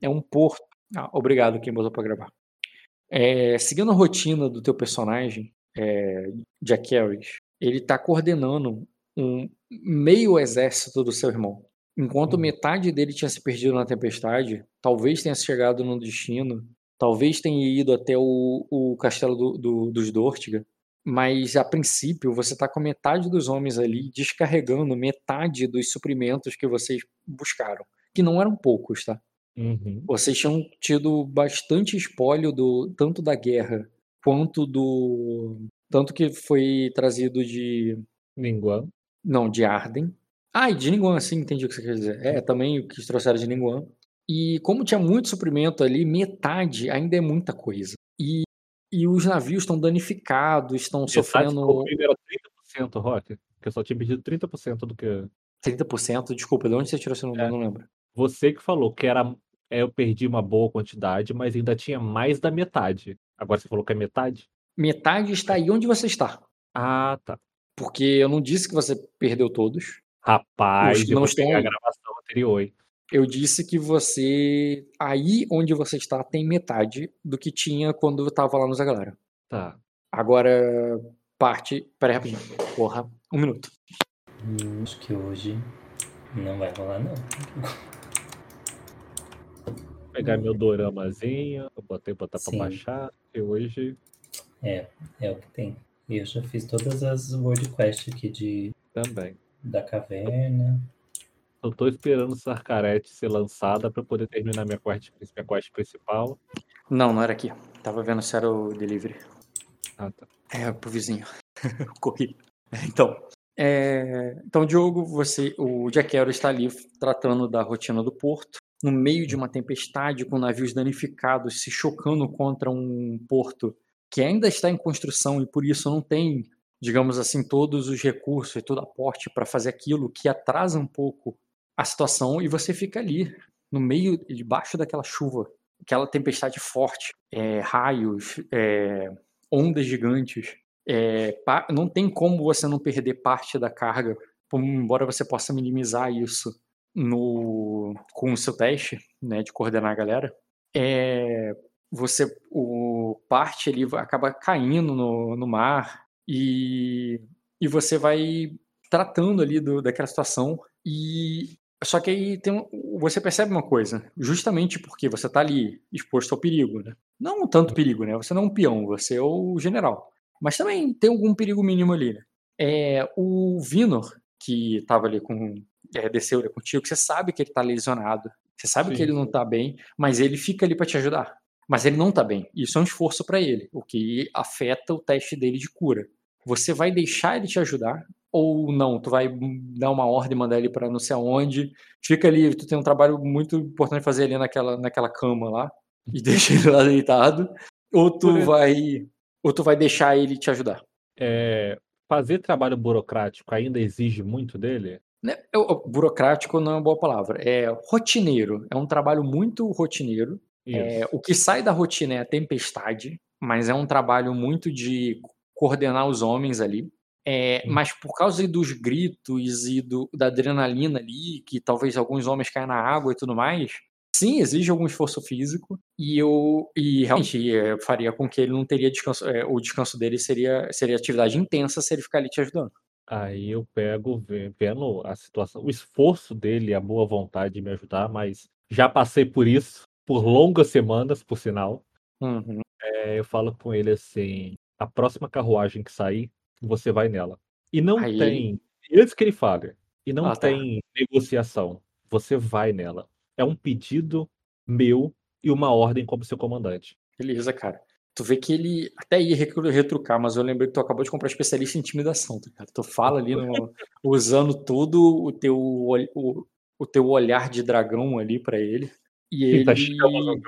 é um porto. Ah, obrigado quem botou pra gravar. É, seguindo a rotina do teu personagem, é, Jack Harris, ele tá coordenando um meio exército do seu irmão. Enquanto Uhum. metade dele tinha se perdido na tempestade, talvez tenha chegado no destino, talvez tenha ido até o, o castelo do- do- dos Dortiga, mas a princípio você tá com metade dos homens ali descarregando metade dos suprimentos que vocês buscaram, que não eram poucos, tá? Uhum. Vocês tinham tido bastante espólio do tanto da guerra quanto do tanto que foi trazido de Ninguém. não, de Arden. Ah, e de Ningguang, sim, entendi o que você quer dizer. É, também o que trouxeram de Ningguang. E como tinha muito suprimento ali, metade ainda é muita coisa. E, e os navios estão danificados, estão Metade sofrendo comigo era 30%, Rock. Que eu só tinha pedido 30% do que. 30%. Desculpa, de onde você tirou esse número? É. Não lembro. Você que falou que era. É, eu perdi uma boa quantidade, mas ainda tinha mais da metade. Agora você falou que é metade? Metade está aí onde você está. Ah, tá. Porque eu não disse que você perdeu todos. Rapaz, Os não estão pegar a gravação anterior, hein? Eu disse que você. Aí onde você está tem metade do que tinha quando eu tava lá no Zagalara. Tá. Agora, parte. Pera aí, rapidinho. Porra, um minuto. Hum, acho que hoje não vai rolar, não. Vou pegar meu doramazinho, eu botei botar pra Sim. baixar, e hoje É, é o que tem. E eu já fiz todas as World Quest aqui de, também. da caverna. Eu tô esperando Sarcarete ser lançada pra poder terminar minha quest, minha quest principal. Não, não era aqui. Tava vendo se era o delivery. Ah, tá. É, pro vizinho. Corri. Então. é, Então, Diogo, você, o Jack Arrow está ali tratando da rotina do porto, no meio de uma tempestade, com navios danificados se chocando contra um porto que ainda está em construção e por isso não tem, digamos assim, todos os recursos e todo aporte para fazer aquilo que atrasa um pouco a situação e você fica ali, no meio, debaixo daquela chuva, aquela tempestade forte, é, raios, é, ondas gigantes. É, não tem como você não perder parte da carga, embora você possa minimizar isso no, com o seu teste né, de coordenar a galera. É, você o parte vai- acaba caindo no, no mar e, e você vai tratando ali do, daquela situação e só que aí tem você percebe uma coisa, justamente porque você tá ali exposto ao perigo, né? Não tanto perigo, né? Você não é um peão, você é o general. Mas também tem algum perigo mínimo ali, né? É, o Vinor, que tava ali com. É, desceu ali contigo, que você sabe que ele tá lesionado. Você sabe que Sim, ele não tá bem, mas ele fica ali para te ajudar. Mas ele não tá bem. Isso é um esforço para ele, o que afeta o teste dele de cura. Você vai deixar ele te ajudar ou não? Tu vai dar uma ordem, mandar ele para não sei aonde. Fica ali, tu tem um trabalho muito importante fazer ali naquela, naquela cama lá e deixa ele lá deitado. Ou tu vai ou tu vai deixar ele te ajudar. É, fazer trabalho burocrático ainda exige muito dele? Né, eu- burocrático não é uma boa palavra. É rotineiro. É um trabalho muito rotineiro. É, o que sai da rotina é a tempestade, mas é um trabalho muito de coordenar os homens ali. É, mas por causa dos gritos e do- da adrenalina ali, que talvez alguns homens caem na água e tudo mais, sim, exige algum esforço físico. E eu e realmente é, faria com que ele não teria descanso. é, o descanso dele seria, seria atividade intensa se ele ficar ali te ajudando. Aí eu pego, ve- vendo a situação, o esforço dele, a boa vontade de me ajudar, mas já passei por isso, por longas semanas, por sinal. Uhum. É, eu falo com ele assim: a próxima carruagem que sair, você vai nela. E não Aí- tem. Antes que ele fale, e não Ah, tá. tem negociação. Você vai nela. É um pedido meu e uma ordem como seu comandante. Beleza, cara. Tu vê que ele até ia retrucar, mas eu lembrei que tu acabou de comprar especialista em intimidação, tá ligado? Tu fala ali no- usando todo o teu, o, o teu olhar de dragão ali pra ele. E tá ele, olhos.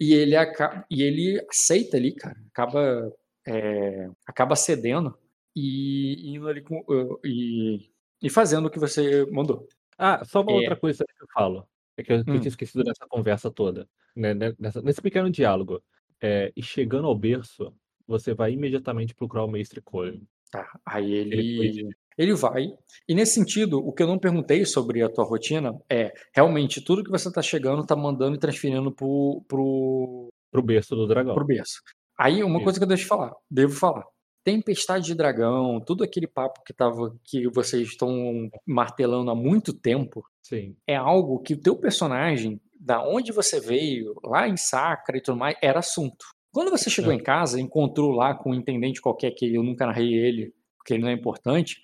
e ele, aca- e ele aceita ali, cara. Acaba, é, acaba cedendo e indo ali com, uh, e, e fazendo o que você mandou. Ah, só uma É. outra coisa que eu falo. É que eu, Hum. tinha esquecido dessa conversa toda. né, né, nessa- nesse pequeno diálogo. É, e chegando ao berço, você vai imediatamente procurar o mestre Colin. Tá. Aí Ele ele. Ele vai. E nesse sentido, o que eu não perguntei sobre a tua rotina é realmente tudo que você está chegando, está mandando e transferindo pro, pro, Pro berço do dragão. pro berço. Aí, uma Isso. coisa que eu deixo de falar, devo falar. Tempestade de dragão, tudo aquele papo que tava que vocês estão martelando há muito tempo, Sim. é algo que o teu personagem, da onde você veio, lá em Sacra e tudo mais, era assunto. Quando você chegou É. em casa, encontrou lá com um intendente qualquer que eu nunca narrei ele, porque ele não é importante,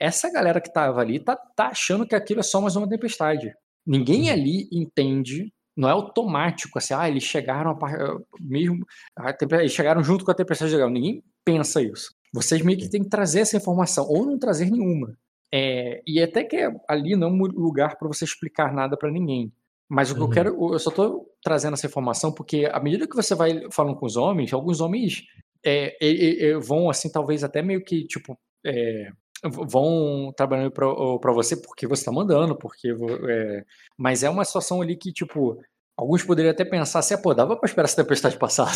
essa galera que tava ali tá, tá achando que aquilo é só mais uma tempestade. Ninguém Uhum. ali entende, não é automático, assim, ah, eles chegaram a par- mesmo, a eles chegaram junto com a tempestade de dragão. Ninguém pensa isso. Vocês meio que têm que trazer essa informação, ou não trazer nenhuma. É, e até que ali não é um lugar para você explicar nada para ninguém. Mas o que eu Uhum. quero, eu só tô trazendo essa informação porque à medida que você vai falando com os homens, alguns homens é, e- e vão assim, talvez até meio que tipo é, vão trabalhando para você porque você tá mandando, porque é, mas é uma situação ali que tipo alguns poderiam até pensar assim, ah, pô, dava para esperar essa tempestade passar.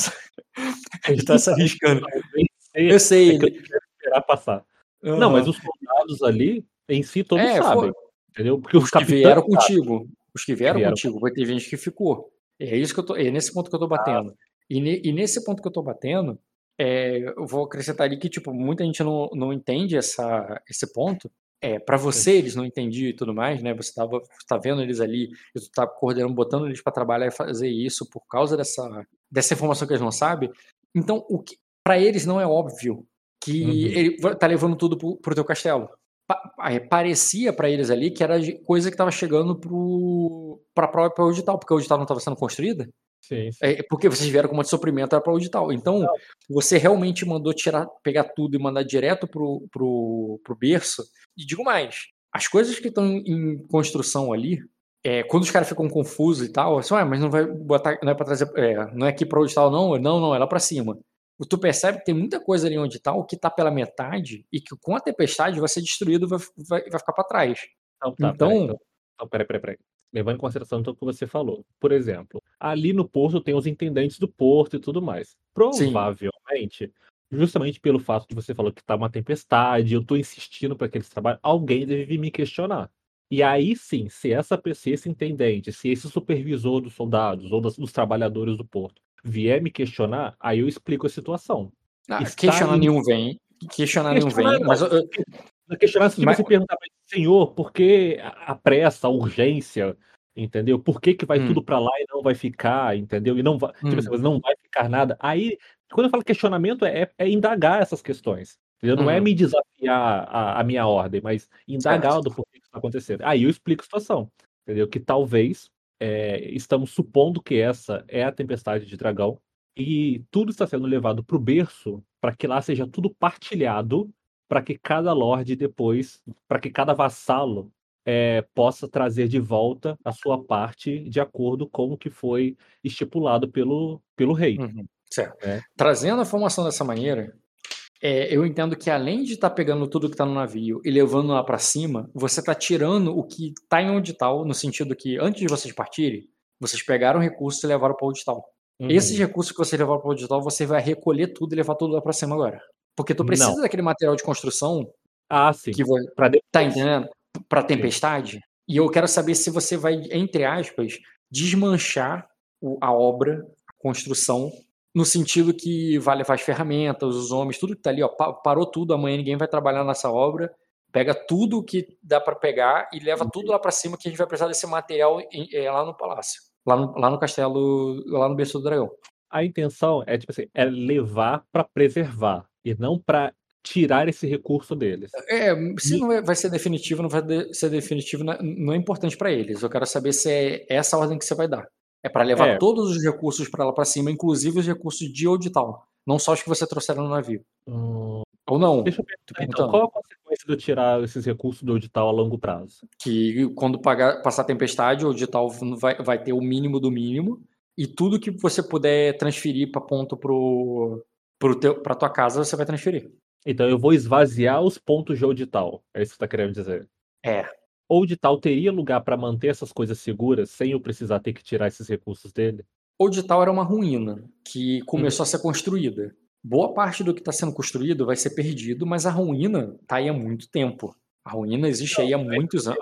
Ele tá se arriscando. Eu sei, É eu ele... esperar passar. Não, mas os soldados ali, em si, todos É, sabem. foi- Entendeu? Porque os os que capitães vieram contigo. Os que vieram vieram contigo, vai ter gente que ficou. É isso que eu tô, é nesse ponto que eu tô batendo. E, ne- e nesse ponto que eu tô batendo, é, eu vou acrescentar ali que tipo muita gente não, não entende essa, esse ponto. É, para você eles não entendiam e tudo mais, né? Você tava tá vendo eles ali, e tu tá coordenando, botando eles para trabalhar e fazer isso por causa dessa dessa informação que eles não sabem. Então, o que para eles não é óbvio que Uhum. ele tá levando tudo pro, pro teu castelo. É, parecia para eles ali que era coisa que estava chegando para própria audital, porque a audital não estava sendo construída. Sim, sim. É, porque vocês vieram com uma de suprimento era para audital. Então, você realmente mandou tirar, pegar tudo e mandar direto pro, pro, pro berço. E digo mais, as coisas que estão em construção ali, é, quando os caras ficam confusos e tal, assim, "Ué, mas não vai botar, não é para trazer, é, não é aqui para audital não, não, não, é lá para cima. Tu percebe que tem muita coisa ali onde tal que tá pela metade e que com a tempestade vai ser destruído, vai, vai, vai ficar para trás. Então, tá, Então- peraí, então, então, peraí, peraí, peraí. Levando em consideração então, o que você falou. Por exemplo, ali no porto tem os intendentes do porto e tudo mais. Provavelmente, justamente pelo fato de você falar que tá uma tempestade, eu tô insistindo para que eles trabalhem, alguém deve vir me questionar. E aí sim, se essa se esse intendente, se esse supervisor dos soldados ou das- dos trabalhadores do porto vier me questionar, aí eu explico a situação. Ah, questionar nenhum vem. Questionar nenhum Questionar vem. não. Mas eu- eu- Vai questionar se Mas- você perguntar, senhor, por que a pressa, a urgência, entendeu? Por que, que vai Hum. tudo pra lá e não vai ficar, entendeu? E não vai, tipo Hum. assim, não vai ficar nada. Aí, quando eu falo questionamento, é, é indagar essas questões. Entendeu? Não é Uhum. me desafiar a, a minha ordem, mas indagar do porquê que está acontecendo. Aí eu explico a situação, entendeu? Que talvez é, estamos supondo que essa é a tempestade de dragão e tudo está sendo levado para o berço para que lá seja tudo partilhado para que cada lorde depois, para que cada vassalo é, possa trazer de volta a sua parte de acordo com o que foi estipulado pelo, pelo rei. Uhum, certo. É. Trazendo a formação dessa maneira, é, eu entendo que além de estar pegando tudo que está no navio e levando lá para cima, você está tirando o que está em audital, no sentido que antes de vocês partirem, vocês pegaram recursos e levaram para o audital. Uhum. Esses recursos que você levaram para o audital, você vai recolher tudo e levar tudo lá para cima agora. Porque tu precisa Não. daquele material de construção Ah, sim. que Para depois. Tá entendendo? Pra tempestade. E eu quero saber se você vai, entre aspas, desmanchar a obra, a construção, no sentido que vai levar as ferramentas, os homens, tudo que tá ali, ó, pa- parou tudo, amanhã ninguém vai trabalhar nessa obra, pega tudo que dá pra pegar e leva tudo lá pra cima que a gente vai precisar desse material em- é, lá no palácio, lá no, lá no castelo, lá no berço do dragão. A intenção é tipo assim, é levar para preservar e não para tirar esse recurso deles. É, se E- não é- vai ser definitivo, não vai ser definitivo, não é- é importante pra eles. Eu quero saber se é essa ordem que você vai dar. É pra levar É. todos os recursos pra lá pra cima, inclusive os recursos de audital, não só os que você trouxeram no navio. Hum, Ou não, deixa eu perguntar então, perguntando. qual a consequência de eu tirar esses recursos do edital a longo prazo? Que quando pagar, passar a tempestade, o audital vai, vai ter o mínimo do mínimo e tudo que você puder transferir pra ponto pro, pro teu, pra tua casa, você vai transferir. Então eu vou esvaziar os pontos de audital. É isso que você está querendo dizer? É. O audital teria lugar para manter essas coisas seguras sem eu precisar ter que tirar esses recursos dele? Audital era uma ruína que começou a ser construída. Boa parte do que está sendo construído vai ser perdido, mas a ruína está aí há muito tempo. A ruína existe aí há muitos anos.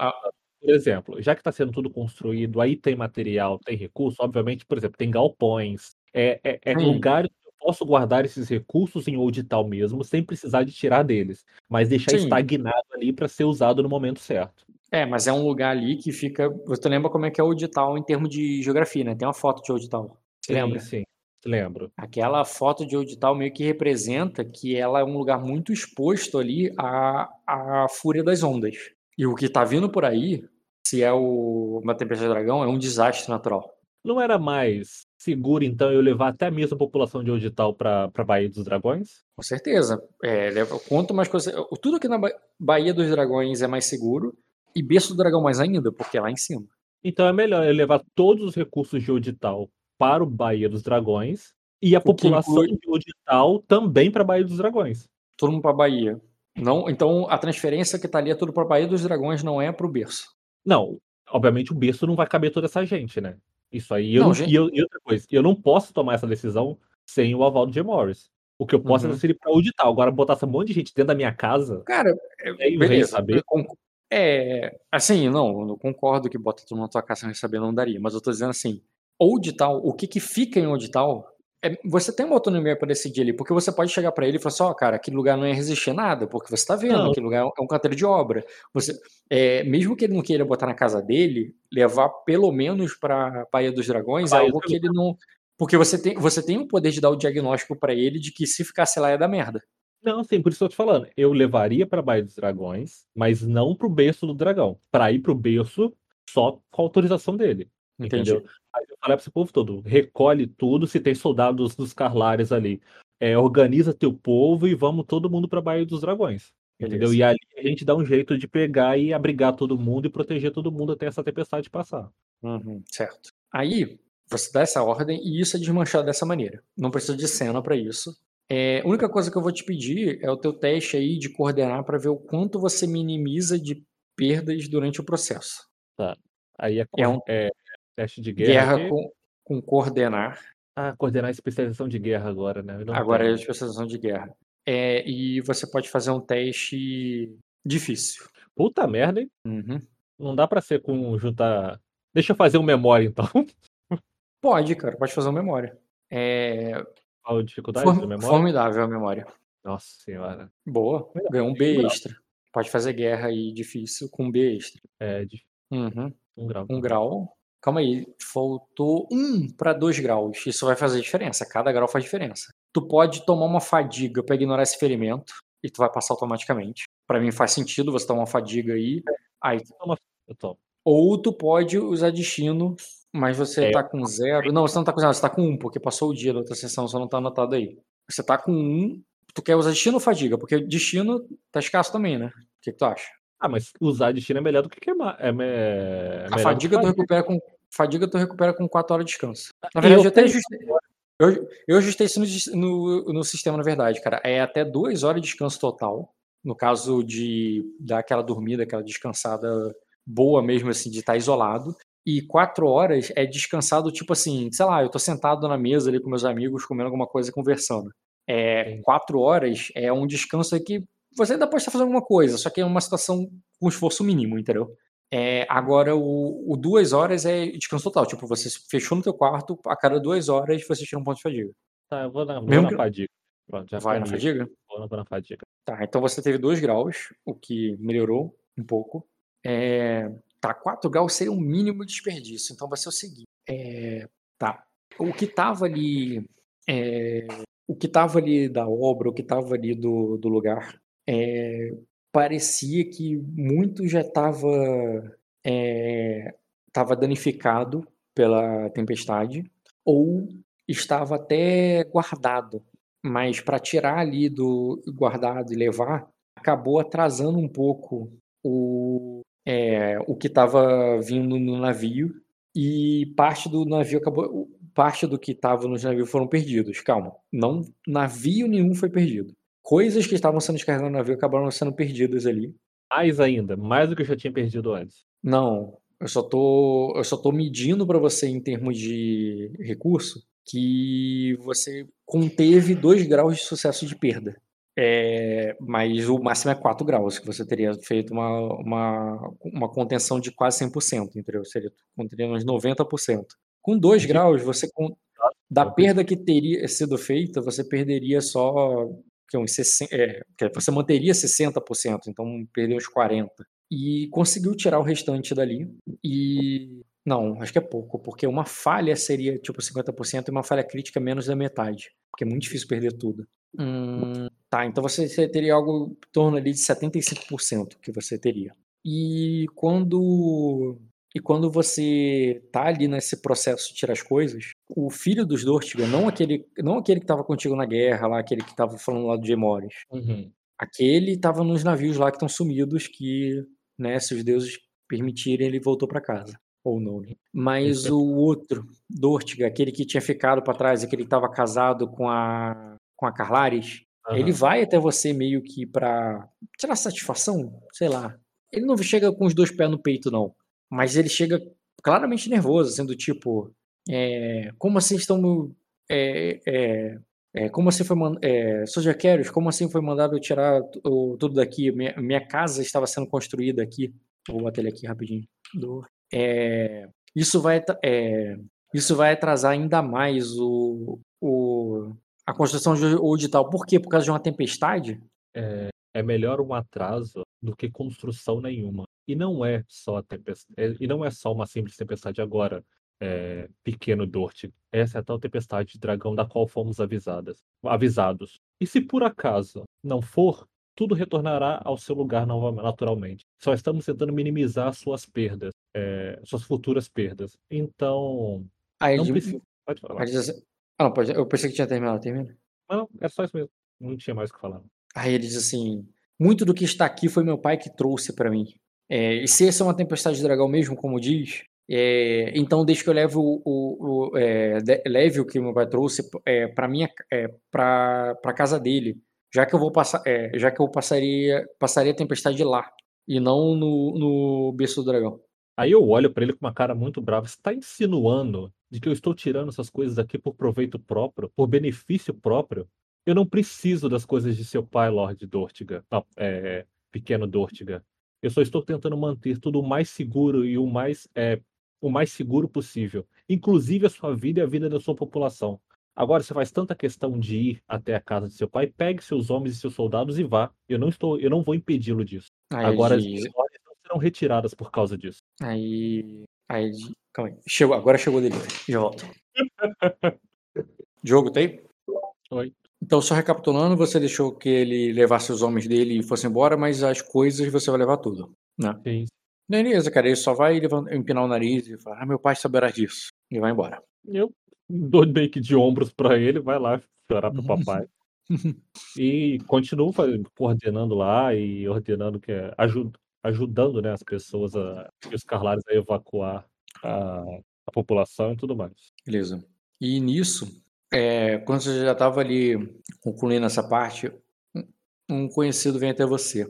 Por exemplo, já que está sendo tudo construído, aí tem material, tem recurso, obviamente, por exemplo, tem galpões, é, é, é lugares que eu posso guardar esses recursos em Old Town mesmo, sem precisar de tirar deles, mas deixar Sim. estagnado ali para ser usado no momento certo. É, mas é um lugar ali que fica. Você lembra como é que é Old Town em termos de geografia, né? Tem uma foto de Old Town. Você sim, lembra? Sim, lembro. Aquela foto de Old Town meio que representa que ela é um lugar muito exposto ali à, à fúria das ondas. E o que tá vindo por aí se é o, uma tempestade de dragão, é um desastre natural. Não era mais seguro, então, eu levar até mesmo a população de Odital para a Baía dos Dragões? Com certeza. É, leva, quanto mais coisa. Tudo aqui na Baía dos Dragões é mais seguro, e Berço do Dragão mais ainda, porque é lá em cima. Então é melhor eu levar todos os recursos de Odital para o Baía dos Dragões e a população inclui... de Odital também para a Baía dos Dragões. Todo mundo para a Baía. Não, então a transferência que está ali é tudo para a Baía dos Dragões, não é para o berço. Não, obviamente o berço não vai caber toda essa gente, né? Isso aí. Eu não, não gente... e, eu, e, outra coisa, eu não posso tomar essa decisão sem o aval do Jay Morris. O que eu posso uhum. é transferir para auditar. Agora, botar esse monte de gente dentro da minha casa. Cara, é, beleza. Saber. É, assim, não, eu concordo que bota tudo na tua casa sem receber não daria, mas eu tô dizendo assim, audital, o que que fica em audital é, você tem uma autonomia para decidir ali, porque você pode chegar para ele e falar assim, ó, oh, cara, aquele lugar não ia resistir nada, porque você está vendo, não. aquele lugar é um canteiro de obra. Você, é, mesmo que ele não queira botar na casa dele, levar pelo menos para Baía dos Dragões é algo que ele não, porque você tem, você tem o poder de dar o diagnóstico para ele de que se ficasse lá ia dar merda. Não, sim, por isso eu tô te falando. Eu levaria para Baía dos Dragões, mas não pro berço do dragão. Para ir pro berço só com a autorização dele. Entendi. Entendeu? Aí eu falei para esse povo todo: recolhe tudo, se tem soldados dos Carlares ali, é, organiza teu povo e vamos todo mundo para Baía dos Dragões. Entendeu? E ali a gente dá um jeito de pegar e abrigar todo mundo e proteger todo mundo até essa tempestade passar. Uhum, certo. Aí você dá essa ordem e isso é desmanchado dessa maneira. Não precisa de cena para isso. É, a única coisa que eu vou te pedir é o teu teste aí de coordenar para ver o quanto você minimiza de perdas durante o processo. Tá. Aí é, é, um, é Teste de guerra. Guerra com, com coordenar. Ah, coordenar especialização de guerra agora, né? Agora é especialização de guerra. É, e você pode fazer um teste difícil. Puta merda, hein? Uhum. Não dá pra ser com juntar. Deixa eu fazer um memória, então. Pode, cara, pode fazer um memória. É... Qual dificuldade Form... memória? Formidável a memória. Nossa senhora. Boa. Ganhou um B extra. Pode fazer guerra aí difícil com B extra. É, difícil. Uhum. Um grau. Um grau. Calma aí, faltou um para dois graus. Isso vai fazer diferença. Cada grau faz diferença. Tu pode tomar uma fadiga para ignorar esse ferimento e tu vai passar automaticamente. Para mim faz sentido você tomar uma fadiga aí. Aí eu tomo. Ou tu pode usar destino, mas você é. tá com zero. Não, você não tá com zero, você tá com um, porque passou o dia da outra sessão, só não tá anotado aí. Você tá com um. Tu quer usar destino ou fadiga? Porque destino tá escasso também, né? O que, que tu acha? Ah, mas usar destino é melhor do que queimar. É, é a fadiga tu recupera com fadiga tu recupera com 4 horas de descanso. Na verdade, eu, eu até ajustei, eu, eu ajustei isso no, no, no, sistema, na verdade, cara. É até 2 horas de descanso total. No caso de dar aquela dormida, aquela descansada boa mesmo, assim, de estar tá isolado. E 4 horas é descansado, tipo assim, sei lá, eu tô sentado na mesa ali com meus amigos, comendo alguma coisa conversando. É, 4 horas é um descanso que você ainda pode estar fazendo alguma coisa, só que é uma situação com esforço mínimo, entendeu? É, agora, o, o, duas horas é descanso total. Tipo, você fechou no teu quarto, a cada duas horas você tira um ponto de fadiga. Tá, eu vou na, vou na fadiga. Pronto, Vai na fadiga? Vou na, fadiga. Tá, então você teve dois graus, o que melhorou um pouco. É, tá, quatro graus seria um mínimo desperdício. Então vai ser o seguinte. É, tá, o que tava ali... É, o que tava ali da obra, o que tava ali do, do lugar, é, parecia que muito já estava é, tava danificado pela tempestade ou estava até guardado, mas para tirar ali do guardado e levar acabou atrasando um pouco o é, o que estava vindo no navio e parte do navio acabou parte do que estava no navio foram perdidos. Calma, não navio nenhum foi perdido coisas que estavam sendo descarregadas no navio acabaram sendo perdidas ali. Mais ainda, mais do que eu já tinha perdido antes. Não, eu só tô, eu só tô medindo para você em termos de recurso que você conteve dois graus de sucesso de perda. É, mas o máximo é 4 graus, que você teria feito uma, uma, uma contenção de quase 100%, entendeu? Seria conteria uns 90%. Com 2 graus, você da perda que teria sido feita, você perderia só que uns 60, é, você manteria 60%, então perdeu uns 40. E conseguiu tirar o restante dali. E não, acho que é pouco, porque uma falha seria tipo 50% e uma falha crítica menos da metade, porque é muito difícil perder tudo. Hum, tá, então você, você teria algo em torno ali de 75% que você teria. E quando e quando você tá ali nesse processo de tirar as coisas, o filho dos Dortiga, não aquele, não aquele que tava contigo na guerra lá, aquele que tava falando lá do. Morris. Uhum. Aquele tava nos navios lá que estão sumidos, que, né, se os deuses permitirem, ele voltou para casa. Ou não, né? Mas o outro, Dortiga, aquele que tinha ficado para trás, aquele que tava casado com a, com a Carlares, uhum. ele vai até você meio que pra tirar satisfação, sei lá. Ele não chega com os dois pés no peito, não mas ele chega claramente nervoso, sendo tipo, é, como assim estão é, é, é, como assim foi é, Soja Carriers, como assim foi mandado tirar o, tudo daqui? Minha, minha, casa estava sendo construída aqui. Vou bater ele aqui rapidinho. Do, é, isso vai é, isso vai atrasar ainda mais o, o a construção de, tal. Por quê? Por causa de uma tempestade? É, é melhor um atraso do que construção nenhuma. E não é só tempestade, é, e não é só uma simples tempestade agora, é, pequeno Dort. Essa é a tal tempestade de dragão da qual fomos avisadas, avisados. E se por acaso não for, tudo retornará ao seu lugar naturalmente. Só estamos tentando minimizar suas perdas, é, suas futuras perdas. Então, Aí não precisa. Pode falar. Ah, não, pode... Eu pensei que tinha terminado, termina. Mas não, é só isso mesmo. Não tinha mais o que falar. Aí ele diz assim: muito do que está aqui foi meu pai que trouxe para mim. É, e se essa é uma tempestade de dragão mesmo, como diz, é, então deixa que eu leve o, o, o é, leve o que meu pai trouxe é, para minha é, para casa dele, já que eu vou passar, é, já que eu passaria passaria a tempestade lá e não no, no berço do dragão. Aí eu olho para ele com uma cara muito brava. Você está insinuando de que eu estou tirando essas coisas aqui por proveito próprio, por benefício próprio? Eu não preciso das coisas de seu pai, Lord Dortiga, é, pequeno Dortiga. Eu só estou tentando manter tudo o mais seguro e o mais, é, o mais seguro possível, inclusive a sua vida e a vida da sua população. Agora você faz tanta questão de ir até a casa de seu pai, pegue seus homens e seus soldados e vá. Eu não estou, eu não vou impedi-lo disso. Aí agora as serão retiradas por causa disso. Aí, aí, calma aí. Chegou, agora chegou dele. Já volto. Jogo, tá aí? Oi. Então, só recapitulando, você deixou que ele levasse os homens dele e fosse embora, mas as coisas você vai levar tudo, né? Sim. Beleza, cara, ele só vai empinar o nariz e falar, ah, meu pai saberá disso. E vai embora. Eu dou meio que de ombros para ele, vai lá chorar pro papai. e continuo fazendo, coordenando lá e ordenando que é, ajud, ajudando né, as pessoas a, os carlares a evacuar a, a população e tudo mais. Beleza. E nisso, é, quando você já estava ali concluindo essa parte, um conhecido vem até você.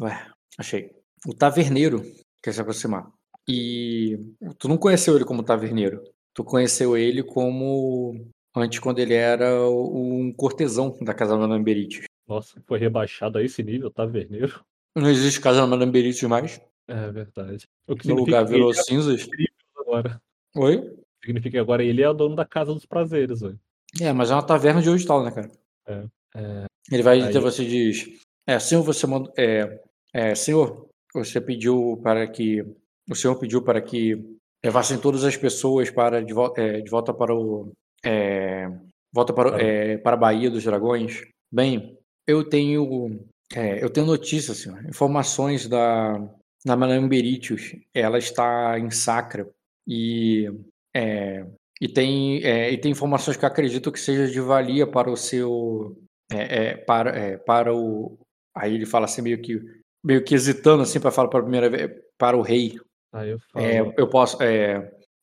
Ué, achei. O taverneiro quer se aproximar. E tu não conheceu ele como taverneiro. Tu conheceu ele como antes quando ele era um cortesão da casa da Lamberite. Nossa, foi rebaixado a esse nível, taverneiro. Não existe casa da Lamberite mais. É verdade. O que no lugar virou é cinzas. Agora. Oi? Significa que agora ele é o dono da casa dos prazeres, velho. É, mas é uma taverna de hoje tal, né, cara? É, é... Ele vai Aí... você diz: É, senhor, você mandou. É, é, senhor, você pediu para que. O senhor pediu para que levassem todas as pessoas para de, volta, é, de volta para o. É, volta para, é, para a Bahia dos Dragões. Bem, eu tenho. É, eu tenho notícias, senhor. Informações da. Da Madame Beritius. Ela está em Sacra. E é, e tem, é, e tem informações que eu acredito que seja de valia para o seu. É, é, para, é, para o. Aí ele fala assim, meio que, meio que hesitando assim para falar para a primeira vez, para o rei. Eu, falo... eu posso.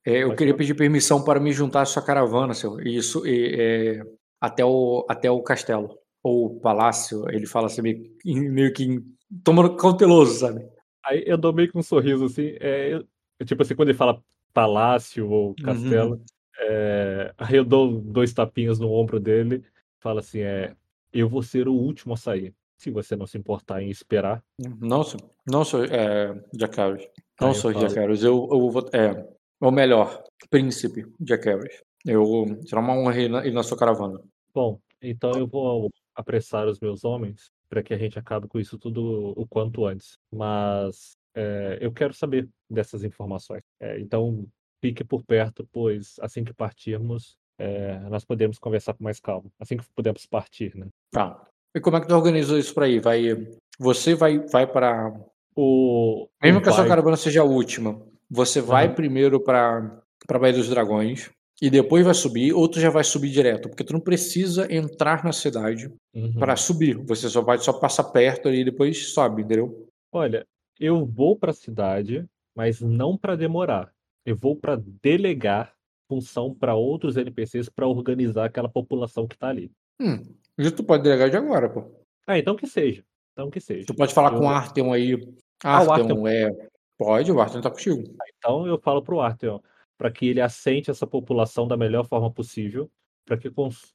Eu queria pedir permissão para me juntar à sua caravana, senhor. Isso, e, até, o, até o castelo. Ou palácio. Ele fala assim, meio, meio que tomando cauteloso, sabe? Aí eu dou meio que um sorriso assim. É, tipo assim, quando ele fala palácio ou castelo, uhum. É, aí eu dou dois tapinhas no ombro dele, falo assim, é, eu vou ser o último a sair. Se você não se importar em esperar. Não, sou, não sou é, Jack Harris. Não Aí sou Harris. Eu, eu vou. É, ou melhor, príncipe Jack Harris. Eu será uma honra ir na, ir na sua caravana. Bom, então eu vou apressar os meus homens para que a gente acabe com isso tudo o quanto antes. Mas é, eu quero saber dessas informações. É, então fique por perto, pois assim que partirmos, é, nós podemos conversar com mais calma. Assim que pudermos partir, né? Tá. E como é que tu organizou isso pra ir? Vai, você vai, vai para O, Mesmo que a sua caravana seja a última, você vai Aham. primeiro para para Baía dos Dragões e depois vai subir, ou tu já vai subir direto, porque tu não precisa entrar na cidade Uhum. para subir. Você só vai só passar perto ali e depois sobe, entendeu? Olha, eu vou para a cidade, mas não para demorar. Eu vou para delegar função para outros NPCs para organizar aquela população que está ali. Hum, isso tu pode delegar de agora, pô. Ah, então que seja. Então que seja. Tu pode falar Eu- com o Artem aí. Ah, o Artem, é. Pode, o Artem tá contigo. Então eu falo pro Arthur para que ele assente essa população da melhor forma possível, para que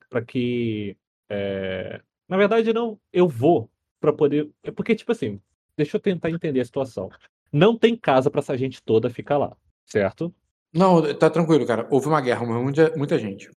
para que é, na verdade não, eu vou para poder, é porque tipo assim, deixa eu tentar entender a situação. Não tem casa para essa gente toda ficar lá, certo? Não, tá tranquilo, cara. Houve uma guerra, morreu muita, muita gente.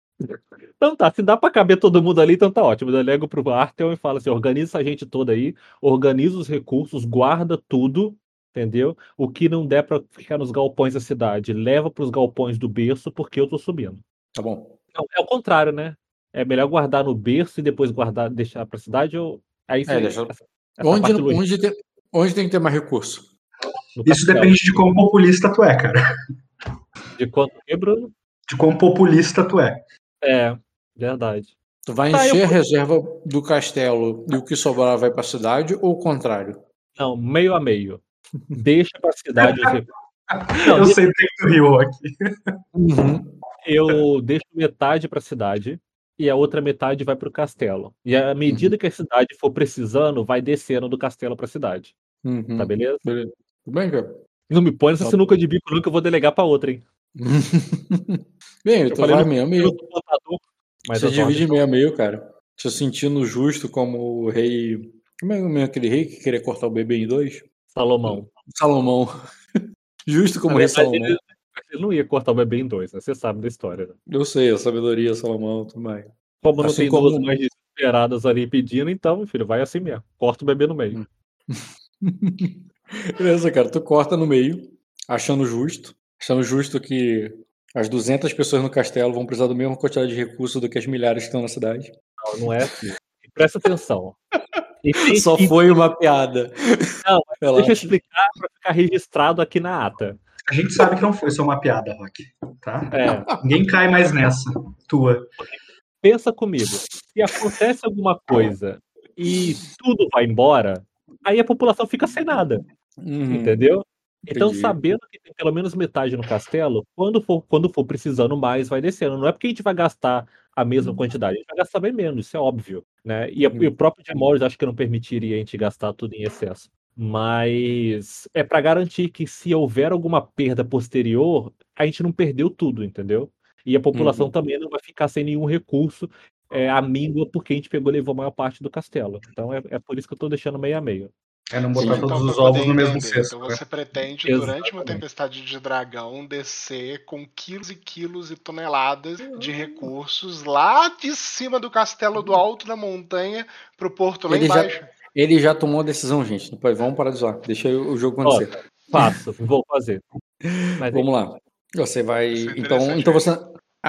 Então tá, se dá pra caber todo mundo ali, então tá ótimo. Eu delego pro Artel e falo assim: organiza essa gente toda aí, organiza os recursos, guarda tudo, entendeu? O que não der pra ficar nos galpões da cidade, leva pros galpões do berço, porque eu tô subindo. Tá bom. Não, é o contrário, né? É melhor guardar no berço e depois guardar, deixar pra cidade ou. Aí você- deixa- essa- essa Onde, onde, tem, onde tem que ter mais recurso? no Isso castelo. depende de quão populista tu é, cara. De quanto que, Bruno? De quão populista tu é. É, verdade. Tu vai Tá, eu encher a vou- reserva do castelo e o que sobrar vai pra cidade ou o contrário? Não, meio a meio. Deixa pra cidade os recursos. Não, eu deixa- sei que tu riu aqui. Uhum. eu deixo metade para a cidade e a outra metade vai para o castelo. E à medida que a cidade for precisando, vai descendo do castelo para a cidade. Uhum. Tá beleza? Beleza. Tudo bem, cara? Não me põe nessa Tá sinuca de bico, não, que eu vou delegar para outra, hein? Bem, Eu tu falei no- meio a Eu meio. contador, mas Você divide meio a meio, cara. Se sentindo justo como o rei. Como é aquele rei que queria cortar o bebê em dois? Salomão. Salomão. Justo como rei Salomão. ele, ele não ia cortar o bebê em dois, né? Você sabe da história. Né? Eu sei, a sabedoria, Salomão, tudo mais. Como não Assim tem como- duas mães desesperadas ali pedindo, então, filho, vai assim mesmo. Corta o bebê no meio. Beleza, cara. Tu corta no meio, achando justo. Achando justo que as 200 pessoas no castelo vão precisar do mesmo quantidade de recursos do que as milhares que estão na cidade. Não, não é assim. Presta atenção. Só foi uma piada. Não, Deixa eu explicar para ficar registrado aqui na ata. A gente sabe que não foi só uma piada, Rock. Tá? É, Ninguém cai mais nessa. Tua. pensa comigo. Se acontece alguma coisa e tudo vai embora, aí a população fica sem nada, Uhum. entendeu? Então, Entendi. sabendo que tem pelo menos metade no castelo, quando for, quando for precisando mais, vai descendo. Não é porque a gente vai gastar a mesma quantidade, a gente vai gastar bem menos, isso é óbvio. Né? E, a- Uhum. e o próprio Demores acho que não permitiria a gente gastar tudo em excesso. Mas é para garantir que se houver alguma perda posterior, a gente não perdeu tudo, entendeu? E a população Uhum. também não vai ficar sem nenhum recurso é, à míngua porque a gente pegou e levou a maior parte do castelo. Então é, é por isso que eu tô deixando meio a meio. É não botar Sim. todos Então, os ovos no mesmo entender, cesto. Então né? você pretende, durante uma Exatamente. tempestade de dragão, descer com quilos e quilos e toneladas de Uhum. recursos lá de cima do castelo do alto da montanha pro porto lá Ele já- embaixo. Ele já tomou a decisão, gente. Depois vamos parar de zoar. Deixa o jogo acontecer. Faço, vou fazer. Mas Vamos lá. Você vai. É Então, então você.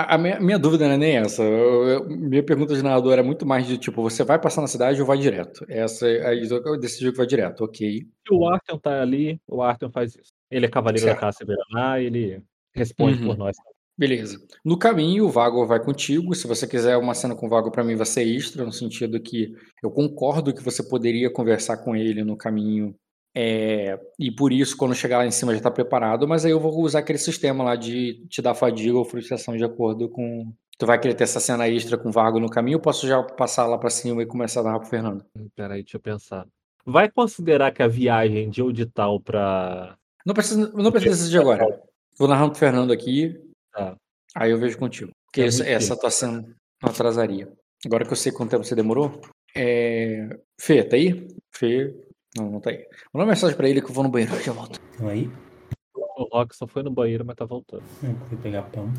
A, a minha, minha dúvida não é nem essa. Eu- eu- minha pergunta de narrador era muito mais de tipo, você vai passar na cidade ou vai direto? Essa aí eu decidi que vai direto, ok. Se o Arthur tá ali, o Arthur faz isso. Ele é cavaleiro Certo. da caça Veraná, ele responde Uhum. por nós. Beleza. No caminho, o Vago vai contigo. Se você quiser uma cena com o Vago, pra mim vai ser extra, no sentido que eu concordo que você poderia conversar com ele no caminho. É, e por isso, quando chegar lá em cima, já tá preparado. Mas aí eu vou usar aquele sistema lá de te dar fadiga ou frustração de acordo com. Tu vai querer ter essa cena extra com Vago no caminho, ou posso já passar lá pra cima e começar a narrar pro Fernando? Hum, Peraí, deixa eu pensar. Vai considerar que a viagem de Audital pra. Não precisa, não precisa decidir agora. Vou narrando pro Fernando aqui. Tá. Aí eu vejo contigo. Porque É essa, muito essa tua cena não atrasaria. Agora que eu sei quanto tempo você demorou, É... Fê, tá aí? Fê. Não, não tá aí. Manda uma mensagem pra ele que eu vou no banheiro, já volto. Estão aí? O Rock só foi no banheiro, mas tá voltando. Eu fui pegar pão.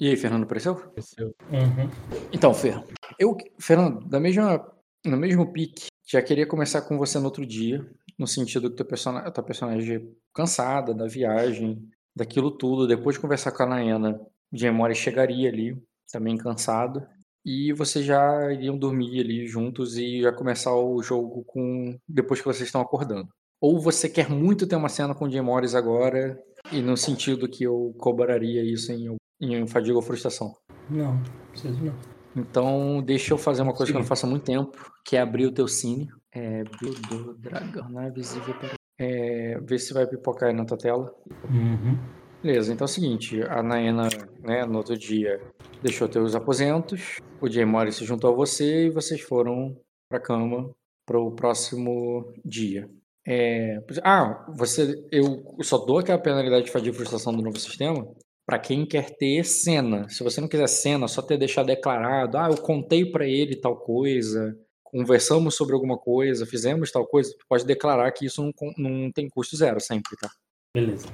E aí, Fernando, apareceu? Apareceu. Uhum. Então, Fer, eu, Fernando, da mesma, no mesmo pique, já queria começar com você no outro dia, no sentido que teu personagem, tua personagem é cansada da viagem, daquilo tudo, depois de conversar com a Naena, o Gemori chegaria ali, também cansado, e vocês já iriam dormir ali juntos e já começar o jogo com depois que vocês estão acordando. Ou você quer muito ter uma cena com o Jim Morris agora, e no sentido que eu cobraria isso em, em fadiga ou frustração. Não, preciso não. Então, deixa eu fazer uma coisa que eu não faço há muito tempo, que é abrir o teu cine. É, do dragão, não é visível para... É, ver se vai pipocar aí na tua tela. Uhum. Beleza, então é o seguinte, a Naena, né, no outro dia, deixou teus aposentos, o Jay Morris se juntou a você e vocês foram pra cama pro próximo dia. É, ah, você, eu só dou aquela penalidade de fadiga e frustração do novo sistema para quem quer ter cena. Se você não quiser cena, só ter deixado declarado, ah, eu contei para ele tal coisa, conversamos sobre alguma coisa, fizemos tal coisa, tu pode declarar que isso não, não tem custo zero sempre, tá? Beleza.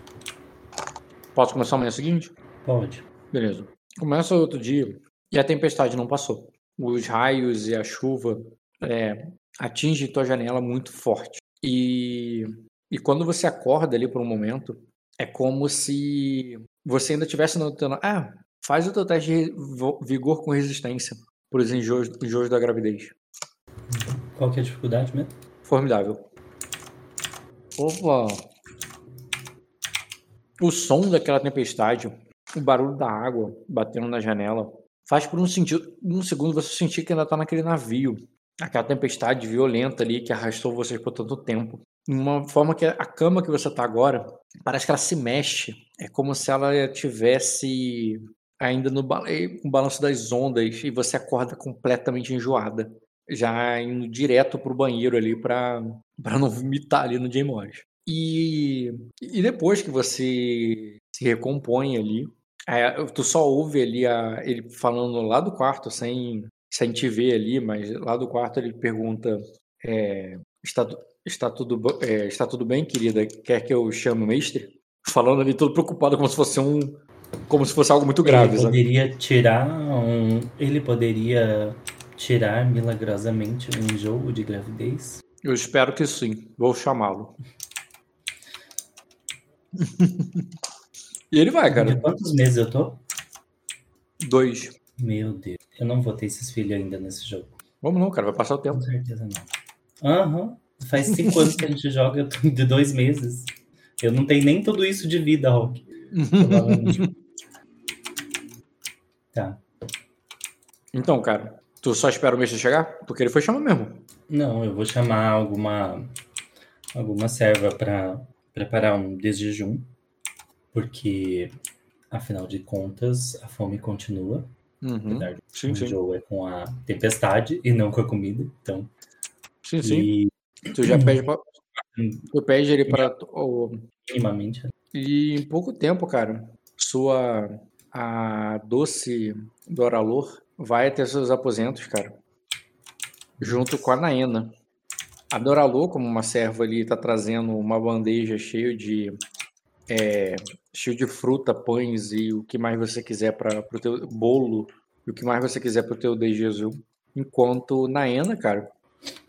Posso começar amanhã seguinte? Pode. Beleza. Começa outro dia e a tempestade não passou. Os raios e a chuva é, atingem tua janela muito forte. E, e quando você acorda ali por um momento, é como se você ainda tivesse notando. Ah, faz o teu teste de vigor com resistência para os enjoos, enjoos da gravidez. Qual que é a dificuldade mesmo? Formidável. Opa! O som daquela tempestade, o barulho da água batendo na janela, faz por um, sentido, um segundo você sentir que ainda tá naquele navio. Aquela tempestade violenta ali que arrastou vocês por tanto tempo. De uma forma que a cama que você tá agora, parece que ela se mexe. É como se ela tivesse ainda no, no balanço das ondas e você acorda completamente enjoada. Já indo direto pro banheiro ali para não vomitar ali no Jay Morris. E, e depois que você se recompõe ali, é, tu só ouve ali a, ele falando lá do quarto, sem, sem te ver ali, mas lá do quarto ele pergunta: é, está, está, tudo, é, está tudo bem, querida? Quer que eu chame o mestre? Falando ali todo preocupado, como se fosse um. Como se fosse algo muito grave. Ele poderia sabe? tirar um. Ele poderia tirar milagrosamente um jogo de gravidez? Eu espero que sim. Vou chamá-lo. E ele vai, cara. De quantos meses eu tô? Dois. Meu Deus. Eu não vou ter esses filhos ainda nesse jogo. Vamos não, cara. Vai passar o tempo. Com certeza não. Aham. Uhum. Faz cinco anos que a gente joga, eu tô de dois meses. Eu não tenho nem tudo isso de vida, Rock. tá. Então, cara, tu só espera o mês chegar? Porque ele foi chamar mesmo. Não, eu vou chamar alguma alguma serva para preparar um desjejum, porque afinal de contas a fome continua. Uhum. Sim, o sim. jogo é com a tempestade e não com a comida, então. Sim, sim. E... Tu já pede pra... Tu pede ele para minimamente. E em pouco tempo, cara, sua a doce Doralor vai até seus aposentos, cara, junto com a Naena. A Doralor, como uma serva ali, está trazendo uma bandeja cheia de é, cheio de fruta, pães e o que mais você quiser para o teu bolo e o que mais você quiser para o teu de Jesus. Enquanto Naena, cara,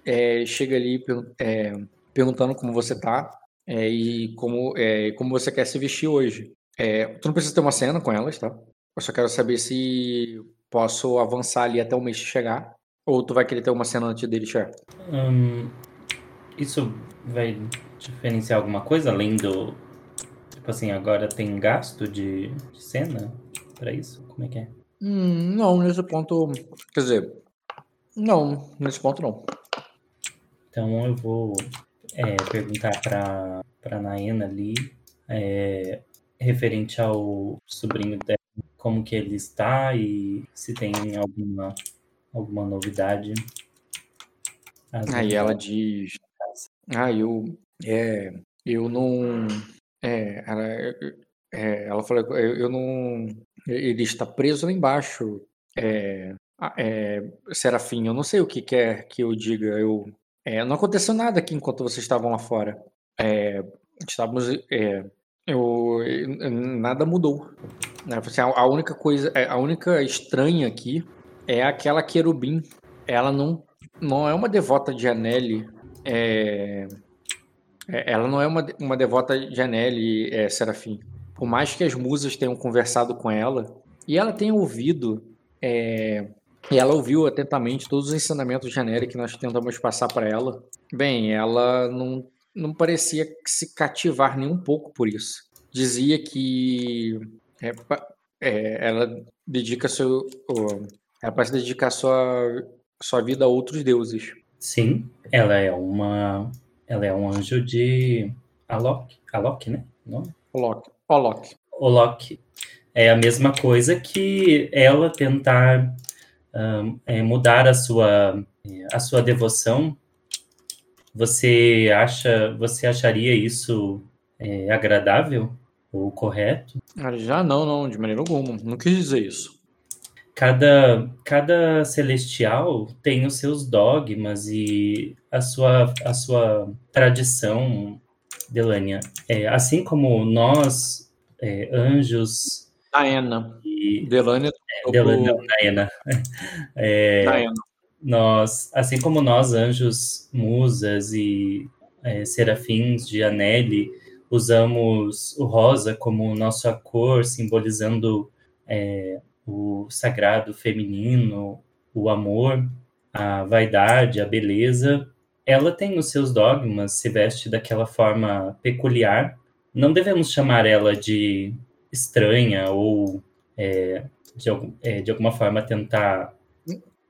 é, chega ali é, perguntando como você tá é, e como, é, como você quer se vestir hoje. É, tu não precisa ter uma cena com elas, tá? Eu só quero saber se posso avançar ali até o mês chegar. Ou tu vai querer ter uma cena antes dele chegar? Hum, isso vai diferenciar alguma coisa além do. Tipo assim, agora tem gasto de, de cena para isso? Como é que é? Hum, não, nesse ponto. Quer dizer. Não, nesse ponto não. Então eu vou é, perguntar para para Naena ali, é, referente ao sobrinho dela, como que ele está e se tem alguma alguma novidade. Aí ela diz, ah, eu, é, eu não, é, ela, é, ela falou, eu, eu não, ele está preso lá embaixo, é, ah, é, Serafim, eu não sei o que quer que eu diga. Eu, é, não aconteceu nada aqui enquanto vocês estavam lá fora. É, estávamos, é, eu, nada mudou. Né? Assim, a, a única coisa, é, a única estranha aqui é aquela querubim. Ela não, não é uma devota de Anelli. É, é, ela não é uma, uma devota de Anelli, é, Serafim. Por mais que as musas tenham conversado com ela, e ela tenha ouvido, é, e ela ouviu atentamente todos os ensinamentos de Anelli que nós tentamos passar para ela, bem, ela não, não parecia se cativar nem um pouco por isso. Dizia que é, é, ela dedica seu. Ela parece dedicar sua, sua vida a outros deuses. Sim, ela é uma ela é um anjo de Alok, Alok, né? Não? Olok. Olok. Olok. É a mesma coisa que ela tentar um, é, mudar a sua a sua devoção. Você acha, você acharia isso é, agradável ou correto? Já não, não, de maneira alguma. Não quis dizer isso cada, cada celestial tem os seus dogmas e a sua, a sua tradição, Delania. É, assim como nós, é, anjos. Naena. E, Delania. É, Delania, Naena. É, Naena. Nós, assim como nós, anjos, musas e é, serafins de Anelli, usamos o rosa como nossa cor, simbolizando é, o sagrado feminino, o amor, a vaidade, a beleza, ela tem os seus dogmas, se veste daquela forma peculiar. Não devemos chamar ela de estranha ou é, de, é, de, alguma forma tentar.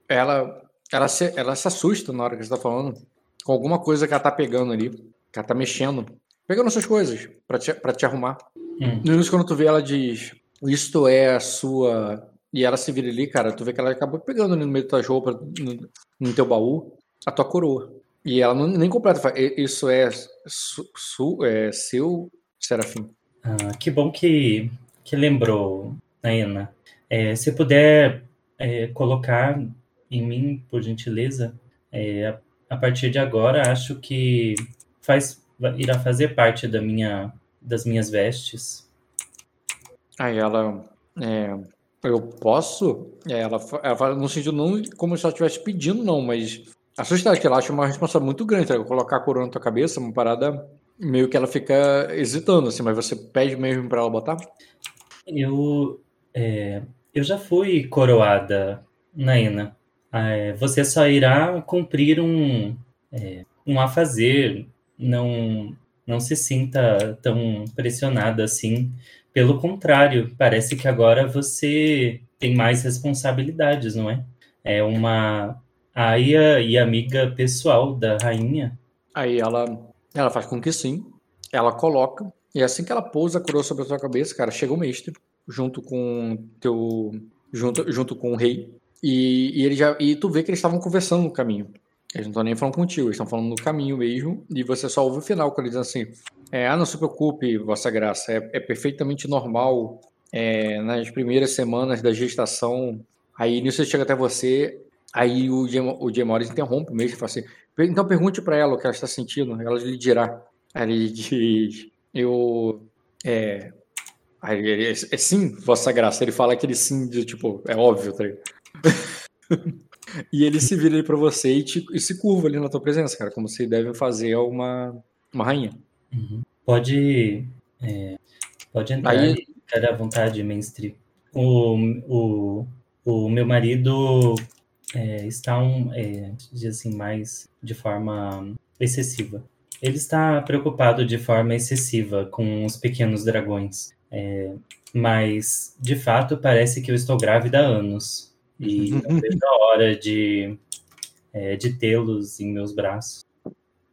Ela, ela, se, ela se assusta na hora que você está falando com alguma coisa que ela está pegando ali, que ela está mexendo, pegando suas coisas para te, te arrumar. Hum. No início, quando tu vê, ela diz: isto é a sua. E ela se vira ali, cara, tu vê que ela acabou pegando ali no meio da tua roupa, no, no teu baú, a tua coroa. E ela não, nem completa, fala, isso é, su, su, é seu, Serafim. Ah, que bom que, que lembrou, Naina. É, se puder é, colocar em mim, por gentileza, é, a, a, partir de agora, acho que faz, irá fazer parte da minha, das minhas vestes. Aí ela é, eu posso? É, ela, ela fala no sentido não como se ela estivesse pedindo, não, mas assustada, que ela acha uma responsabilidade muito grande, tá? colocar a coroa na tua cabeça, uma parada meio que ela fica hesitando, assim, mas você pede mesmo para ela botar? Eu, é, eu já fui coroada, Naina. É, você só irá cumprir um, é, um a fazer, não, não se sinta tão pressionada assim pelo contrário, parece que agora você tem mais responsabilidades, não é? É uma aia e amiga pessoal da rainha. Aí ela, ela faz com que sim. Ela coloca. E assim que ela pousa a coroa sobre a sua cabeça, cara, chega o mestre junto com teu junto, junto com o rei. E, e ele já e tu vê que eles estavam conversando no caminho. Eles não estão nem falando contigo, eles estão falando no caminho mesmo. E você só ouve o final, quando eles dizem assim: é, ah, não se preocupe, Vossa Graça, é, é perfeitamente normal é, nas primeiras semanas da gestação. Aí nisso chega até você, aí o o Jim Morris interrompe mesmo fala assim: então pergunte para ela o que ela está sentindo, ela lhe dirá. Aí ele diz: eu. É, aí ele, é, é sim, Vossa Graça. Ele fala aquele sim, de, tipo, é óbvio, tá E ele se vira ali pra você e, te, e, se curva ali na tua presença, cara, como se deve fazer uma, uma rainha. Uhum. Pode, é, pode entrar Aí... ficar à vontade, mestre. O, o, o meu marido é, está um, é, assim, mais de forma excessiva. Ele está preocupado de forma excessiva com os pequenos dragões. É, mas, de fato, parece que eu estou grávida há anos. E não vejo a hora de, é, de tê-los em meus braços.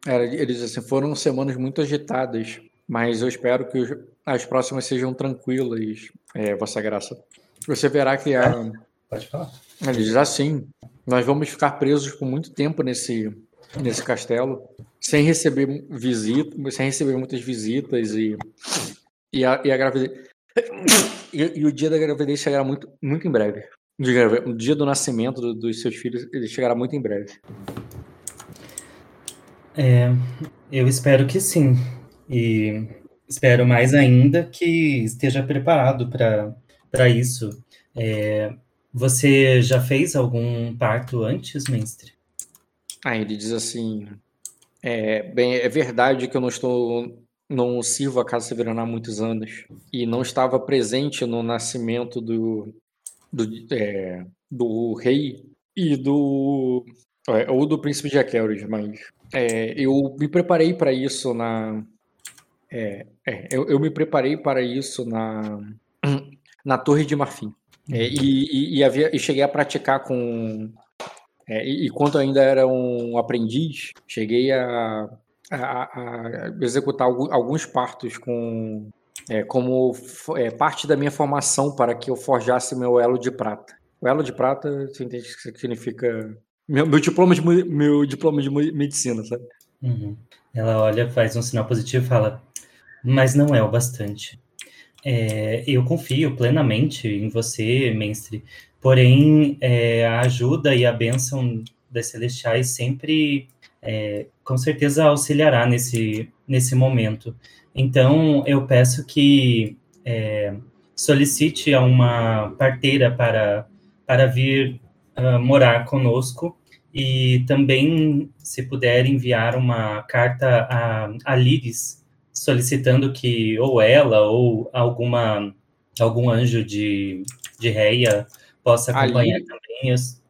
É, eles assim, foram semanas muito agitadas, mas eu espero que as próximas sejam tranquilas, é, Vossa Graça. Você verá que a. Pode falar. Ele diz assim: nós vamos ficar presos por muito tempo nesse, nesse castelo, sem receber visitas, sem receber muitas visitas e, e, a, e a gravidez. E, e, o dia da gravidez chegará muito, muito em breve. O dia do nascimento do, dos seus filhos, ele chegará muito em breve. É, eu espero que sim. E espero mais ainda que esteja preparado para isso. É, você já fez algum parto antes, mestre? Ah, ele diz assim: é, bem, é verdade que eu não estou, não sirvo a Casa Severana há muitos anos e não estava presente no nascimento do, do, é, do rei e do é, ou do príncipe de Aqueros, mas é, eu me preparei para isso na é, é, eu, eu, me preparei para isso na na Torre de Marfim. É, e, e, e, havia, e cheguei a praticar com é, e, quando ainda era um aprendiz, cheguei a, a, a executar alguns partos com é, como é, parte da minha formação para que eu forjasse meu elo de prata. O elo de prata, você entende que significa meu, meu diploma de meu diploma de medicina, sabe? Uhum. Ela olha, faz um sinal positivo e fala: mas não é o bastante. É, eu confio plenamente em você, mestre, Porém, é, a ajuda e a bênção das celestiais sempre, é, com certeza, auxiliará nesse, nesse momento. Então, eu peço que é, solicite a uma parteira para, para vir uh, morar conosco e também, se puder, enviar uma carta a, a Liris, solicitando que ou ela ou alguma, algum anjo de, de Reia possa acompanhar Ali, também. Os...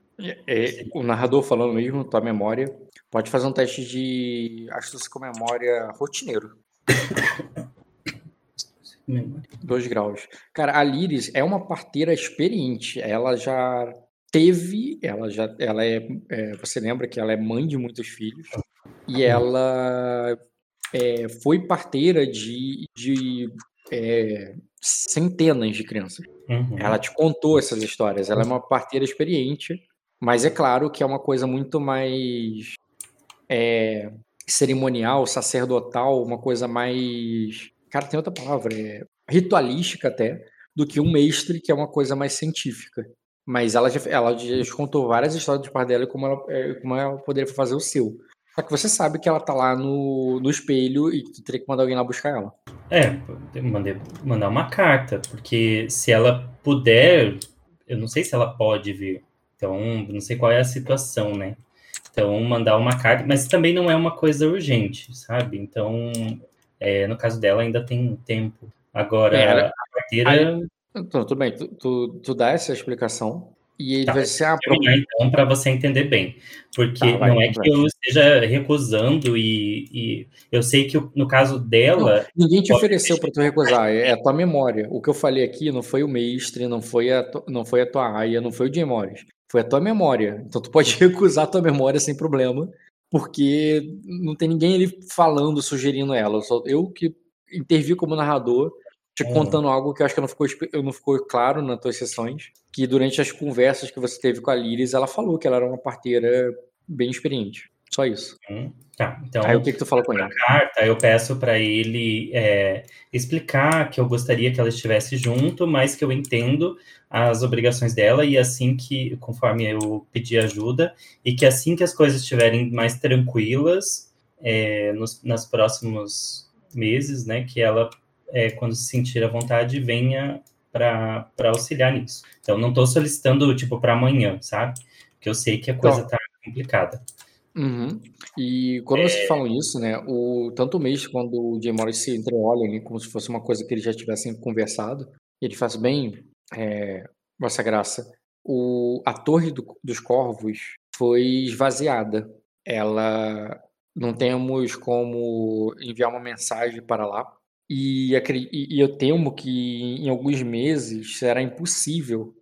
É, o narrador falando mesmo, tua memória, pode fazer um teste de astúcia com memória rotineiro. Dois graus. Cara, a Liris é uma parteira experiente. Ela já teve, ela já, ela é, é você lembra que ela é mãe de muitos filhos e ela é, foi parteira de, de é, centenas de crianças. Uhum. Ela te contou essas histórias. Ela é uma parteira experiente, mas é claro que é uma coisa muito mais é, cerimonial, sacerdotal, uma coisa mais. Cara, tem outra palavra, é ritualística até, do que um mestre, que é uma coisa mais científica. Mas ela já, ela já contou várias histórias de parte dela e como ela, é, como ela poderia fazer o seu. Só que você sabe que ela tá lá no, no espelho e tu teria que mandar alguém lá buscar ela. É, mandei, mandar uma carta, porque se ela puder, eu não sei se ela pode vir. Então, não sei qual é a situação, né? Então, mandar uma carta, mas também não é uma coisa urgente, sabe? Então, é, no caso dela, ainda tem tempo. Agora, é, ela, a carteira. Aí, então, tudo bem, tu, tu, tu dá essa explicação, e ele tá, vai ser a então para você entender bem, porque tá, vai, não é que eu esteja recusando e, e, eu sei que no caso dela não, ninguém te ofereceu para tu recusar, é, é a tua memória. O que eu falei aqui não foi o mestre, não foi a não foi a tua aia, não foi o Jim Morris, foi a tua memória. Então tu pode recusar a tua memória sem problema, porque não tem ninguém ali falando, sugerindo ela. Eu, só, eu que intervi como narrador te uhum. contando algo que eu acho que não ficou, não ficou claro nas tuas sessões, que durante as conversas que você teve com a Liris, ela falou que ela era uma parteira bem experiente. Só isso. Hum, tá, então. Aí o que, que tu falou com ele? carta, eu peço para ele é, explicar que eu gostaria que ela estivesse junto, mas que eu entendo as obrigações dela e assim que, conforme eu pedir ajuda, e que assim que as coisas estiverem mais tranquilas é, nos, nos próximos meses, né, que ela é, quando se sentir à vontade, venha para auxiliar nisso. Então, não estou solicitando, tipo, para amanhã, sabe? Porque eu sei que a coisa está complicada. Uhum. E quando é... vocês falam isso, né, o, tanto o mês quando o Jay Morris se entreolha ali, como se fosse uma coisa que eles já tivessem conversado, ele faz bem, é, Vossa Graça, o, a Torre do, dos Corvos foi esvaziada. Ela não temos como enviar uma mensagem para lá, e, e, eu temo que em alguns meses será impossível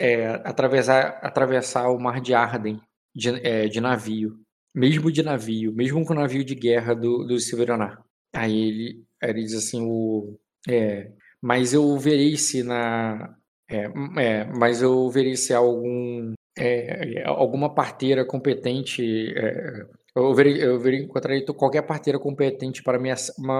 é, atravessar, atravessar o mar de Arden de, é, de, navio, mesmo de navio, mesmo com o navio de guerra do, do. Aí ele, ele diz assim, o, é, mas eu verei se na, é, é, mas eu verei se há algum, é, alguma parteira competente eu verei, eu verei encontrarei qualquer parteira competente para me,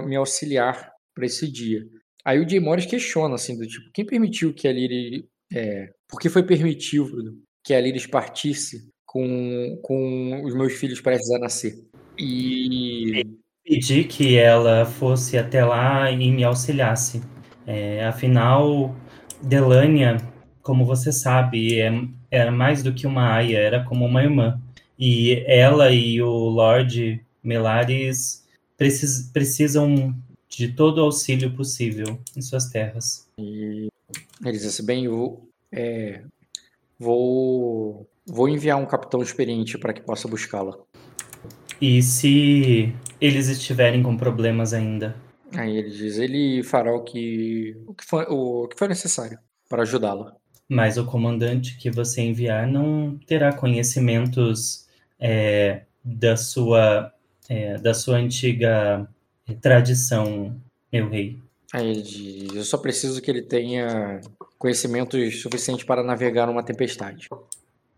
me auxiliar para esse dia. Aí o Jay Morris questiona, assim, do tipo, quem permitiu que a Liri. É, porque foi permitido que a Liris partisse com, com os meus filhos prestes a nascer. E. Pedi que ela fosse até lá e me auxiliasse. É, afinal, Delânia, como você sabe, é, era mais do que uma aia, era como uma irmã. E ela e o Lord Melares precis, precisam de todo o auxílio possível em suas terras. E ele disse assim, bem, eu é, vou, vou enviar um capitão experiente para que possa buscá-la. E se eles estiverem com problemas ainda? Aí ele diz, ele fará o que, o que, for, o que for necessário para ajudá-la. Mas o comandante que você enviar não terá conhecimentos é, da sua é, da sua antiga tradição, meu rei. Aí ele diz, eu só preciso que ele tenha conhecimentos suficientes para navegar numa tempestade.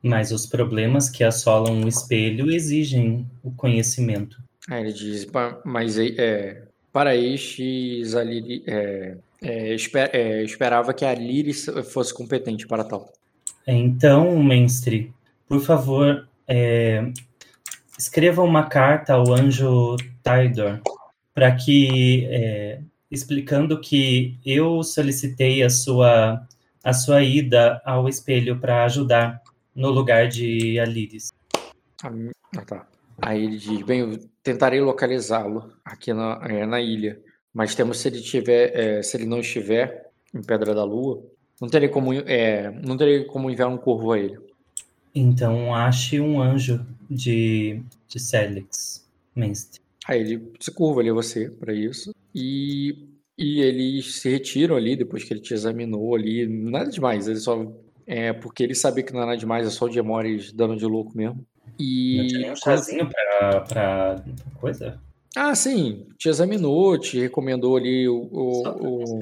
Mas os problemas que assolam o espelho exigem o conhecimento. Aí ele diz, mas é, para estes, a Liri, é, é, esper, é, esperava que a Liri fosse competente para tal. Então, mestre, por favor, é, escreva uma carta ao anjo Tidor para que é, explicando que eu solicitei a sua a sua ida ao espelho para ajudar no lugar de Aliris. Ah, tá. Aí ele diz: Bem, eu tentarei localizá-lo aqui na, é, na ilha, mas temos se ele tiver, é, se ele não estiver em Pedra da Lua, não terei como, é, não terei como enviar um corvo a ele. Então ache um anjo de, de Celix, mestre. Aí ele se curva ali a você para isso e, e eles se retiram ali depois que ele te examinou ali, nada demais, ele só é porque ele sabia que não era demais, é só o Diemores dando de louco mesmo. E Não tinha um chazinho pra, pra coisa? Ah, sim, te examinou, te recomendou ali o, o, o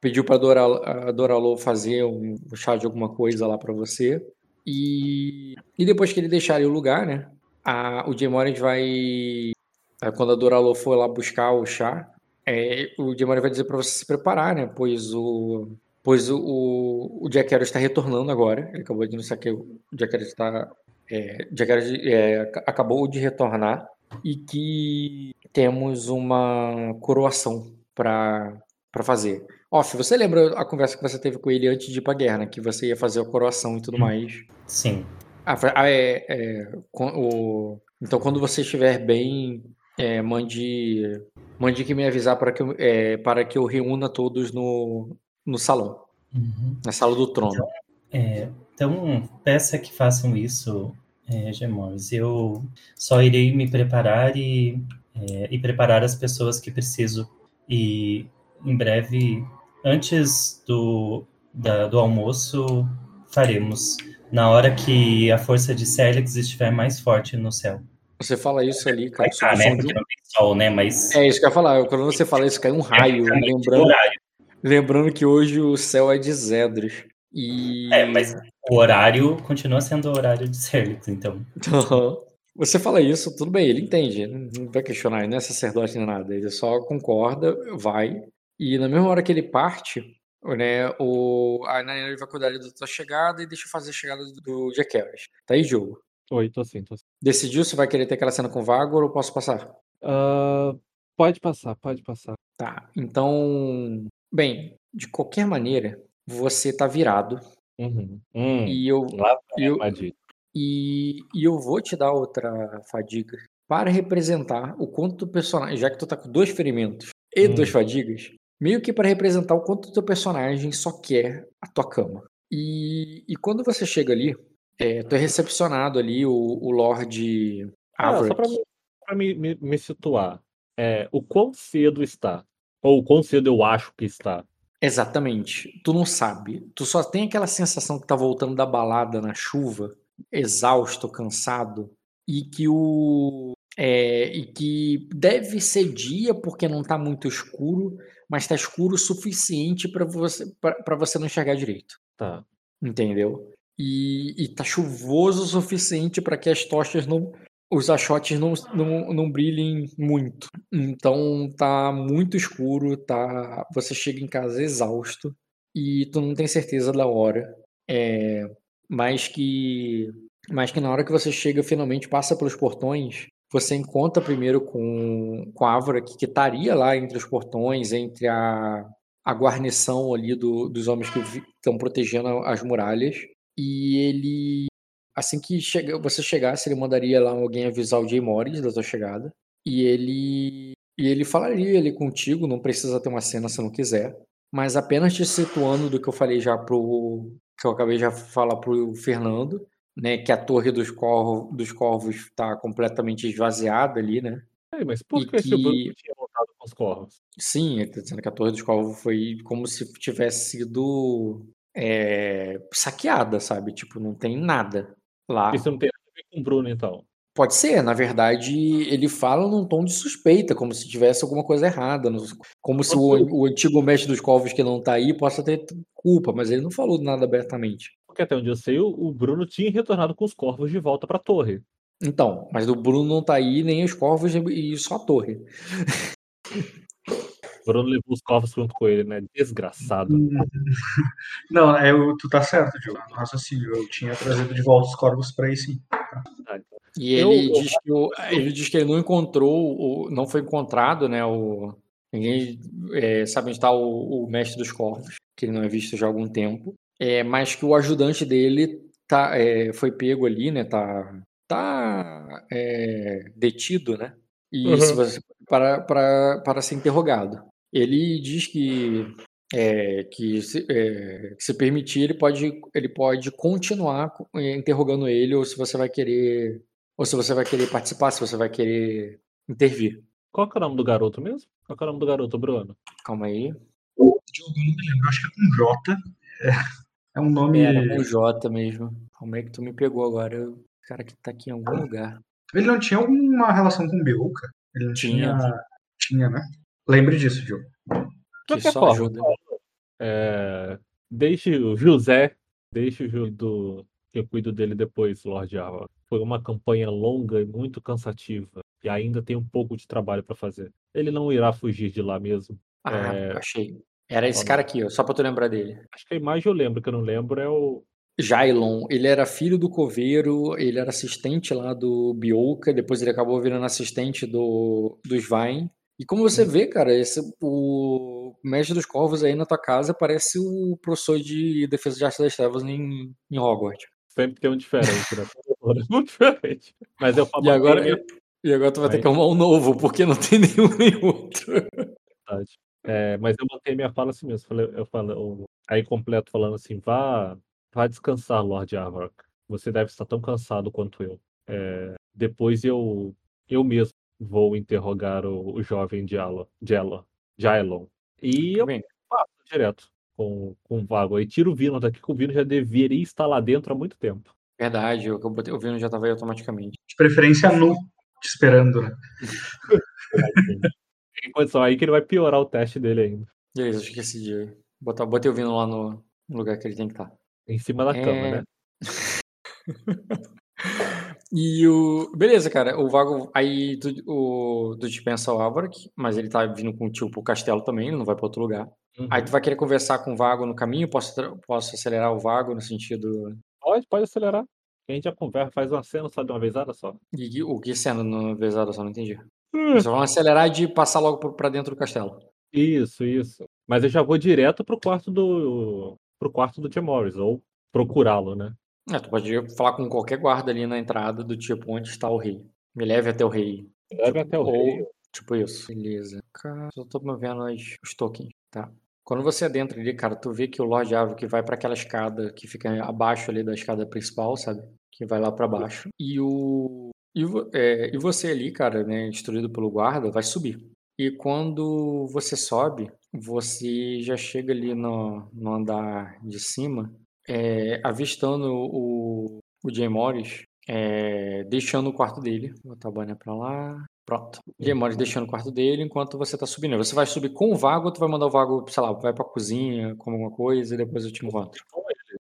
pediu para a Doralô fazer um chá de alguma coisa lá para você. E, e depois que ele deixar ali o lugar, né? A, o Morris vai. Quando a Doralô for lá buscar o chá, é, o Morris vai dizer para você se preparar, né? Pois o. Pois o, o, o Jack Harris está retornando agora. Ele acabou de anunciar que o Jack Harris está. É, Jack Harris, é, acabou de retornar e que temos uma coroação para fazer. Off, você lembra a conversa que você teve com ele antes de ir pra guerra, né? Que você ia fazer a coroação e tudo mais. Sim. Ah, ah é, é, o, então, quando você estiver bem, é, mande, mande que me avisar para que, eu, é, para que eu reúna todos no, no salão. Uhum. Na sala do trono. Então, é, então peça que façam isso, é, Gemores. Eu só irei me preparar e, é, e preparar as pessoas que preciso. E em breve antes do, da, do almoço, faremos. Na hora que a força de Célix estiver mais forte no céu. Você fala isso ali, cara. Vai tá, né? Porque não tem sol, né? Mas... É isso que eu ia falar. Quando você fala isso, cai um raio. lembrando, lembrando que hoje o céu é de Zedros. E... É, mas o horário continua sendo o horário de Célix, então. Você fala isso, tudo bem, ele entende. Não vai questionar, ele não é sacerdote nem nada. Ele só concorda, vai e na mesma hora que ele parte, né, o, a Nayane vai cuidar da tua chegada e deixa eu fazer a chegada do Jack Harris. Tá aí, jogo. Oi, tô sim, tô sim. Decidiu se vai querer ter aquela cena com o Vagor ou posso passar? Uh, pode passar, pode passar. Tá, então... Bem, de qualquer maneira, você tá virado. Uhum. Hum, e eu... Lá eu e, e eu vou te dar outra fadiga para representar o quanto do personagem, já que tu tá com dois ferimentos e hum. duas fadigas, meio que para representar o quanto o teu personagem só quer a tua cama. E, e quando você chega ali, é, tu é recepcionado ali, o, o Lord ah, só para me, me, me, situar, é, o quão cedo está? Ou quão cedo eu acho que está? Exatamente. Tu não sabe. Tu só tem aquela sensação que tá voltando da balada na chuva, exausto, cansado, e que o. É, e que deve ser dia porque não tá muito escuro, mas está escuro o suficiente para você para você não enxergar direito. Tá. Entendeu? E, e tá chuvoso o suficiente para que as tochas não os achotes não, não, não brilhem muito. Então tá muito escuro, tá você chega em casa exausto e tu não tem certeza da hora É, mas que mas que na hora que você chega finalmente passa pelos portões você encontra primeiro com, com a Ávora que estaria lá entre os portões entre a, a guarnição ali do, dos homens que estão protegendo as muralhas e ele assim que chega, você chegasse ele mandaria lá alguém avisar o Jay Morris da sua chegada e ele e ele falaria ali contigo não precisa ter uma cena se não quiser mas apenas te situando do que eu falei já pro que eu acabei já falar pro Fernando, né, que a torre dos corvos dos corvos está completamente esvaziada ali, né? É, mas por que, que... Bruno tinha voltado com os corvos? Sim, ele tá dizendo que a torre dos corvos foi como se tivesse sido é, saqueada, sabe? Tipo, não tem nada lá. Isso não tem nada a ver com o Bruno, então. Pode ser, na verdade, ele fala num tom de suspeita, como se tivesse alguma coisa errada, como se o, o antigo mestre dos corvos que não tá aí possa ter culpa, mas ele não falou nada abertamente. Porque até onde eu sei, o Bruno tinha retornado com os corvos de volta pra torre. Então, mas o Bruno não tá aí, nem os corvos e só a torre. O Bruno levou os corvos junto com ele, né? Desgraçado. Não, é, tu tá certo, Diogo. Raciocínio. Eu tinha trazido de volta os corvos pra aí sim. Ah, então. E ele, eu, diz que o, ele diz que ele não encontrou, o, não foi encontrado, né? O, ninguém é, sabe onde está o, o, mestre dos corvos, que ele não é visto já há algum tempo. É, mas que o ajudante dele tá, é, foi pego ali, né? Tá, tá é, detido, né? E uhum. você, para, para, para ser interrogado. Ele diz que é, que se, é, se, permitir ele pode ele pode continuar interrogando ele ou se você vai querer ou se você vai querer participar, se você vai querer intervir. Qual é o nome do garoto mesmo? Qual é o nome do garoto, Bruno? Calma aí. Diogo, eu não me lembro, acho que é com J. É, é um nome. Era com J mesmo. Como é que tu me pegou agora? O cara que tá aqui em algum lugar. Ele não tinha alguma relação com o Biuca? Ele não tinha. Tinha, tinha né? Lembre disso, Diogo. Que só ajuda. É... Deixe o José, deixe o do que eu cuido dele depois, Lord Ava. Foi uma campanha longa e muito cansativa. E ainda tem um pouco de trabalho para fazer. Ele não irá fugir de lá mesmo. Ah, é... achei. Era esse cara aqui, ó, só pra tu lembrar dele. Acho que a imagem eu lembro, que eu não lembro é o. Jailon, ele era filho do coveiro, ele era assistente lá do Bioka, depois ele acabou virando assistente do, dos Vine. E como você vê, cara, esse, o Mestre dos Corvos aí na tua casa parece o professor de Defesa de Arte das Trevas em, em Hogwarts. Sempre tem um diferente, né? Muito diferente. Mas eu e agora, minha... e agora tu vai ter que arrumar um novo, porque não tem nenhum nem outro. É, mas eu mantenho minha fala assim mesmo. Eu falo, eu, aí completo falando assim: vá, vá descansar, Lord Arvok. Você deve estar tão cansado quanto eu. É, depois eu, eu mesmo vou interrogar o, o jovem Jalo, Jalo, Jaelon. E eu passo direto com, com o Vago. Aí tira o Vino daqui, que o Vino já deveria estar lá dentro há muito tempo. Verdade, eu, botei, o Vino já estava aí automaticamente. De preferência nu, te esperando, né? Tem condição aí que ele vai piorar o teste dele ainda. Beleza, acho que esse dia. Botar, botei o Vino lá no, lugar que ele tem que estar. Em cima da é... cama, né? E o. Beleza, cara. O Vago. Aí tu, o, tu dispensa o Alvarak, mas ele tá vindo com o tio pro castelo também, ele não vai pra outro lugar. Uhum. Aí tu vai querer conversar com o Vago no caminho? Posso, posso acelerar o Vago no sentido. Pode, pode acelerar. A gente já conversa, faz uma cena só de uma vezada só. E o que cena de uma vezada só? Não entendi. Hum. Só vão acelerar de passar logo pra dentro do castelo. Isso, isso. Mas eu já vou direto pro quarto do. pro quarto do Tim Morris, ou procurá-lo, né? É, tu pode falar com qualquer guarda ali na entrada do tipo, onde está o rei? Me leve até o rei. Me leve até o Ou, rei. Tipo isso. Beleza. Cara, só tô movendo os tokens, tá? Quando você adentra ali, cara, tu vê que o Lord Ave que vai para aquela escada que fica abaixo ali da escada principal, sabe? Que vai lá para baixo. E o. E, é, e você ali, cara, né, instruído pelo guarda, vai subir. E quando você sobe, você já chega ali no, no andar de cima é, avistando o, o Jay Morris, é, deixando o quarto dele. Vou botar a banha pra lá. Pronto. Jay Morris deixando o quarto dele enquanto você tá subindo. Você vai subir com o vago ou tu vai mandar o vago, sei lá, vai pra cozinha, come alguma coisa e depois eu te encontro?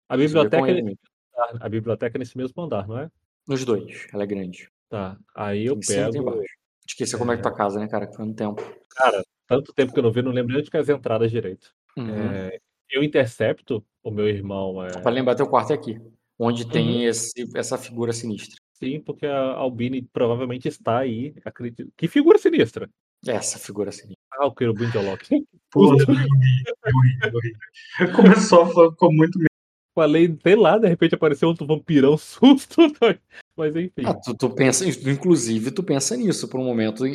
A biblioteca, é nesse, a biblioteca é nesse mesmo andar, não é? Nos dois, ela é grande. Tá, aí eu tem pego. Esqueci é... como é que tua casa, né, cara? Quanto tempo? Cara, tanto tempo que eu não vi, não lembro nem de que as entradas direito. Uhum. É, eu intercepto o meu irmão. É... Pra lembrar, teu quarto é aqui. Onde tem uhum. esse, essa figura sinistra. Sim, porque a Albini provavelmente está aí. Acredito. Que figura sinistra? Essa figura sinistra. Ah, o querubim de eu ri, eu ri. Começou, ficou muito Falei, sei lá, de repente apareceu outro vampirão susto. Mas enfim. Ah, tu, tu, pensa, inclusive, tu pensa nisso por um momento.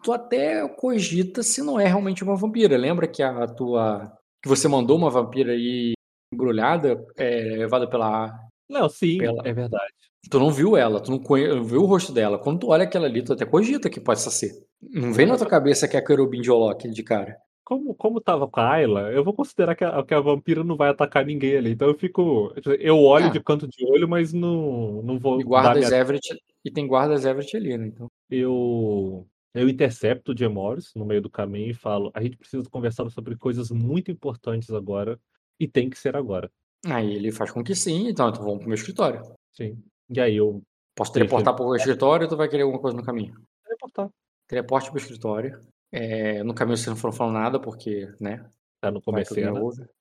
Tu até cogita se não é realmente uma vampira. Lembra que a tua. Que você mandou uma vampira aí embrulhada, é, levada pela. Não, sim, pela... é verdade. Tu não viu ela, tu não, conhe... viu o rosto dela. Quando tu olha aquela ali, tu até cogita que pode ser. Não vem na tua cabeça que é a querubim de Olok de cara como, como tava com a Ayla, eu vou considerar que a, que a vampira não vai atacar ninguém ali. Então eu fico. Eu olho ah. de canto de olho, mas não, não vou. E guardas minha... Everett, e tem guardas Everett ali, né? Então. Eu. Eu intercepto o Jim Morris no meio do caminho e falo: a gente precisa conversar sobre coisas muito importantes agora e tem que ser agora. Aí ele faz com que sim, então, então vamos pro meu escritório. Sim. E aí eu. Posso teleportar para o escritório ou tu vai querer alguma coisa no caminho? Teleportar. Teleporte para o escritório. É, no caminho você não falou, falando nada, porque, né? Tá no começo, né?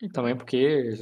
E também porque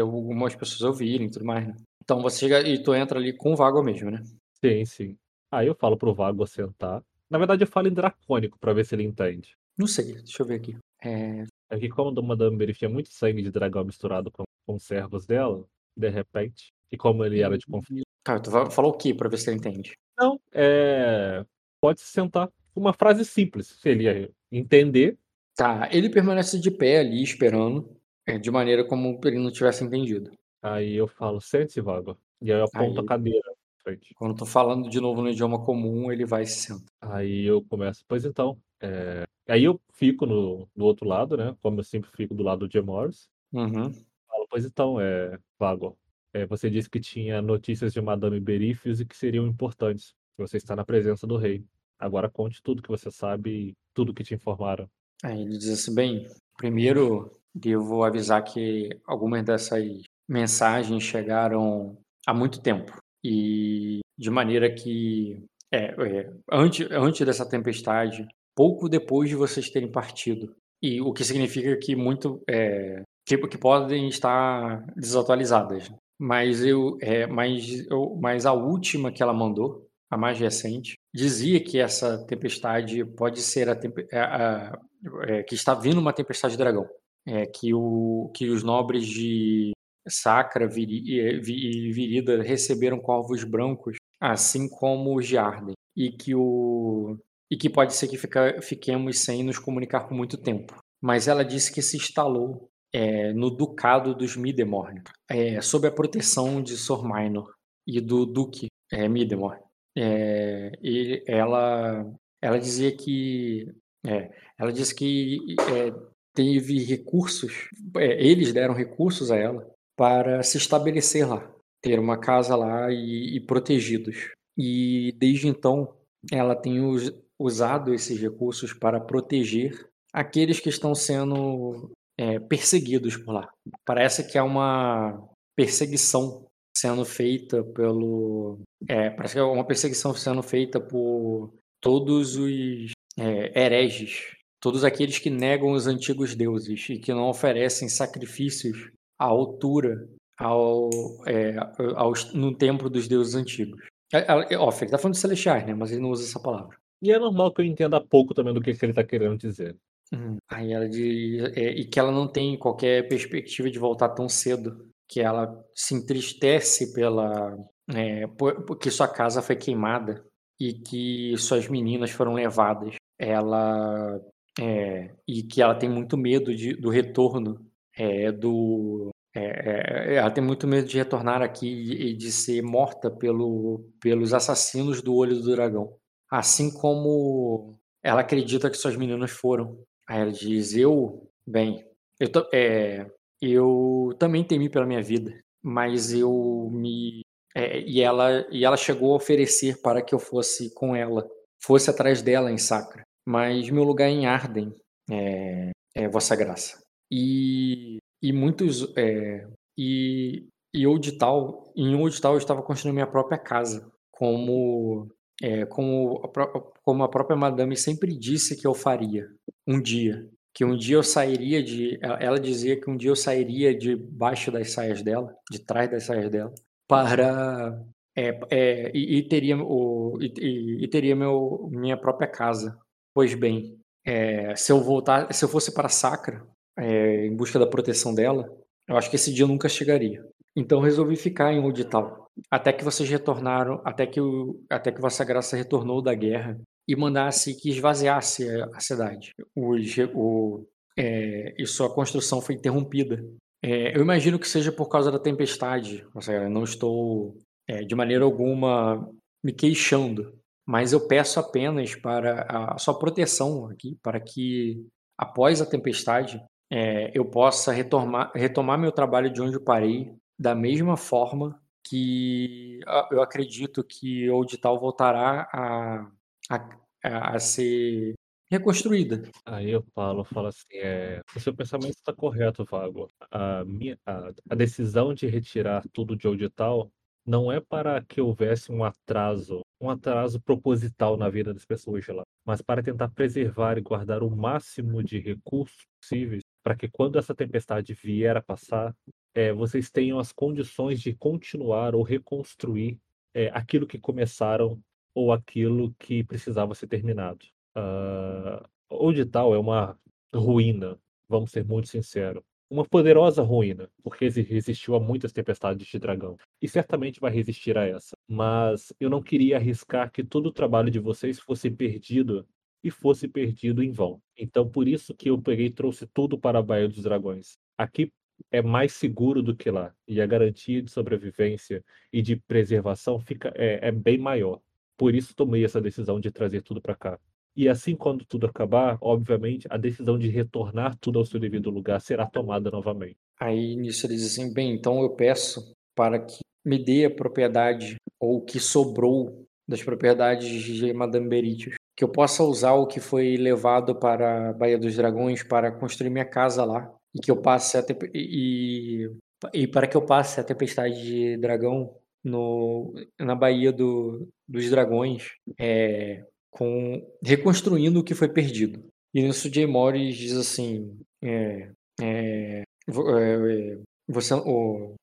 algumas pessoas ouvirem e tudo mais, né? Então você chega e tu entra ali com o Vago mesmo, né? Sim, sim. Aí eu falo pro Vago sentar. Na verdade, eu falo em dracônico pra ver se ele entende. Não sei, deixa eu ver aqui. É, é que como a Madame tinha muito sangue de dragão misturado com, com os servos dela, de repente, e como ele era de confiança. Cara, tu falou o que pra ver se ele entende? Não, é. Pode se sentar uma frase simples, se ele ia entender. Tá, ele permanece de pé ali esperando, é, de maneira como ele não tivesse entendido. Aí eu falo, sente-se, Vago. E aí eu aponto aí, a cadeira. Frente. Quando tô falando de novo no idioma comum, ele vai se sentar. Aí eu começo, pois então. É... Aí eu fico no, do outro lado, né? Como eu sempre fico do lado de Morris. Uhum. Falo, pois então, é, Vago. É, você disse que tinha notícias de Madame Berifius e que seriam importantes. Você está na presença do rei. Agora conte tudo que você sabe e tudo que te informaram. Aí ele diz assim, bem, primeiro devo avisar que algumas dessas mensagens chegaram há muito tempo e de maneira que é, é, antes, antes dessa tempestade, pouco depois de vocês terem partido. E o que significa que muito é, que, que podem estar desatualizadas. Mas eu, é, mas, eu, mas a última que ela mandou a mais recente, dizia que essa tempestade pode ser a, a, a é, que está vindo uma tempestade de dragão, é, que, o, que os nobres de Sacra e Virida receberam corvos brancos, assim como os de Arden, e que o e que pode ser que fica, fiquemos sem nos comunicar por muito tempo. Mas ela disse que se instalou é, no Ducado dos Midemorn, é, sob a proteção de Sor Minor e do Duque é, Midemorn. É, e ela, ela dizia que, é, ela disse que é, teve recursos, é, eles deram recursos a ela para se estabelecer lá, ter uma casa lá e, e protegidos. E desde então ela tem us, usado esses recursos para proteger aqueles que estão sendo é, perseguidos por lá. Parece que há uma perseguição sendo feita pelo. É, parece que é uma perseguição sendo feita por todos os é, hereges, todos aqueles que negam os antigos deuses e que não oferecem sacrifícios à altura ao, é, aos, no templo dos deuses antigos. É, é, ó, ele está falando de celestiais, né? Mas ele não usa essa palavra. E é normal que eu entenda pouco também do que, que ele está querendo dizer. Uhum. Aí ela diz, é, e que ela não tem qualquer perspectiva de voltar tão cedo que ela se entristece pela é, porque sua casa foi queimada e que suas meninas foram levadas. Ela é, e que ela tem muito medo de, do retorno é, do é, é, ela tem muito medo de retornar aqui e de ser morta pelo, pelos assassinos do olho do dragão. Assim como ela acredita que suas meninas foram. Aí ela diz: Eu, bem, eu, é, eu também temi pela minha vida, mas eu me é, e ela e ela chegou a oferecer para que eu fosse com ela, fosse atrás dela em Sacra, mas meu lugar é em Arden, é, é Vossa Graça. E e muitos é, e e Oldtal, em Oldtal eu estava construindo minha própria casa, como é, como, a, como a própria Madame sempre disse que eu faria um dia. que um dia eu sairia de. Ela dizia que um dia eu sairia debaixo das saias dela, de trás das saias dela, para. É, é, e, e, teria, o, e, e, teria meu, minha própria casa. Pois bem, é, se eu voltar, se eu fosse para Sacra, é, em busca da proteção dela, eu acho que esse dia nunca chegaria. Então resolvi ficar em Odital, até que vocês retornaram, até que, o, até que Vossa Graça retornou da guerra e mandasse que esvaziasse a cidade. O, o, é, e sua construção foi interrompida. É, eu imagino que seja por causa da tempestade. Ou seja, não estou é, de maneira alguma me queixando, mas eu peço apenas para a sua proteção aqui, para que após a tempestade é, eu possa retomar, retomar meu trabalho de onde eu parei da mesma forma que eu acredito que o Audital voltará a, a, a ser reconstruída. Aí eu falo, falo assim, é, o seu pensamento está correto, Vago. A, minha, a, a, decisão de retirar tudo de audital não é para que houvesse um atraso, um atraso proposital na vida das pessoas de lá, mas para tentar preservar e guardar o máximo de recursos possíveis para que quando essa tempestade vier a passar, é, vocês tenham as condições de continuar ou reconstruir é, aquilo que começaram ou aquilo que precisava ser terminado. Uh, o digital é uma ruína, vamos ser muito sinceros. Uma poderosa ruína, porque resistiu a muitas tempestades de dragão. E certamente vai resistir a essa. Mas eu não queria arriscar que todo o trabalho de vocês fosse perdido e fosse perdido em vão. Então, por isso que eu peguei e trouxe tudo para a Baía dos Dragões. Aqui é mais seguro do que lá. E a garantia de sobrevivência e de preservação fica é, é bem maior. Por isso tomei essa decisão de trazer tudo para cá. E assim, quando tudo acabar, obviamente, a decisão de retornar tudo ao seu devido lugar será tomada novamente. Aí nisso eles dizem: bem, então eu peço para que me dê a propriedade ou o que sobrou das propriedades de Madame Beritius, que eu possa usar o que foi levado para a Baía dos Dragões para construir minha casa lá e que eu passe a e, e para que eu passe a tempestade de dragão no, na Baía do, dos Dragões, é, com reconstruindo o que foi perdido. E nisso Jay Morris diz assim: é, é, é você, o,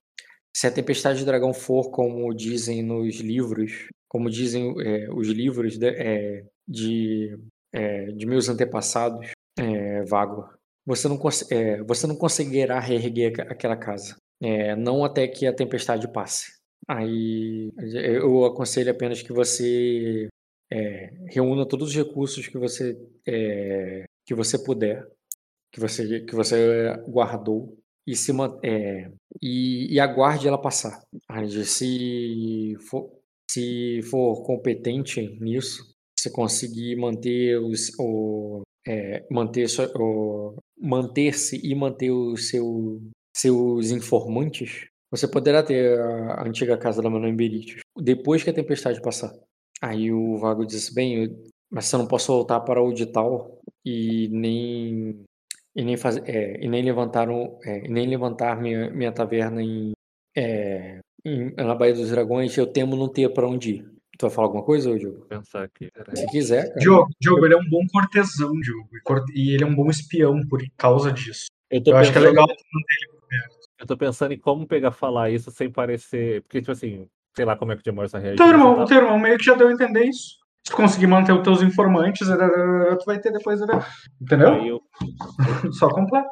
se a tempestade de dragão for como dizem nos livros, como dizem é, os livros de, é, de, de meus antepassados, Vago, você não, você não conseguirá reerguer aquela casa. não até que a tempestade passe. Aí eu aconselho apenas que você é, reúna todos os recursos que você é, que você puder, que você que você guardou e se é, e, e, aguarde ela passar. Se for, se for competente nisso, se conseguir manter os, o, é, manter o, manter-se e manter os seu, seus informantes, você poderá ter a antiga casa da Manoel Beritius, depois que a tempestade passar. Aí o Vago disse, bem, eu, mas eu não posso voltar para o Dital e nem e nem fazer é, e nem levantaram é, nem levantar minha, minha taverna em, é, em, na Baía dos Dragões eu temo não ter para onde ir tu vai falar alguma coisa Diogo? pensar aqui se quiser cara. Diogo, Diogo ele é um bom cortesão Diogo e ele é um bom espião por causa disso eu, eu acho que é legal manter ele por perto eu tô pensando em como pegar falar isso sem parecer. Porque, tipo assim, sei lá como é que o Jim Morrison reagiu. Teu irmão, tá... o teu irmão meio que já deu a entender isso. Se tu conseguir manter os teus informantes, tu vai ter depois. Entendeu? Eu... Só completa.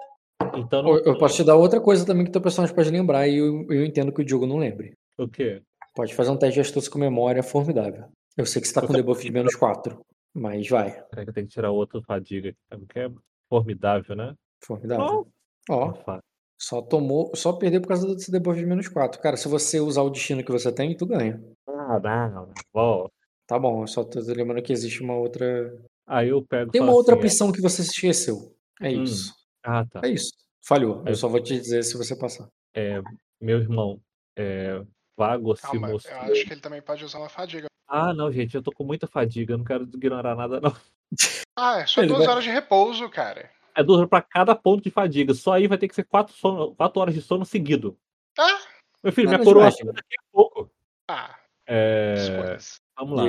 Então, não... Eu posso te dar outra coisa também que teu personagem pode lembrar e eu, eu entendo que o Diogo não lembre. O quê? Pode fazer um teste de astúcia com memória formidável. Eu sei que você tá com debuff de menos 4, mas vai. Peraí que eu tenho que tirar outro fadiga. Que é formidável, né? Formidável. Ó. Oh. Só tomou, só perdeu por causa desse debuff de menos 4. Cara, se você usar o destino que você tem, tu ganha. Ah, não, não. Tá bom, eu só tô lembrando que existe uma outra. Aí eu pego. Tem uma outra assim, é opção é... que você se esqueceu. É hum. isso. Ah, tá. É isso. Falhou. Eu só vou te dizer se você passar. É, meu irmão, é, Vago se mostrou. Eu acho que ele também pode usar uma fadiga. Ah, não, gente, eu tô com muita fadiga, eu não quero ignorar nada, não. Ah, é só ele duas vai... horas de repouso, cara. É duas horas pra cada ponto de fadiga. Só aí vai ter que ser quatro, sono, quatro horas de sono seguido. Ah? Meu filho, minha coroa daqui a pouco. Ah. É... Vamos lá.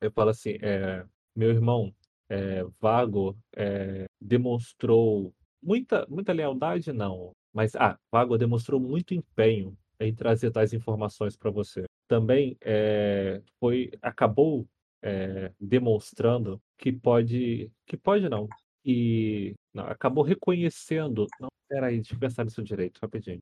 Eu falo assim, é... meu irmão, é, Vago é, demonstrou muita, muita lealdade, não, mas ah, Vago demonstrou muito empenho em trazer tais informações para você. Também é, foi acabou é, demonstrando que pode, que pode não, e não, acabou reconhecendo. Não, peraí, deixa eu pensar nisso direito, rapidinho.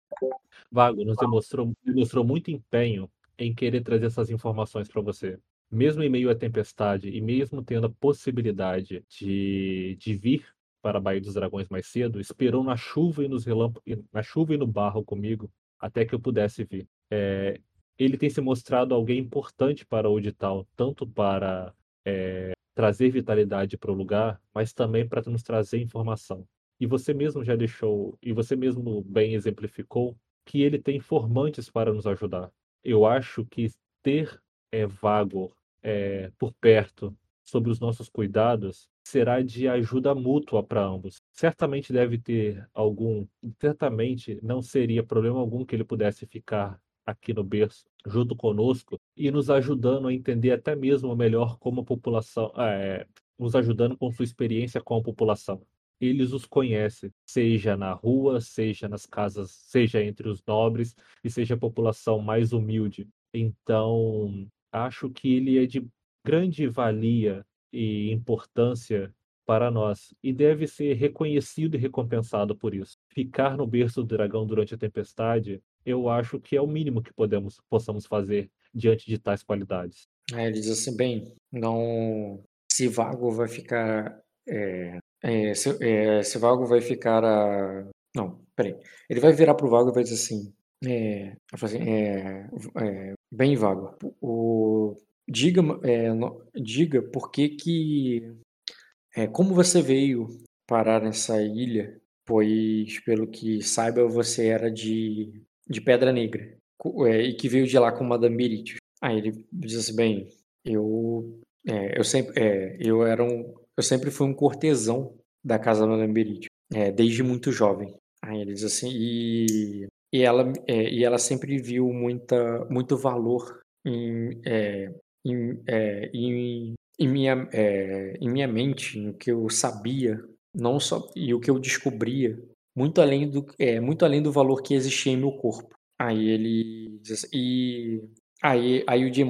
Vago nos demonstrou, demonstrou muito empenho em querer trazer essas informações para você. Mesmo em meio à tempestade e mesmo tendo a possibilidade de, de vir para a Baía dos Dragões mais cedo, esperou na chuva e nos relâmpagos, na chuva e no barro comigo até que eu pudesse vir. É, ele tem se mostrado alguém importante para o Dital, tanto para é, trazer vitalidade para o lugar, mas também para nos trazer informação. E você mesmo já deixou, e você mesmo bem exemplificou, que ele tem informantes para nos ajudar. Eu acho que ter é, Vago é, por perto sobre os nossos cuidados será de ajuda mútua para ambos. Certamente deve ter algum, certamente não seria problema algum que ele pudesse ficar aqui no berço junto conosco e nos ajudando a entender até mesmo melhor como a população, é, nos ajudando com sua experiência com a população. Eles os conhecem, seja na rua, seja nas casas, seja entre os nobres e seja a população mais humilde. Então, acho que ele é de grande valia e importância para nós e deve ser reconhecido e recompensado por isso. Ficar no berço do dragão durante a tempestade, eu acho que é o mínimo que podemos possamos fazer diante de tais qualidades. É, ele diz assim, bem, não se Vago vai ficar é, é, se, é, Vago vai ficar a não, peraí. Ele vai virar pro Vago e vai dizer assim, é, assim, é, é, bem Vago, o diga, é, diga por que que é, como você veio parar nessa ilha, pois, pelo que saiba, você era de, de Pedra Negra é, e que veio de lá com Madame Beritius. Aí ele diz assim, bem, eu, é, eu sempre, é, eu era um, eu sempre fui um cortesão da casa da Madame Beritius, é, desde muito jovem. Aí ele diz assim, e, e, ela, é, e ela sempre viu muita, muito valor em, em, em em minha, é, em minha mente, no que eu sabia, não só e o que eu descobria, muito além do, é, muito além do valor que existia em meu corpo. Aí ele assim, e aí, aí o Jim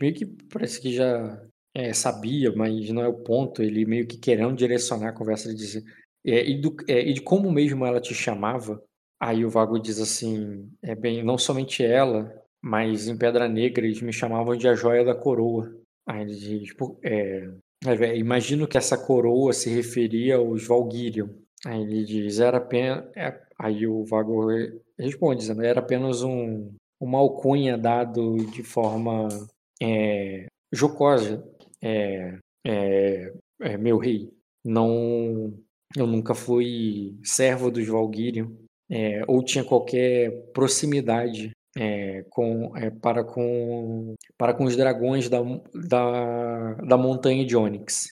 meio que parece que já é, sabia, mas não é o ponto. Ele meio que querendo direcionar a conversa de dizer é, e, do, é, e de como mesmo ela te chamava. Aí o Vago diz assim, é bem, não somente ela, mas em Pedra Negra eles me chamavam de a joia da coroa. Aí ele diz, tipo, é, é, imagino que essa coroa se referia aos Valguirion. Aí ele diz, era apenas. É, aí o Vago responde, dizendo, era apenas um, uma alcunha dado de forma é, jocosa. É, é, é, meu rei, não. Eu nunca fui servo dos Valguirion, é, ou tinha qualquer proximidade é, com, é, para, com, para com os dragões da, da, da montanha de Onyx.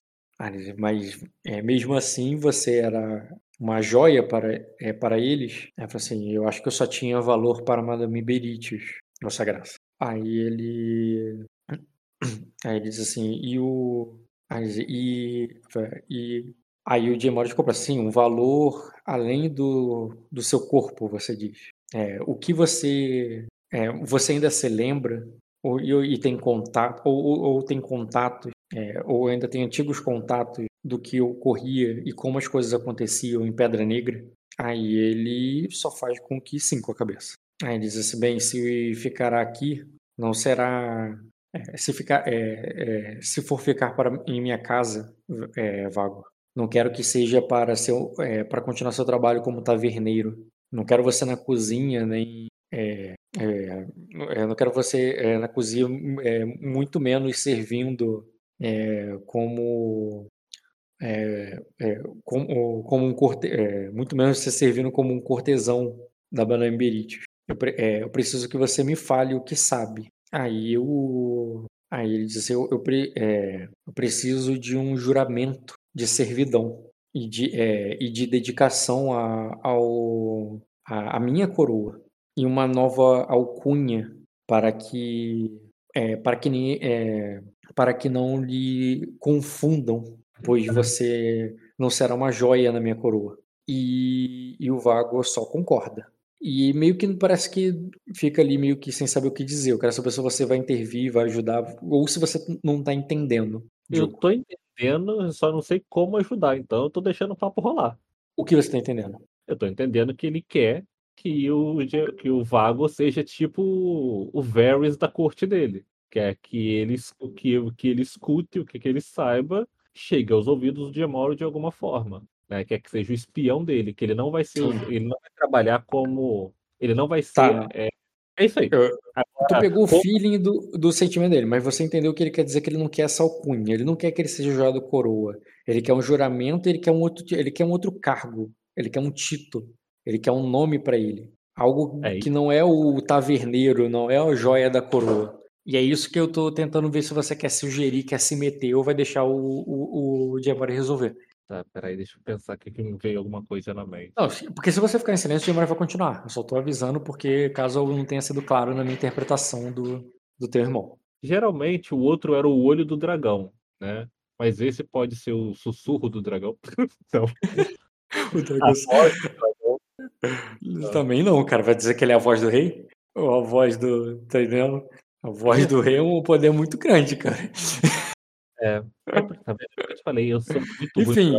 Mas é, mesmo assim você era uma joia para, é, para eles. É, assim, eu acho que eu só tinha valor para Madame Beritius, nossa graça. Aí ele. Aí ele diz assim, e o. E, e aí o Morris compra assim, um valor além do, do seu corpo, você diz. É, o que você é, você ainda se lembra ou, e, tem contato ou, ou, ou tem contatos é, ou ainda tem antigos contatos do que ocorria e como as coisas aconteciam em Pedra Negra? Aí ele só faz com que sim com a cabeça. Aí ele diz assim, bem, se ficará aqui, não será é, se ficar, é, é, se for ficar para em minha casa, é, vago, não quero que seja para seu, é, para continuar seu trabalho como taverneiro. Não quero você na cozinha, nem. É, é, não quero você é, na cozinha, é, muito menos servindo é, como. É, como, como um corte, muito menos você servindo como um cortesão da Banana Beritius. Eu, eu, preciso que você me fale o que sabe. Aí eu. Aí ele disse: eu, eu, eu preciso de um juramento de servidão e de, é, e de dedicação a, ao, a, a, minha coroa e uma nova alcunha para que é, para que é, para que não lhe confundam pois você não será uma joia na minha coroa. E, e o Vago só concorda. E meio que parece que fica ali meio que sem saber o que dizer. Eu quero saber se você vai intervir, vai ajudar, ou se você não tá entendendo. Eu tô entendendo, só não sei como ajudar, então eu tô deixando o papo rolar. O que você tá entendendo? Eu tô entendendo que ele quer que o, que o Vago seja tipo o Varys da corte dele. Quer que ele, que, que ele escute, o que, que ele saiba, chegue aos ouvidos de Emoro de alguma forma né? Quer que seja o espião dele, que ele não vai ser, ele não vai trabalhar como, ele não vai ser. Tá. É, é isso aí. Eu, tu pegou como... o feeling do, do sentimento dele, mas você entendeu que ele quer dizer que ele não quer essa alcunha, ele não quer que ele seja jurado coroa. Ele quer um juramento, ele quer um outro, ele quer um outro cargo, ele quer um título, ele quer um nome para ele. Algo é que não é o taverneiro, não é a joia da coroa. E é isso que eu tô tentando ver se você quer sugerir, quer se meter ou vai deixar o, o, o Diamore resolver. Tá, peraí, deixa eu pensar aqui que me veio alguma coisa na mente. Não, porque se você ficar em silêncio, o Gilmar vai continuar. Eu só tô avisando porque caso eu não tenha sido claro na minha interpretação do, do teu irmão. Geralmente o outro era o olho do dragão, né? Mas esse pode ser o sussurro do dragão. não. o dragão. Também não, cara. Vai dizer que ele é a voz do rei? Ou a voz do. Tá entendendo? A voz do rei é um poder muito grande, cara. É, tá vendo? Eu te falei, eu sou muito Enfim,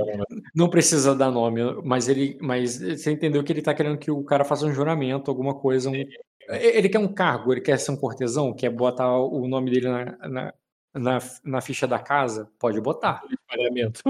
não precisa dar nome, mas ele, mas você entendeu que ele tá querendo que o cara faça um juramento, alguma coisa. Um, ele quer um cargo, ele quer ser um cortesão, quer botar o nome dele na, na, na, na ficha da casa, pode botar. Pagamento.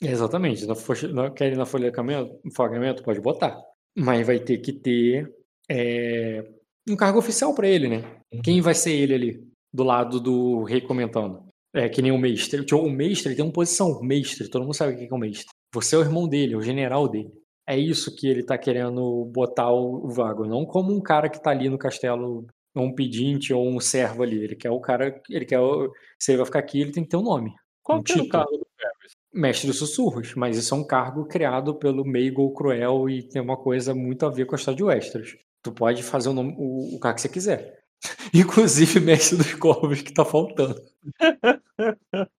Exatamente, na, quer ir na folha de pagamento, pode botar. Mas vai ter que ter é, um cargo oficial para ele, né? Quem uhum. vai ser ele ali, do lado do rei comentando? É que nem o mestre. O mestre tem uma posição, mestre, todo mundo sabe o que é o mestre. Você é o irmão dele, é o general dele. É isso que ele tá querendo botar o, Vago, não como um cara que tá ali no castelo, um pedinte ou um servo ali. Ele quer o cara, ele quer o, se ele vai ficar aqui, ele tem que ter um nome. Qual um que é o cargo do Ferris? Mestre dos Sussurros, mas isso é um cargo criado pelo Meigol Cruel e tem uma coisa muito a ver com a história de Westeros. Tu pode fazer o, nome, o, o cargo que você quiser. Inclusive Mestre dos Corvos, que tá faltando.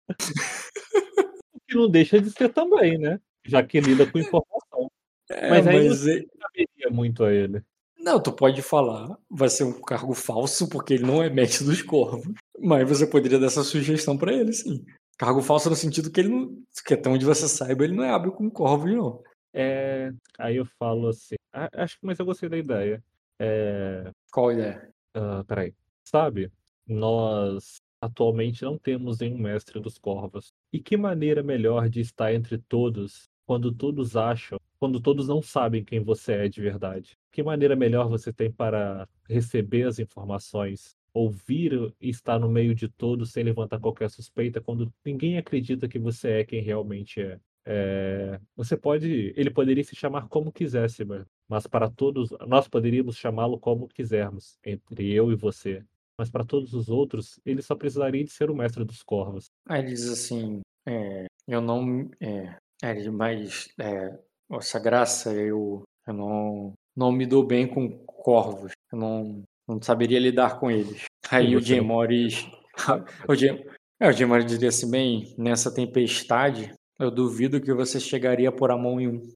que não deixa de ser também, né? Já que lida com informação. É, mas aí mas não saberia muito a ele. Não, tu pode falar, vai ser um cargo falso, porque ele não é mestre dos corvos. Mas você poderia dar essa sugestão para ele, sim. Cargo falso no sentido que ele não. Que até onde você saiba, ele não é hábil com corvos, não. É, aí eu falo assim. Acho que, mas eu gostei da ideia. É... Qual ideia? Uh, peraí. Sabe, nós atualmente não temos nenhum mestre dos corvos. E que maneira melhor de estar entre todos quando todos acham, quando todos não sabem quem você é de verdade? Que maneira melhor você tem para receber as informações, ouvir e estar no meio de todos sem levantar qualquer suspeita quando ninguém acredita que você é quem realmente é? É, você pode, ele poderia se chamar como quisesse, mas para todos, nós poderíamos chamá-lo como quisermos, entre eu e você. Mas para todos os outros, ele só precisaria de ser o mestre dos corvos. Aí ele diz assim: é, eu não. É, é, mas é, essa graça, eu, eu não, não me dou bem com corvos. Eu não, não saberia lidar com eles. Aí o Jim Morris. o Jim, é, o Jim Morris diria assim: bem, nessa tempestade, eu duvido que você chegaria a pôr a mão em um.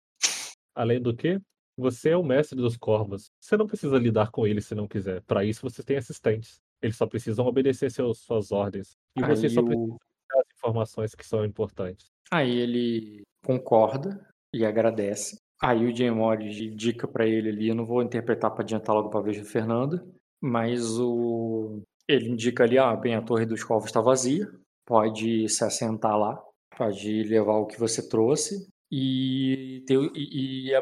Além do que, você é o mestre dos corvos. Você não precisa lidar com eles se não quiser. Para isso você tem assistentes. Eles só precisam obedecer seus, suas ordens. E Aí você só precisa as informações que são importantes. Aí ele concorda e agradece. Aí o Jay Morris indica para ele ali, eu não vou interpretar para adiantar logo para vez do Fernando, mas o ele indica ali, ah, bem, a torre dos corvos está vazia, pode se assentar lá, pode levar o que você trouxe e, ter, e, e,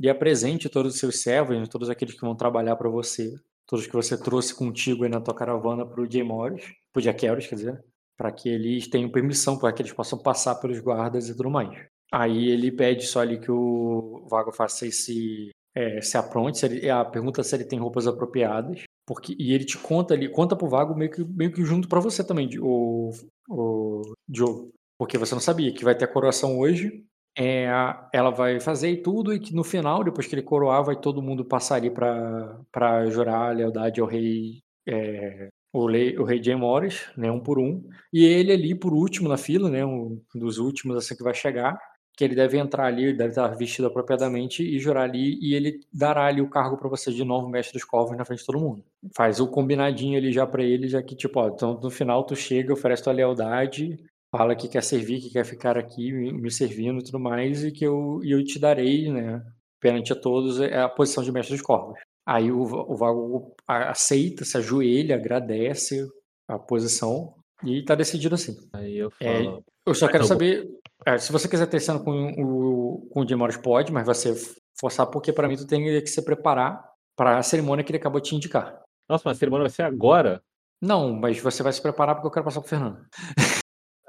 e apresente todos os seus servos, né, todos aqueles que vão trabalhar para você, todos que você trouxe contigo aí na tua caravana para o Jay Morris, para o Harris, quer dizer, para que eles tenham permissão, para que eles possam passar pelos guardas e tudo mais. Aí ele pede só ali que o Vago faça esse é, se apronte, se ele, a pergunta se ele tem roupas apropriadas, porque e ele te conta ali, conta pro Vago meio que, meio que junto para você também, o, o Joe, porque você não sabia que vai ter a coroação hoje é, ela vai fazer tudo e que no final, depois que ele coroar, vai todo mundo passar ali para jurar a lealdade ao rei é, o, Lei, o rei Jay Morris, né, um por um, e ele ali por último na fila, né, um dos últimos assim que vai chegar, que ele deve entrar ali, deve estar vestido apropriadamente e jurar ali, e ele dará ali o cargo para você de novo mestre dos corvos na frente de todo mundo. Faz o combinadinho ali já para ele, já que tipo, ó, então no final tu chega, oferece tua lealdade, fala que quer servir, que quer ficar aqui me servindo e tudo mais, e que eu, e eu te darei, né, perante a todos, é a posição de mestre dos corvos. Aí o, o Vago aceita, se ajoelha, agradece a posição e tá decidido assim. Aí eu É, falo. eu só quero eu- saber, é, se você quiser ter cena com o, com o Morris, pode, mas vai ser forçar, porque para mim tu tem que se preparar para a cerimônia que ele acabou de te indicar. Nossa, mas a cerimônia vai ser agora? Não, mas você vai se preparar porque eu quero passar pro Fernando.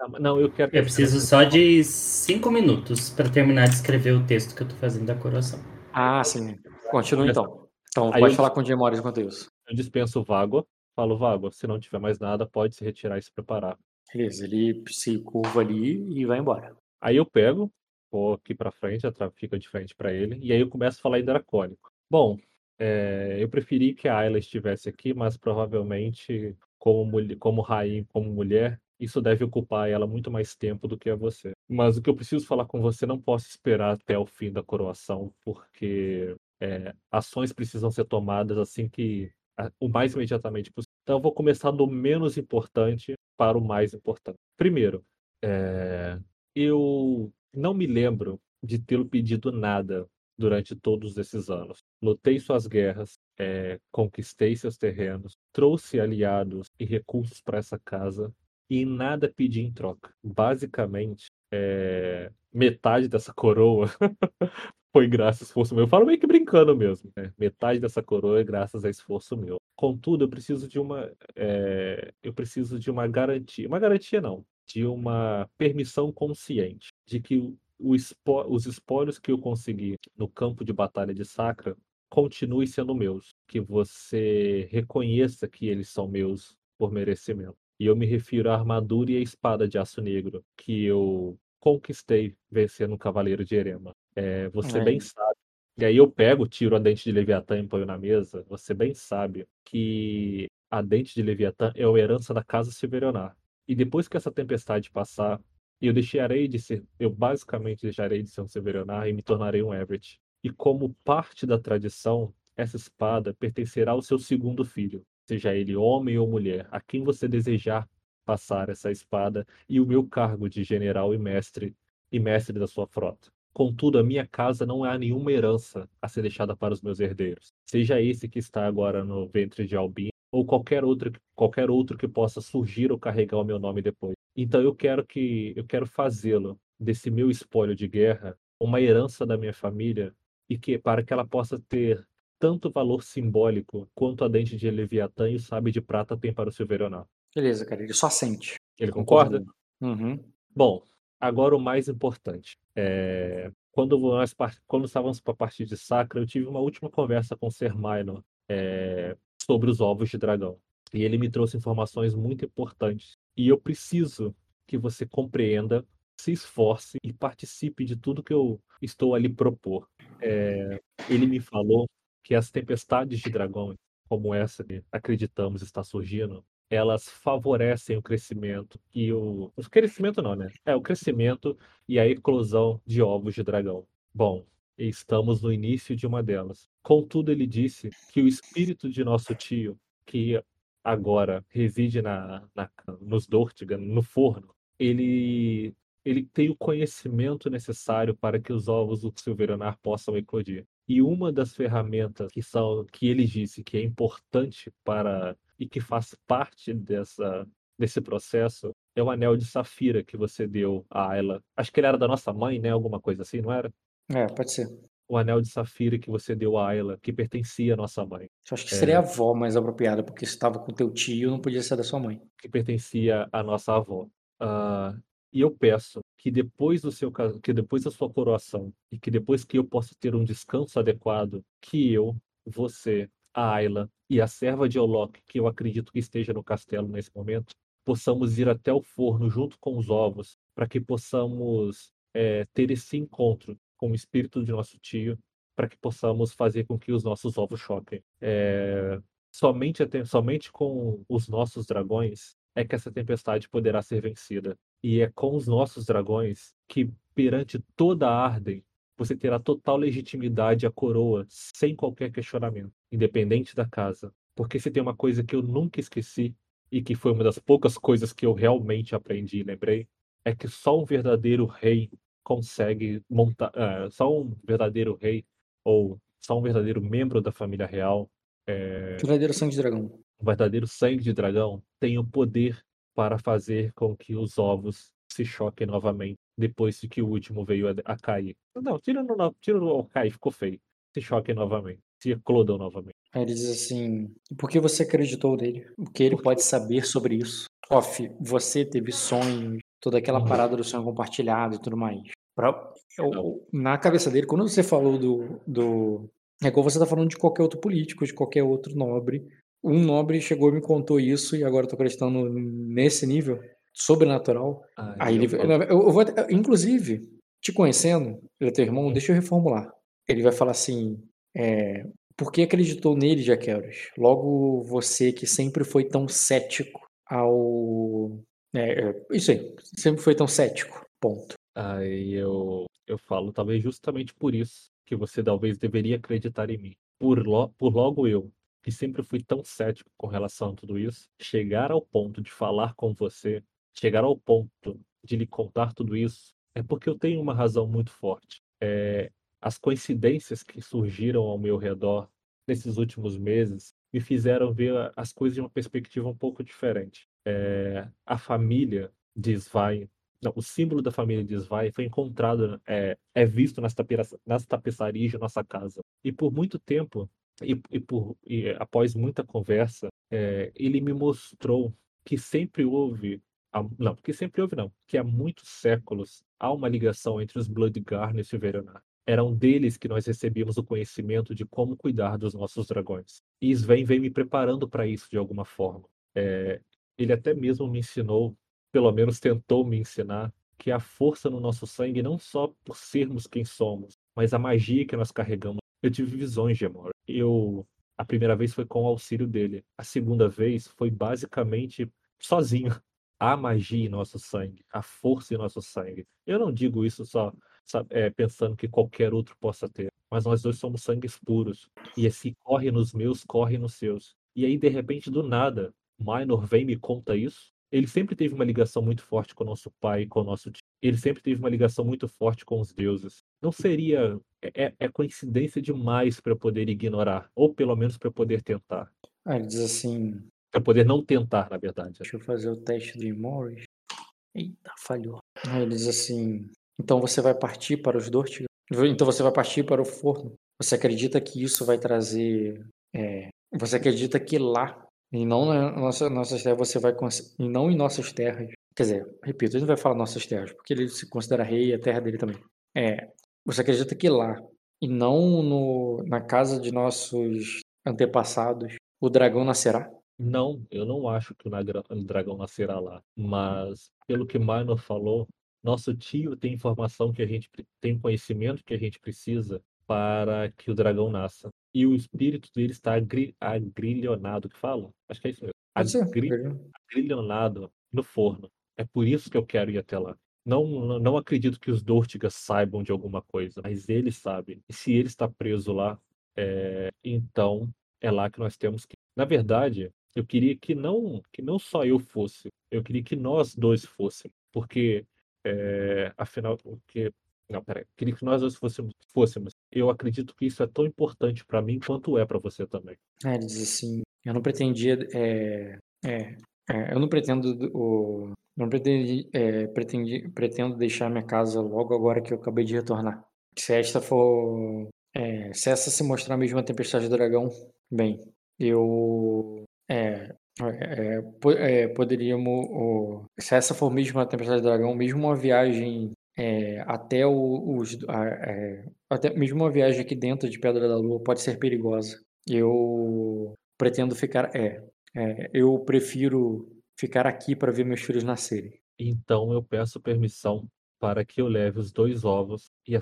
Ah, Não, eu quero. Eu preciso só de cinco minutos para terminar de escrever o texto que eu tô fazendo da coroação. Ah, sim. Continua então. Então Aí pode eu- falar com o Jim Morris enquanto isso. Eu dispenso o Vago. Falo, Vago, se não tiver mais nada, pode se retirar e se preparar. Beleza, ele se curva ali e vai embora. Aí eu pego, vou aqui pra frente, fica de frente pra ele, e aí eu começo a falar em dracônico. Bom, é, eu preferi que a Ayla estivesse aqui, mas provavelmente, como, como rainha, como mulher, isso deve ocupar ela muito mais tempo do que a você. Mas o que eu preciso falar com você, não posso esperar até o fim da coroação, porque é, ações precisam ser tomadas assim que o mais imediatamente possível. Então eu vou começar do menos importante para o mais importante. Primeiro, é, eu não me lembro de tê-lo pedido nada durante todos esses anos. Lutei suas guerras, é, conquistei seus terrenos, trouxe aliados e recursos para essa casa e nada pedi em troca. Basicamente, é, metade dessa coroa foi graças a esforço meu. Eu falo meio que brincando mesmo. né? Metade dessa coroa é graças a esforço meu. Contudo, eu preciso de uma, é, eu preciso de uma garantia, uma garantia não, de uma permissão consciente de que o- o espó- os espólios que eu consegui no campo de batalha de Sacra continuem sendo meus, que você reconheça que eles são meus por merecimento. E eu me refiro à armadura e à espada de aço negro que eu conquistei vencendo o Cavaleiro de Erema. É, você É. bem sabe. E aí eu pego, tiro a dente de Leviatã e ponho na mesa. Você bem sabe que a dente de Leviatã é uma herança da casa Silverionar. E depois que essa tempestade passar, eu deixarei de ser, eu basicamente deixarei de ser um Silverionar e me tornarei um Everett. E como parte da tradição, essa espada pertencerá ao seu segundo filho, seja ele homem ou mulher, a quem você desejar passar essa espada e o meu cargo de general e mestre e mestre da sua frota. Contudo, a minha casa não há nenhuma herança a ser deixada para os meus herdeiros, seja esse que está agora no ventre de Albin ou qualquer outro, qualquer outro que possa surgir ou carregar o meu nome depois. Então eu quero que eu quero fazê-lo desse meu espólio de guerra uma herança da minha família e que para que ela possa ter tanto valor simbólico quanto a dente de Leviatã e o sábio de prata tem para o Silverionar. Beleza, cara, ele só sente. Ele concorda? Uhum. Bom, agora o mais importante. É, Quando, nós, par- quando estávamos para a partir de Sacra, eu tive uma última conversa com o Ser Minor é, sobre os ovos de dragão. E ele me trouxe informações muito importantes. E eu preciso que você compreenda, se esforce e participe de tudo que eu estou ali propor. É, ele me falou que as tempestades de dragões, como essa que acreditamos está surgindo, elas favorecem o crescimento e o. O crescimento não, né? É, o crescimento e a eclosão de ovos de dragão. Bom, estamos no início de uma delas. Contudo, ele disse que o espírito de nosso tio, que agora reside na, na, nos Dortigan, no forno, ele, ele tem o conhecimento necessário para que os ovos do Silverionar possam eclodir. E uma das ferramentas que são que ele disse que é importante para e que faz parte dessa desse processo é o anel de safira que você deu a Ayla. Acho que ele era da nossa mãe, né? Alguma coisa assim, não era? É, pode ser. O anel de safira que você deu a Ayla, que pertencia à nossa mãe, Eu acho que É. seria a avó mais apropriada, porque se estava com teu tio, não podia ser da sua mãe. que pertencia à nossa avó. Ah, e eu peço que depois do seu que depois da sua coroação e que depois que eu possa ter um descanso adequado, que eu, você, a Ayla e a serva de Olok, que eu acredito que esteja no castelo nesse momento, possamos ir até o forno junto com os ovos, para que possamos eh, ter esse encontro com o espírito de nosso tio, para que possamos fazer com que os nossos ovos choquem. Eh, somente, somente com os nossos dragões é que essa tempestade poderá ser vencida. E é com os nossos dragões que, perante toda a Arden, você terá total legitimidade à coroa, sem qualquer questionamento, independente da casa. Porque se tem uma coisa que eu nunca esqueci, e que foi uma das poucas coisas que eu realmente aprendi e lembrei, é que só um verdadeiro rei consegue montar. Uh, só um verdadeiro rei, ou só um verdadeiro membro da família real. É, verdadeiro sangue de dragão. Um verdadeiro sangue de dragão tem o poder para fazer com que os ovos se choquem novamente depois de que o último veio a, a cair. Não, tira no, tira no cair, ficou feio. Se choquem novamente. Se eclodam novamente. Aí ele diz assim: por que você acreditou nele? O que ele pode saber sobre isso? Off, você teve sonhos, toda aquela uhum. parada do sonho compartilhado e tudo mais. Pra, eu, na cabeça dele, quando você falou do, do. É igual você tá falando de qualquer outro político, de qualquer outro nobre. Um nobre chegou e me contou isso, e agora eu tô acreditando nesse nível sobrenatural. Ah, Aí ele. Eu, eu, vou, inclusive, te conhecendo, ele é teu irmão, deixa eu reformular. Ele vai falar assim: é, por que acreditou nele, Jaqueros? Logo você que sempre foi tão cético ao. É, é, isso aí, sempre foi tão cético. Ponto. Aí eu, eu falo, talvez justamente por isso que você talvez deveria acreditar em mim. Por, lo, por logo eu, que sempre fui tão cético com relação a tudo isso, chegar ao ponto de falar com você, chegar ao ponto de lhe contar tudo isso, é porque eu tenho uma razão muito forte. É, as coincidências que surgiram ao meu redor nesses últimos meses me fizeram ver as coisas de uma perspectiva um pouco diferente. É, a família de Svai, não, o símbolo da família de Svai foi encontrado, é, é visto nas, nas tapeçarias de nossa casa. E por muito tempo, e, e, por, e após muita conversa, é, ele me mostrou que sempre houve não, que sempre houve não, que há muitos séculos há uma ligação entre os Bloodgarn e o Silveranar eram deles que nós recebíamos o conhecimento de como cuidar dos nossos dragões. E Sven vem me preparando para isso de alguma forma. É, ele até mesmo me ensinou, pelo menos tentou me ensinar, que a força no nosso sangue não só por sermos quem somos, mas a magia que nós carregamos. Eu tive visões de amor. Eu a primeira vez foi com o auxílio dele. A segunda vez foi basicamente sozinho. A magia em nosso sangue, a força em nosso sangue. Eu não digo isso só é, pensando que qualquer outro possa ter. Mas nós dois somos sangues puros. E esse corre nos meus, corre nos seus. E aí, de repente, do nada, Minor vem e me conta isso. Ele sempre teve uma ligação muito forte com o nosso pai, com o nosso tio. Ele sempre teve uma ligação muito forte com os deuses. Não seria. É, é, é coincidência demais para eu poder ignorar. Ou pelo menos para eu poder tentar. Ah, ele diz assim. Para poder não tentar, na verdade. Deixa eu fazer o teste do Morris. Eita, falhou. Aí ele diz assim: então você vai partir para os Dortigan? Então você vai partir para o forno? Você acredita que isso vai trazer. É, você acredita que lá, e não na nossa, nossas terras, você vai. E não em nossas terras. Quer dizer, repito, ele não vai falar nossas terras, porque ele se considera rei e a terra dele também. É, você acredita que lá, e não no, na casa de nossos antepassados, o dragão nascerá? Não, eu não acho que o dragão nascerá lá. Mas, pelo que Minor falou, nosso tio tem informação que a gente tem conhecimento que a gente precisa para que o dragão nasça. E o espírito dele está agri, agrilhonado, que fala? Acho que é isso mesmo. Agri, agrilhonado no forno. É por isso que eu quero ir até lá. Não, não acredito que os Dortigas saibam de alguma coisa, mas ele sabe. E se ele está preso lá, é, então é lá que nós temos que. Na verdade, eu queria que não que não só eu fosse, eu queria que nós dois fôssemos, porque é, afinal, que. Não, peraí. Queria que nós dois fôssemos, fôssemos. Eu acredito que isso é tão importante para mim quanto é para você também. É, ele diz assim: eu não pretendia. É, é, é eu não pretendo. O, não pretendi, é, pretendi, pretendo deixar minha casa logo agora que eu acabei de retornar. Se esta for. É, se essa se mostrar mesmo a tempestade do dragão, bem, eu. É, é, é, poderíamos. se essa for mesmo a Tempestade do Dragão, mesmo uma viagem é, até o, os. É, até mesmo uma viagem aqui dentro de Pedra da Lua pode ser perigosa. Eu pretendo ficar. É, é eu prefiro ficar aqui para ver meus filhos nascerem. Então eu peço permissão para que eu leve os dois ovos e a,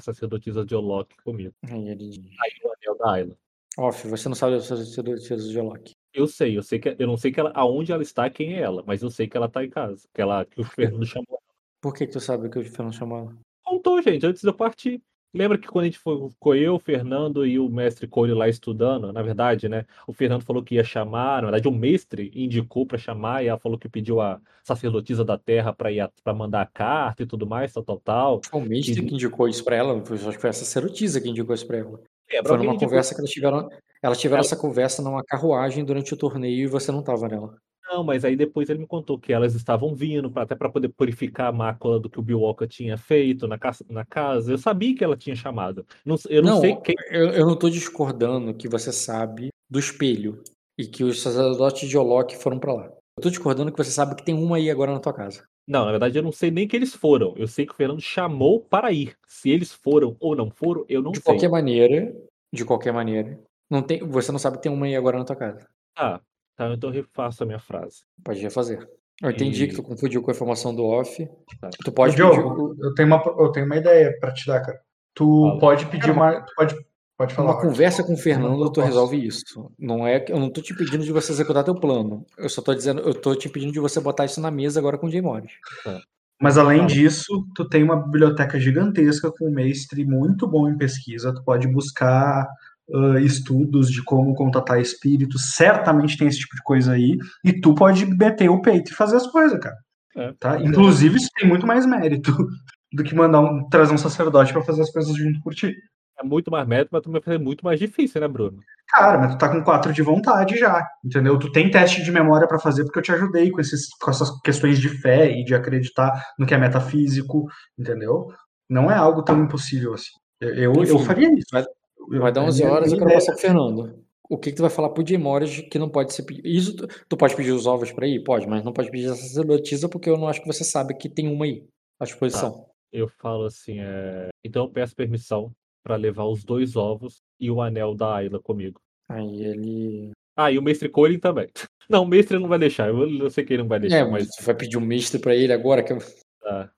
sacerdotisa de Olok comigo. Aí ele... Aí o anel da Ayla. Off, você não sabe as sacerdotisas de Loki. Eu sei, eu sei que eu não sei que ela, aonde ela está, quem é ela, mas eu sei que ela tá em casa, que ela que o Fernando chamou. Por que, que tu sabe que o Fernando chamou ela? Contou, gente, antes de eu partir. Lembra que quando a gente foi, ficou eu, o Fernando e o mestre Cole lá estudando, na verdade, né? O Fernando falou que ia chamar, na verdade, o mestre indicou para chamar e ela falou que pediu a sacerdotisa da terra para ir para mandar a carta e tudo mais, tal, tal, tal. Foi o mestre e... que indicou isso para ela, acho que foi a sacerdotisa que indicou isso para ela. É, foi numa conversa que elas tiveram, elas tiveram ela... essa conversa numa carruagem durante o torneio e você não tava nela. Não, mas aí depois ele me contou que elas estavam vindo pra, até para poder purificar a mácula do que o Bill Walker tinha feito na casa. Na casa. Eu sabia que ela tinha chamado. Não, eu não, não sei quem. Eu, eu não estou discordando que você sabe do espelho e que os sacerdotes de Olok foram para lá. Eu estou discordando que você sabe que tem uma aí agora na tua casa. Não, na verdade eu não sei nem que eles foram. Eu sei que o Fernando chamou para ir. Se eles foram ou não foram, eu não de sei. De qualquer maneira, de qualquer maneira, não tem, você não sabe que tem uma aí agora na tua casa. Ah, Tá, então eu refaço a minha frase. Pode refazer. Eu entendi e... que tu confundiu com a informação do off. Tá. Tu pode Diogo, pedir... eu, tenho uma, eu tenho uma ideia para te dar, cara. Tu Fala. pode pedir uma. Tu pode, pode falar. Uma conversa com o Fernando, tu resolve isso. Não é, eu não tô te pedindo de você executar teu plano. Eu só tô dizendo, eu tô te pedindo de você botar isso na mesa agora com o Jay Morris. Tá. Mas além disso, tu tem uma biblioteca gigantesca com um mestre muito bom em pesquisa. Tu pode buscar uh, estudos de como contatar espíritos, certamente tem esse tipo de coisa aí, e tu pode meter o peito e fazer as coisas, cara. É. Tá? Inclusive, isso tem muito mais mérito do que mandar um, trazer um sacerdote para fazer as coisas junto por ti. É muito mais mérito, mas também é muito mais difícil, né, Bruno? Cara, mas tu tá com quatro de vontade já, entendeu? Tu tem teste de memória para fazer porque eu te ajudei com, esses, com essas questões de fé e de acreditar no que é metafísico, entendeu? Não é algo tão impossível assim. Eu, Enfim, eu faria isso. Vai, Vai dar 11 horas e eu quero passar pro Fernando. O que, que tu vai falar pro Jay Morris que não pode ser pedido? Isso, tu, tu pode pedir os ovos pra ir? Pode, mas não pode pedir essa sacerdotisa porque eu não acho que você sabe que tem uma aí à disposição. Tá. Eu falo assim, é... então eu peço permissão para levar os dois ovos e o anel da Ayla comigo. Aí ele. Ah, e o mestre Colin também. Não, o mestre não vai deixar. Eu, eu sei que ele não vai deixar. É, mas você vai pedir o um mestre para ele agora que. Tá.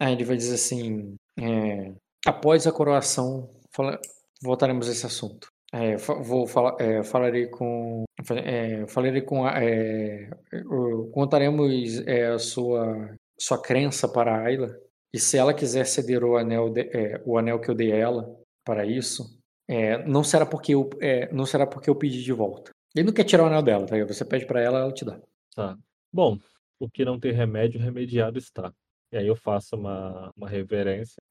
Aí ele vai dizer assim: é... após a coroação, fala voltaremos a esse assunto. É, vou falar, é, falarei com, é, falarei com, é, contaremos é, a sua sua crença para a Ayla e se ela quiser ceder o anel, de, é, o anel que eu dei a ela para isso, não será porque eu não será porque eu pedi de volta. Ele não quer tirar o anel dela, tá? Você pede para ela, ela te dá. Tá. Bom, o que não tem remédio, remediado está. E aí eu faço uma, uma reverência.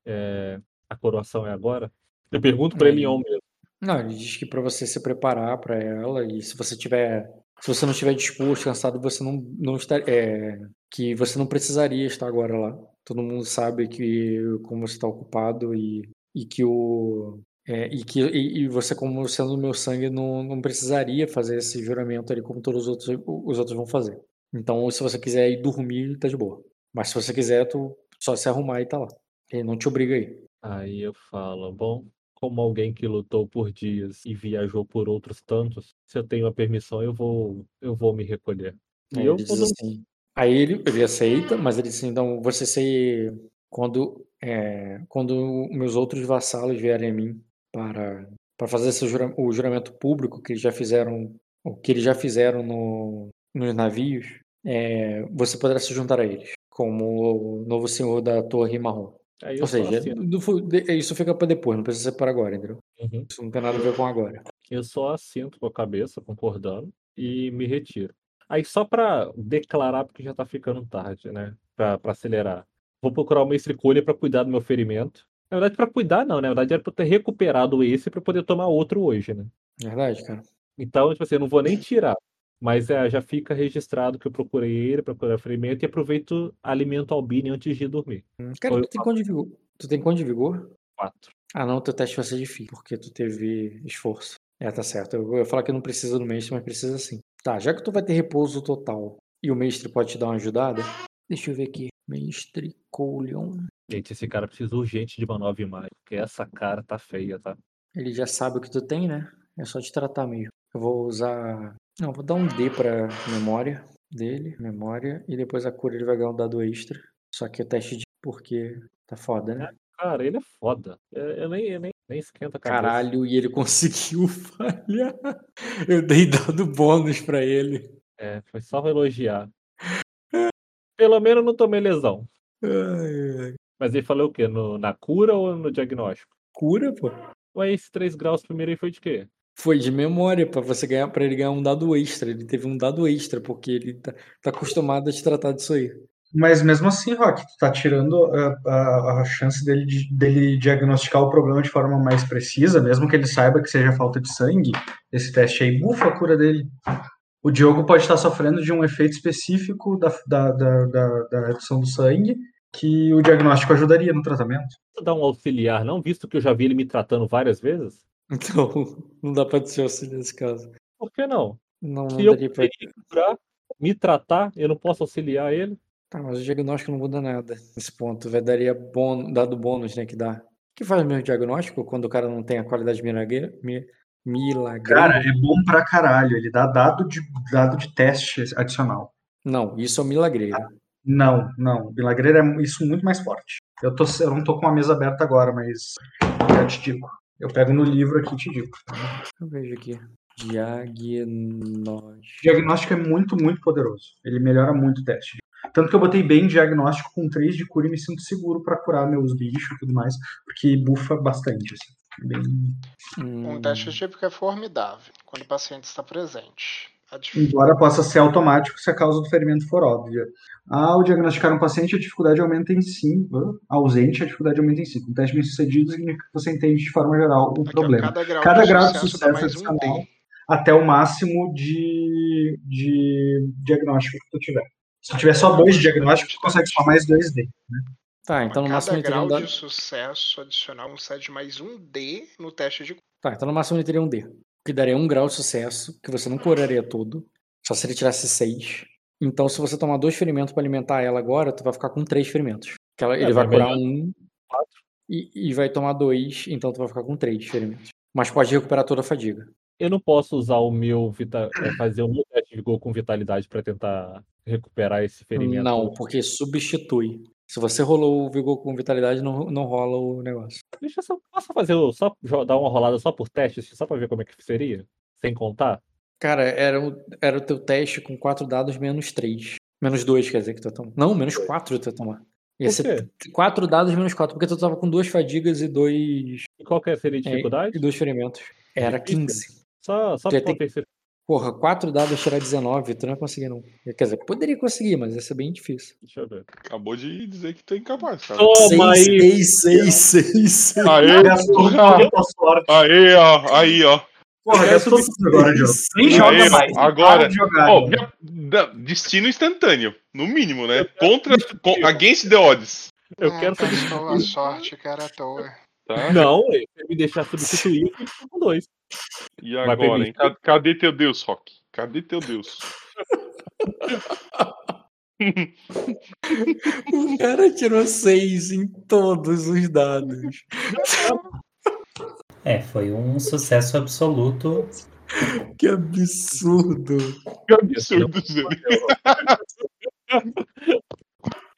a coroação é agora? Eu pergunto para ele em on mesmo. Não, ele diz que para você se preparar para ela e se você tiver, se você não estiver disposto, cansado, você não não estar, é, que você não precisaria estar agora lá. Todo mundo sabe que como você está ocupado e, e que o é, e que e, e, você como sendo meu sangue não, não precisaria fazer esse juramento ali como todos os outros os outros vão fazer. Então, se você quiser ir dormir, tá de boa. Mas se você quiser, tu só se arrumar e tá lá. Ele não te obriga aí. Aí eu falo, bom, como alguém que lutou por dias e viajou por outros tantos, se eu tenho a permissão, eu vou, eu vou me recolher. Aí, eu ele assim, aí ele, ele aceita, mas ele diz então você se quando é, quando meus outros vassalos vierem a mim para para fazer esse jura, o juramento público que eles já fizeram o que eles já fizeram no, nos navios, é, você poderá se juntar a eles como o novo senhor da Torre Marrom. Ou seja, isso fica para depois, não precisa ser para agora, entendeu? Uhum. Isso não tem nada a ver com agora. Eu só assinto com a cabeça, concordando, e me retiro. Aí só para declarar, porque já tá ficando tarde, né? Para acelerar. Vou procurar o mestre colha para cuidar do meu ferimento. Na verdade, para cuidar, não, né? Na verdade, era para ter recuperado esse para poder tomar outro hoje, né? Verdade, cara. Então, tipo assim, eu não vou nem tirar. Mas é, já fica registrado que eu procurei ele, procurei ferimento e aproveito alimento albine antes de dormir. Hum, cara, tu tem, quanto de vigor? tu tem quanto de vigor? Quatro. Ah, não, teu teste vai ser difícil, porque tu teve esforço. É, tá certo. Eu, ia falar que não precisa do mestre, mas precisa sim. Tá, já que tu vai ter repouso total e o mestre pode te dar uma ajudada, deixa eu ver aqui. Mestre Coulion. Gente, esse cara precisa urgente de uma 9 mais, porque essa cara tá feia, tá? Ele já sabe o que tu tem, né? É só te tratar mesmo. Eu vou usar não, vou dar um D pra memória dele, memória, e depois a cura ele vai ganhar um dado extra. Só que o teste de porque tá foda, né? Cara, ele é foda. Eu, eu nem, eu nem Nem esquenta a cabeça. Caralho, e ele conseguiu falhar. Eu dei dado bônus pra ele. É, foi só elogiar. Pelo menos não tomei lesão. Ai, ai. Mas ele falou o quê? No, na cura ou no diagnóstico? Cura, pô. Ué, esse 3 graus primeiro aí foi de quê? Foi de memória pra você ganhar, para ele ganhar um dado extra. Ele teve um dado extra porque ele tá, tá acostumado a te tratar disso aí. Mas mesmo assim, Rock, tu tá tirando a, a, a chance dele, de- dele diagnosticar o problema de forma mais precisa, mesmo que ele saiba que seja falta de sangue, esse teste aí bufa a cura dele. O Diogo pode estar sofrendo de um efeito específico da, da, da, da, da redução do sangue, que o diagnóstico ajudaria no tratamento. Vou dar um auxiliar, não, visto que eu já vi ele me tratando várias vezes? Então, não dá pra te auxiliar nesse caso. Por que não? Não, não Se eu daria pra. curar, me tratar, eu não posso auxiliar ele? Tá, mas o diagnóstico não muda nada nesse ponto. Vai daria bônus, dado bônus, né, que dá. O que faz mesmo o diagnóstico quando o cara não tem a qualidade milagre... mi- milagreira? Cara, é bom pra caralho. Ele dá dado de, dado de teste adicional. Não, isso é o milagreiro. Não, não. Milagreiro é isso muito mais forte. Eu, tô, eu não tô com a mesa aberta agora, mas eu te digo. Eu pego no livro aqui e te digo. Eu vejo aqui. Diagnóstico. Diagnóstico é muito, muito poderoso. Ele melhora muito o teste. Tanto que eu botei bem diagnóstico com 3 de cura e me sinto seguro pra curar meus bichos e tudo mais, porque bufa bastante. Assim. Bem... Um Hum, teste típico é formidável, quando o paciente está presente. Dif- Embora possa ser automático se a causa do ferimento for óbvia. Ao diagnosticar um paciente, a dificuldade aumenta em 5. Ausente, a dificuldade aumenta em 5. Um teste bem sucedido significa que você entende de forma geral o Aqui, ó, problema. cada grau, Cada de, grau de sucesso dá sucesso um adicional. D. Até o máximo de, de diagnóstico que tu tiver. Se tu tiver só dois diagnósticos, tu consegue só mais 2D. Tá, então no Cada máximo teria grau um dado. de sucesso adicional concede mais um D no teste de Tá, então no máximo ele teria um D. Que daria um grau de sucesso, que você não curaria todo. Só se ele tirasse seis. Então, se você tomar dois ferimentos pra alimentar ela agora, tu vai ficar com três ferimentos. Que ela- É, ele vai curar melhor- um e, e vai tomar dois, então tu vai ficar com três ferimentos. Mas pode recuperar toda a fadiga. Eu não posso usar o meu vita... é, fazer o meu teste de vigor com vitalidade pra tentar recuperar esse ferimento. Não, porque substitui. Se você rolou o vigor com vitalidade, não, não rola o negócio. Deixa eu só, posso fazer o- só dar uma rolada só por teste, só pra ver como é que seria? Sem contar? Cara, era o, era o teu teste com quatro dados menos três. Menos dois, quer dizer, que tu ia tomar. Não, menos quatro tu ia tomar. Ia ser quatro dados menos quatro, porque tu tava com duas fadigas e dois, E qual que seria a é, dificuldade? e dois ferimentos. Era Difícil. 15. Só, só Tu ia pra ter- ter Porra, quatro dados tirar 19, tu não ia conseguir, não. Quer dizer, poderia conseguir, mas ia ser bem difícil. Deixa eu ver. Acabou de dizer que tu é incapaz, cara. Toma aí! seis, seis, seis, seis. Aê, porra! Aê, ó, aí, ó. Porra, gastou tudo agora, Diogo. Nem joga mais. agora- jogar. Já- destino instantâneo, no mínimo, né? Contra, against the odds, Eu Ah, quero substituir. a sorte, cara, à toa. Tá? Não, se ele me deixar substituir, eu fico com dois. E agora, hein? Ca- Cadê teu Deus, Rock? Cadê teu Deus? O cara tirou seis em todos os dados. É, foi um sucesso absoluto. Que absurdo. Que absurdo, gente.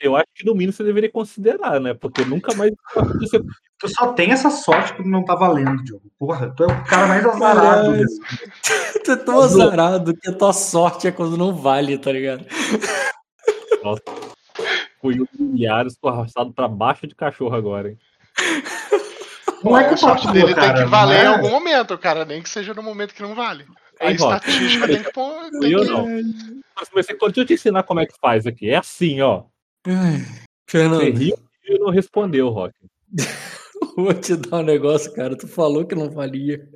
Eu acho que no mínimo você deveria considerar, né? Porque nunca mais. Tu só tem essa sorte que não tá valendo, Diogo. Porra, tu é o cara mais azarado. Tu é tão azarado que a tua sorte é quando não vale, tá ligado? Fui humilhado, escorraçado pra baixo de cachorro agora, hein? Não é a culpa sorte tua, dele cara. tem que valer em é? algum momento, cara. Nem que seja no momento que não vale. A Aí, estatística tem que pôr. Tem eu que... não. Mas eu te ensinar como é que faz aqui. É assim, ó. Ai, Você Fernando, riu e não respondeu, Rock. vou te dar um negócio, cara. Tu falou que não valia.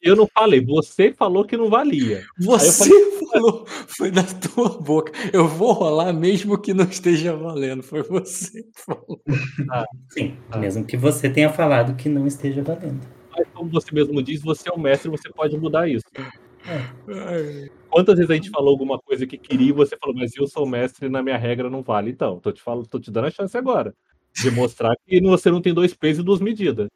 Eu não falei, você falou que não valia. Você falou, foi da tua boca. Eu vou rolar mesmo que não esteja valendo. Foi você que falou. Sim, Ah. mesmo que você tenha falado que não esteja valendo. Mas como você mesmo diz, você é o mestre, você pode mudar isso. Quantas vezes a gente falou alguma coisa que queria e você falou, mas eu sou mestre e na minha regra não vale? Então, tô te, falando, tô te dando a chance agora. De mostrar que você não tem dois pesos e duas medidas.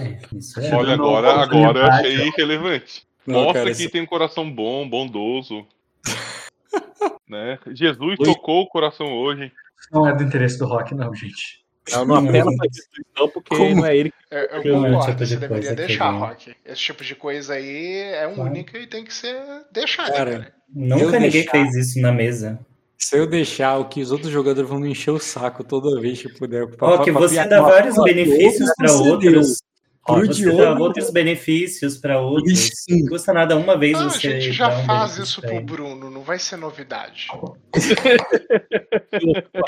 É, isso é. Olha, agora, agora eu oportunidade, achei relevante. Não, Mostra cara, que isso- tem um coração bom, bondoso. né? Jesus Oi. tocou o coração hoje. Não é do interesse do rock, não, gente. Não, não apela pra instituição porque Como? não é ele que. Eu, eu é o concordo, tipo de você deveria deixar, ele- Rock. Esse tipo de coisa aí é Claro. única e tem que ser deixado, Cara, cara. Nunca ninguém deixar- fez isso na mesa. Se eu deixar, o que os outros jogadores vão me encher o saco toda vez que puder. pra- Ó, que pra você dá vários benefícios para outros. Ó, Pro você Diogo, dá outros benefícios para outros. Sim. Não custa nada uma vez Ah, a você. gente já um faz isso pro. Bruno, não vai ser novidade.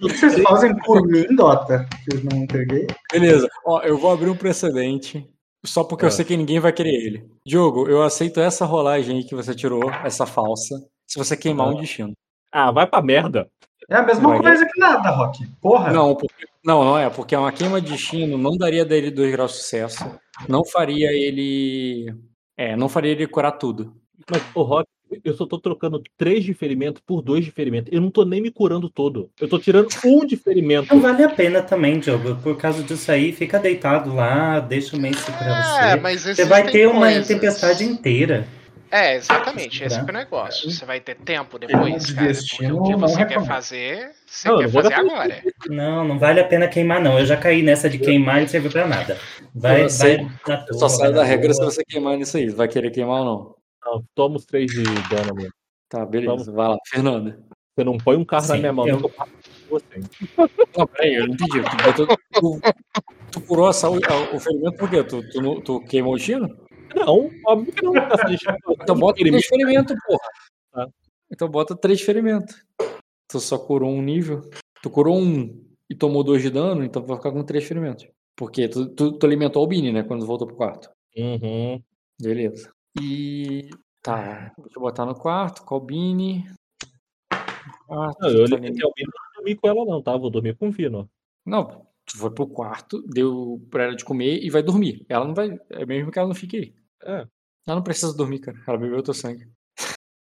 Vocês fazem por mim, Dota? Que eu não entreguei? Beleza. Ó, eu vou abrir um precedente. Só porque eu Ah. sei que ninguém vai querer ele. Diogo, eu aceito essa rolagem aí que você tirou, essa falsa, se você queimar um destino. Ah, vai pra merda. É a mesma Vai. coisa que nada, Rock. Porra. Não, porque- não, não é, porque uma queima de destino não daria dele dois graus de sucesso. Não faria ele. É, não faria ele curar tudo. Mas, o Rock, eu só tô trocando três de ferimento por dois de ferimento. Eu não tô nem me curando todo. Eu tô tirando um de ferimento. Não vale a pena também, Diogo. Por causa disso aí, fica deitado lá, deixa o Mace pra É, você. mas Você vai ter uma coisas. tempestade inteira. É, exatamente. Esse é o negócio. Você vai ter tempo depois, de cara. destino, Porque o que você quer recomendo. fazer, você Não, quer fazer agora. Não, não vale a pena queimar, não. Eu já caí nessa de queimar e não serve pra nada. Vai, vai na tua, só na da regra se você queimar nisso aí. Vai querer queimar ou não? Não, toma os três de dano mesmo. Tá, beleza. Vamos. Vai lá, Fernanda. Você não põe um carro na minha mão, eu- você. Não, peraí, eu não entendi. Tu, tu- tu curou a saúde, o ferimento por quê? Tu, tu, tu queimou o destino? Não, óbvio que não. Gente- Então bota três ferimentos, porra. Tá. Então bota três ferimentos. Tu só curou um nível. Tu curou um e tomou dois de dano, então vai ficar com três ferimentos. Porque tu, tu, tu alimentou o Bini, né? Quando voltou pro quarto. Uhum. Beleza. E. Tá. Deixa eu botar no quarto. Colbini. Quarto, Não, eu tá li até o Bino, não dormi com ela, não, tá? Vou dormir com o Vino. Não, tu foi pro quarto, deu pra ela de comer e vai dormir. Ela não vai. É mesmo que ela não fique aí. É. Ela não precisa dormir, cara. Ela bebeu teu sangue.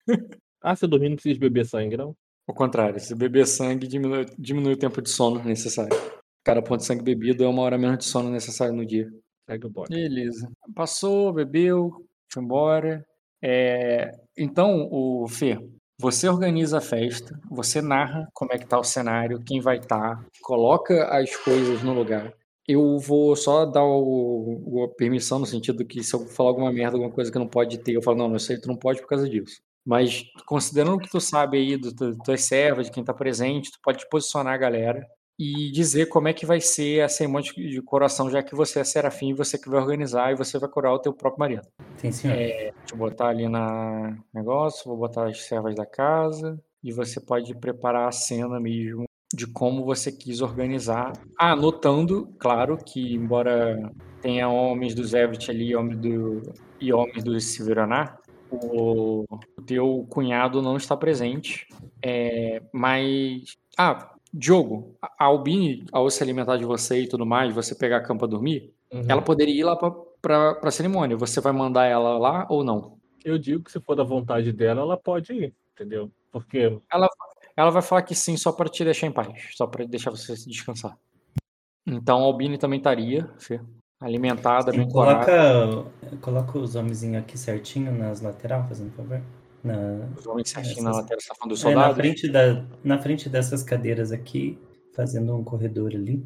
Ah, você dormir não precisa beber sangue, não? Ao contrário, se beber sangue, diminui, diminui o tempo de sono necessário. Cada ponto de sangue bebido é uma hora menos de sono necessário no dia. Segue o bote. Beleza. Passou, bebeu, foi embora. É, Então, o Fê, você organiza a festa, você narra como é que tá o cenário, quem vai estar, coloca as coisas no lugar. Eu vou só dar o, o- a permissão no sentido que se eu falar alguma merda, alguma coisa que não pode ter, eu falo, não, não sei, tu não pode por causa disso. Mas considerando o que tu sabe aí do, do, das servas, de quem tá presente, tu pode posicionar a galera e dizer como é que vai ser a cerimônia de coroação, já que você é serafim e você que vai organizar e você vai coroar o teu próprio marido. Sim, senhor. Deixa eu botar ali na negócio, vou botar as servas da casa e você pode preparar a cena mesmo de como você quis organizar. Ah, notando, claro, que embora tenha homens do Zevit ali homem do, e homens do Silveranar, o, o teu cunhado não está presente. É, mas. Ah, Diogo, a a Albine, ao se alimentar de você e tudo mais, você pegar a cama pra dormir, Uhum. ela poderia ir lá pra, pra, pra cerimônia. Você vai mandar ela lá ou não? Eu digo que se for da vontade dela, ela pode ir, entendeu? Porque Ela, ela vai falar que sim, só para te deixar em paz, só para deixar você se descansar. Então a Albine também estaria, Fê, alimentada, Sim, bem corada. coloca, coloca os homenzinhos aqui certinho nas lateral, fazendo favor. Na, Os homens certinho na Essas- lateral, você tá falando dos é, na, soldados? frente da, na frente dessas cadeiras aqui, fazendo um corredor ali.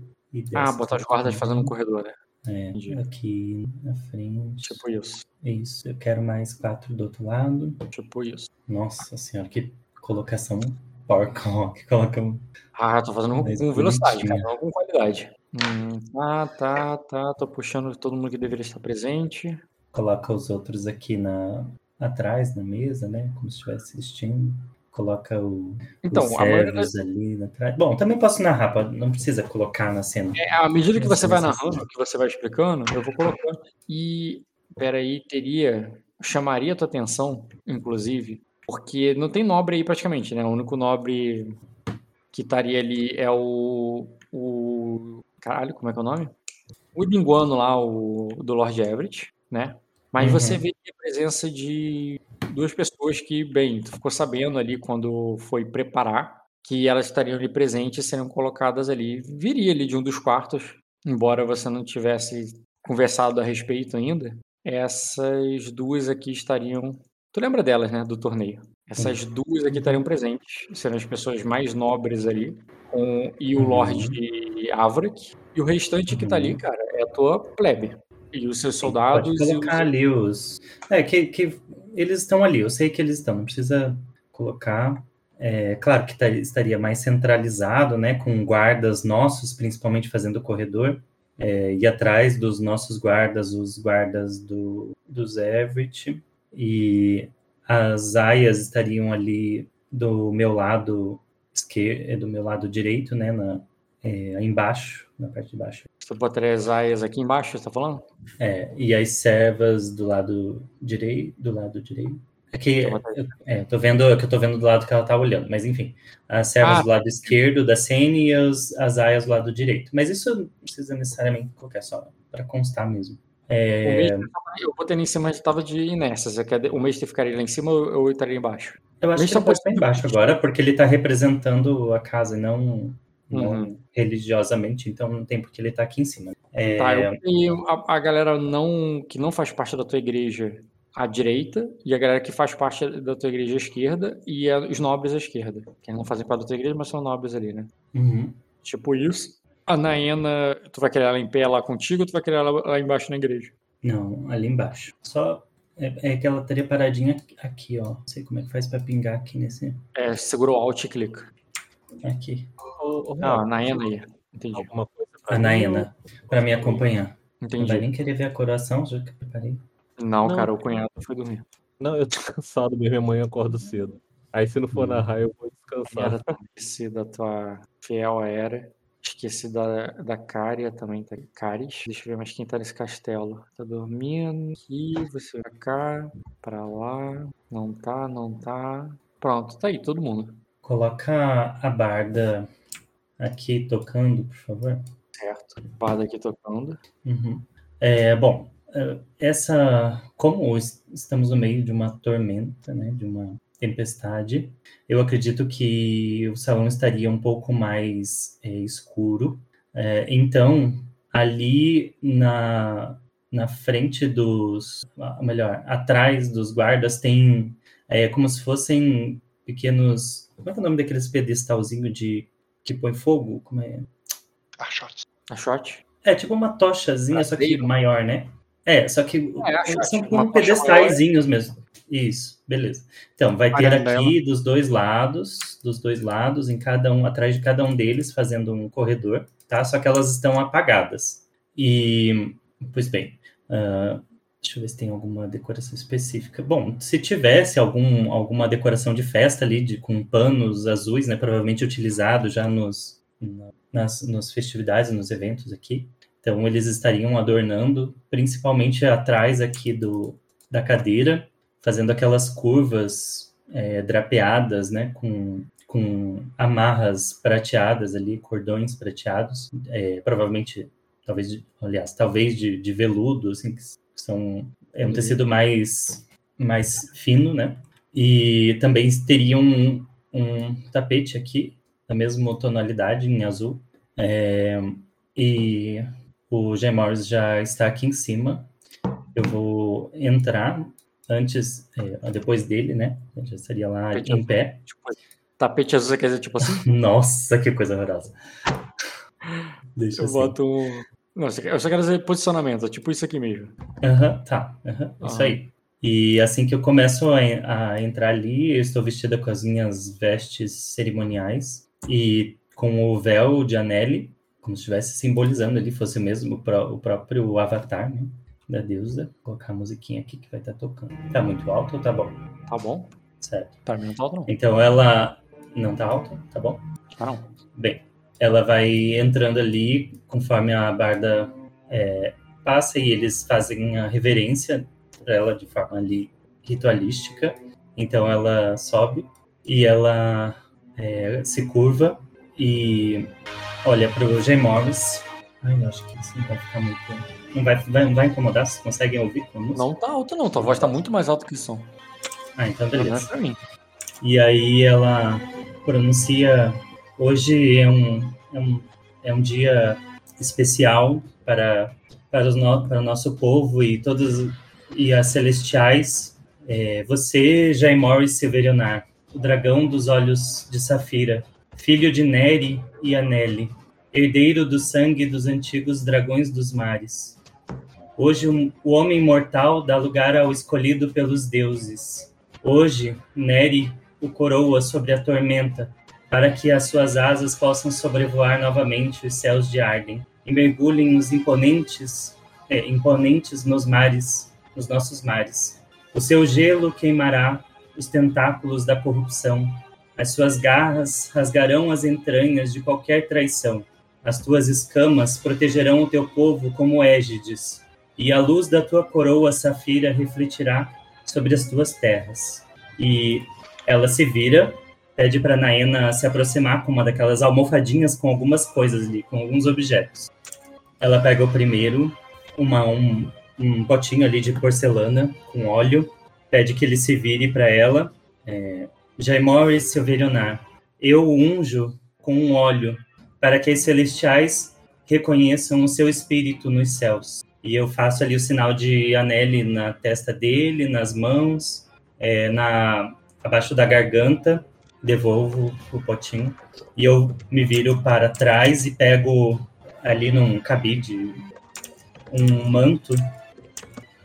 ah, botar os guardas fazendo um corredor, né? É, Entendi. aqui na frente. Tipo isso, Isso, eu quero mais quatro do outro lado. tipo isso. Nossa senhora, que colocação coloca um- Ah, tô fazendo com velocidade, cara, não com qualidade. Hum, tá, tá, tá, tô puxando todo mundo que deveria estar presente. coloca os outros aqui na atrás na mesa, né? Como se estivesse assistindo. Coloca o, Então, os a maioria das servos ali atrás. Bom, também posso narrar, não precisa colocar na cena. É, à medida que você vai narrando, que você vai explicando, eu vou colocando. E, peraí, teria. Chamaria a tua atenção, inclusive, porque não tem nobre aí praticamente, né? O único nobre que estaria ali é o. o caralho, como é que é o nome? O Linguano lá, o do Lord Everett, né? Mas Uhum. você vê a presença de duas pessoas que, bem, tu ficou sabendo ali quando foi preparar que elas estariam ali presentes e seriam colocadas ali. Viria ali de um dos quartos, embora você não tivesse conversado a respeito ainda. Essas duas aqui estariam. Tu lembra delas, né? Do torneio. Essas duas aqui estariam presentes. Serão as pessoas mais nobres ali, com, e o Uhum. Lorde Avrak. E o restante que tá ali, Uhum. cara, é a tua plebe. E os seus soldados Pode e colocar os... ali os. É, que, que eles estão ali, eu sei que eles estão, não precisa colocar. É, claro que tá- estaria mais centralizado, né, com guardas nossos, principalmente fazendo o corredor, é, e atrás dos nossos guardas, os guardas do, dos Everett, e as aias estariam ali do meu lado esquerdo, do meu lado direito, né, na, é, embaixo, na parte de baixo. Você botaria as aias aqui embaixo, você tá falando? É, e as servas do lado direito, do lado direito. É que Eu é, tô vendo, é eu tô vendo do lado que ela tá olhando, mas enfim, as servas Ah. do lado esquerdo da Sene e as, as aias do lado direito. Mas isso não precisa necessariamente colocar só para constar mesmo. O É, mestre, eu botei ele em cima, mas tava de inércia. O mestre ficaria lá em cima ou eu estaria embaixo? eu acho mas que ele pode estar embaixo agora, porque ele tá representando a casa e não, não Uhum. religiosamente, então não tem porque ele tá aqui em cima. É, Tá, eu a, a galera não, que não faz parte da tua igreja à direita e a galera que faz parte da tua igreja à esquerda e a- os nobres à esquerda. Que não fazem parte da tua igreja, mas são nobres ali, né? uhum. Tipo isso. A Naena, tu vai querer ela em pé lá contigo ou tu vai querer ela lá embaixo na igreja? Não, ali embaixo. Só é, é que ela estaria paradinha aqui, ó. Não sei como é que faz pra pingar aqui nesse. É, segura o Alt e clica. Aqui. Ô, ô, Ah, a Naena aí. Entendi. alguma coisa pra A Naena, pra me acompanhar. Não vai Entendi. nem querer ver a coração, já que eu preparei. Não, Não. cara, o cunhado foi dormir. Não, eu tô cansado mesmo, amanhã eu acordo cedo. Aí se não for narrar, eu vou descansar. Era esqueci da tua fiel era. Esqueci da, da Cária também, tá? Caris. Deixa eu ver mais quem tá nesse castelo. Tá dormindo aqui, você pra cá, pra lá. Não tá, não tá. Pronto, tá aí, todo mundo. Coloca a barda aqui tocando, por favor. Certo. Barda aqui tocando. Uhum. É, bom, eh, essa, como es- estamos no meio de uma tormenta, né, de uma tempestade, eu acredito que o salão estaria um pouco mais eh, escuro. Eh, então, ali na, na frente dos, melhor, atrás dos guardas tem é, como se fossem pequenos, como é que é o nome daqueles pedestalzinho de que põe fogo? Como é? Ah, shot. A shot? É tipo uma tochazinha, só que maior, né? É, só que É, são como pedestaizinhos mesmo. Isso, beleza. Então, vai ter aqui dos dois lados, dos dois lados, em cada um, atrás de cada um deles, fazendo um corredor, tá? Só que elas estão apagadas. E, pois bem, ah, deixa eu ver se tem alguma decoração específica. Bom, se tivesse algum, alguma decoração de festa ali, de, com panos azuis, né? Provavelmente utilizado já nos, na- nas, nas festividades, nos eventos aqui. Então, eles estariam adornando, principalmente atrás aqui do, da cadeira, fazendo aquelas curvas é, drapeadas, né, com, com amarras prateadas ali, cordões prateados, é, provavelmente, talvez, aliás, talvez de, de veludo, assim, que são, é um tecido mais, mais fino, né, e também teria um, um tapete aqui, da mesma tonalidade, em azul, é, e o Jay Morris já está aqui em cima. Eu vou entrar antes, é, depois dele, né? Eu já estaria lá Tapete em azul. pé. Tipo, tapete azul, você quer dizer, tipo assim? Nossa, que coisa horrorosa. Deixa Eu assim. boto um. Não, eu só quero- dizer posicionamento, é tipo isso aqui mesmo. Aham, tá. aham, Isso Aham. aí. E assim que eu começo a, a entrar ali, eu estou vestida com as minhas vestes cerimoniais e com o véu de Anelli, como se estivesse simbolizando ali, fosse mesmo o, pró- o próprio avatar, né? Da deusa. Vou colocar a musiquinha aqui que vai estar tocando. Tá muito alto ou tá bom? Tá bom? Certo. Pra mim não tá alto, não. Então ela não tá alta, tá bom? Tá não. Bem, ela vai entrando ali conforme a barda é, passa e eles fazem a reverência para ela de forma ali ritualística. Então ela sobe e ela é, se curva e olha para o Jay Morris. Ai, eu acho que isso não vai ficar muito. Não vai, vai, vai incomodar? Vocês conseguem ouvir? Não tá alto, não. Tua voz tá muito mais alta que o som. Ah, então beleza. pra mim. E aí ela pronuncia: hoje é um, é um, é um dia especial para, para, os no, para o nosso povo e todos e as celestiais. É, você, Jair Morris Severionar, o dragão dos olhos de Safira, filho de Neri e Anele, herdeiro do sangue dos antigos dragões dos mares. Hoje um, o homem mortal dá lugar ao escolhido pelos deuses. Hoje, Neri o coroa sobre a tormenta, para que as suas asas possam sobrevoar novamente os céus de Arden e mergulhem os imponentes, é, imponentes nos mares, nos nossos mares. O seu gelo queimará os tentáculos da corrupção, as suas garras rasgarão as entranhas de qualquer traição. As tuas escamas protegerão o teu povo como égides, e a luz da tua coroa safira refletirá sobre as tuas terras. E ela se vira, pede para Naena se aproximar com uma daquelas almofadinhas com algumas coisas ali, com alguns objetos. Ela pega o primeiro, uma, um, um potinho ali de porcelana com óleo, pede que ele se vire para ela. É, Jaimori Silverionar, eu unjo com um óleo para que os celestiais reconheçam o seu espírito nos céus. E eu faço ali o sinal de anele na testa dele, nas mãos, é, na abaixo da garganta, devolvo o potinho e eu me viro para trás e pego ali num cabide um manto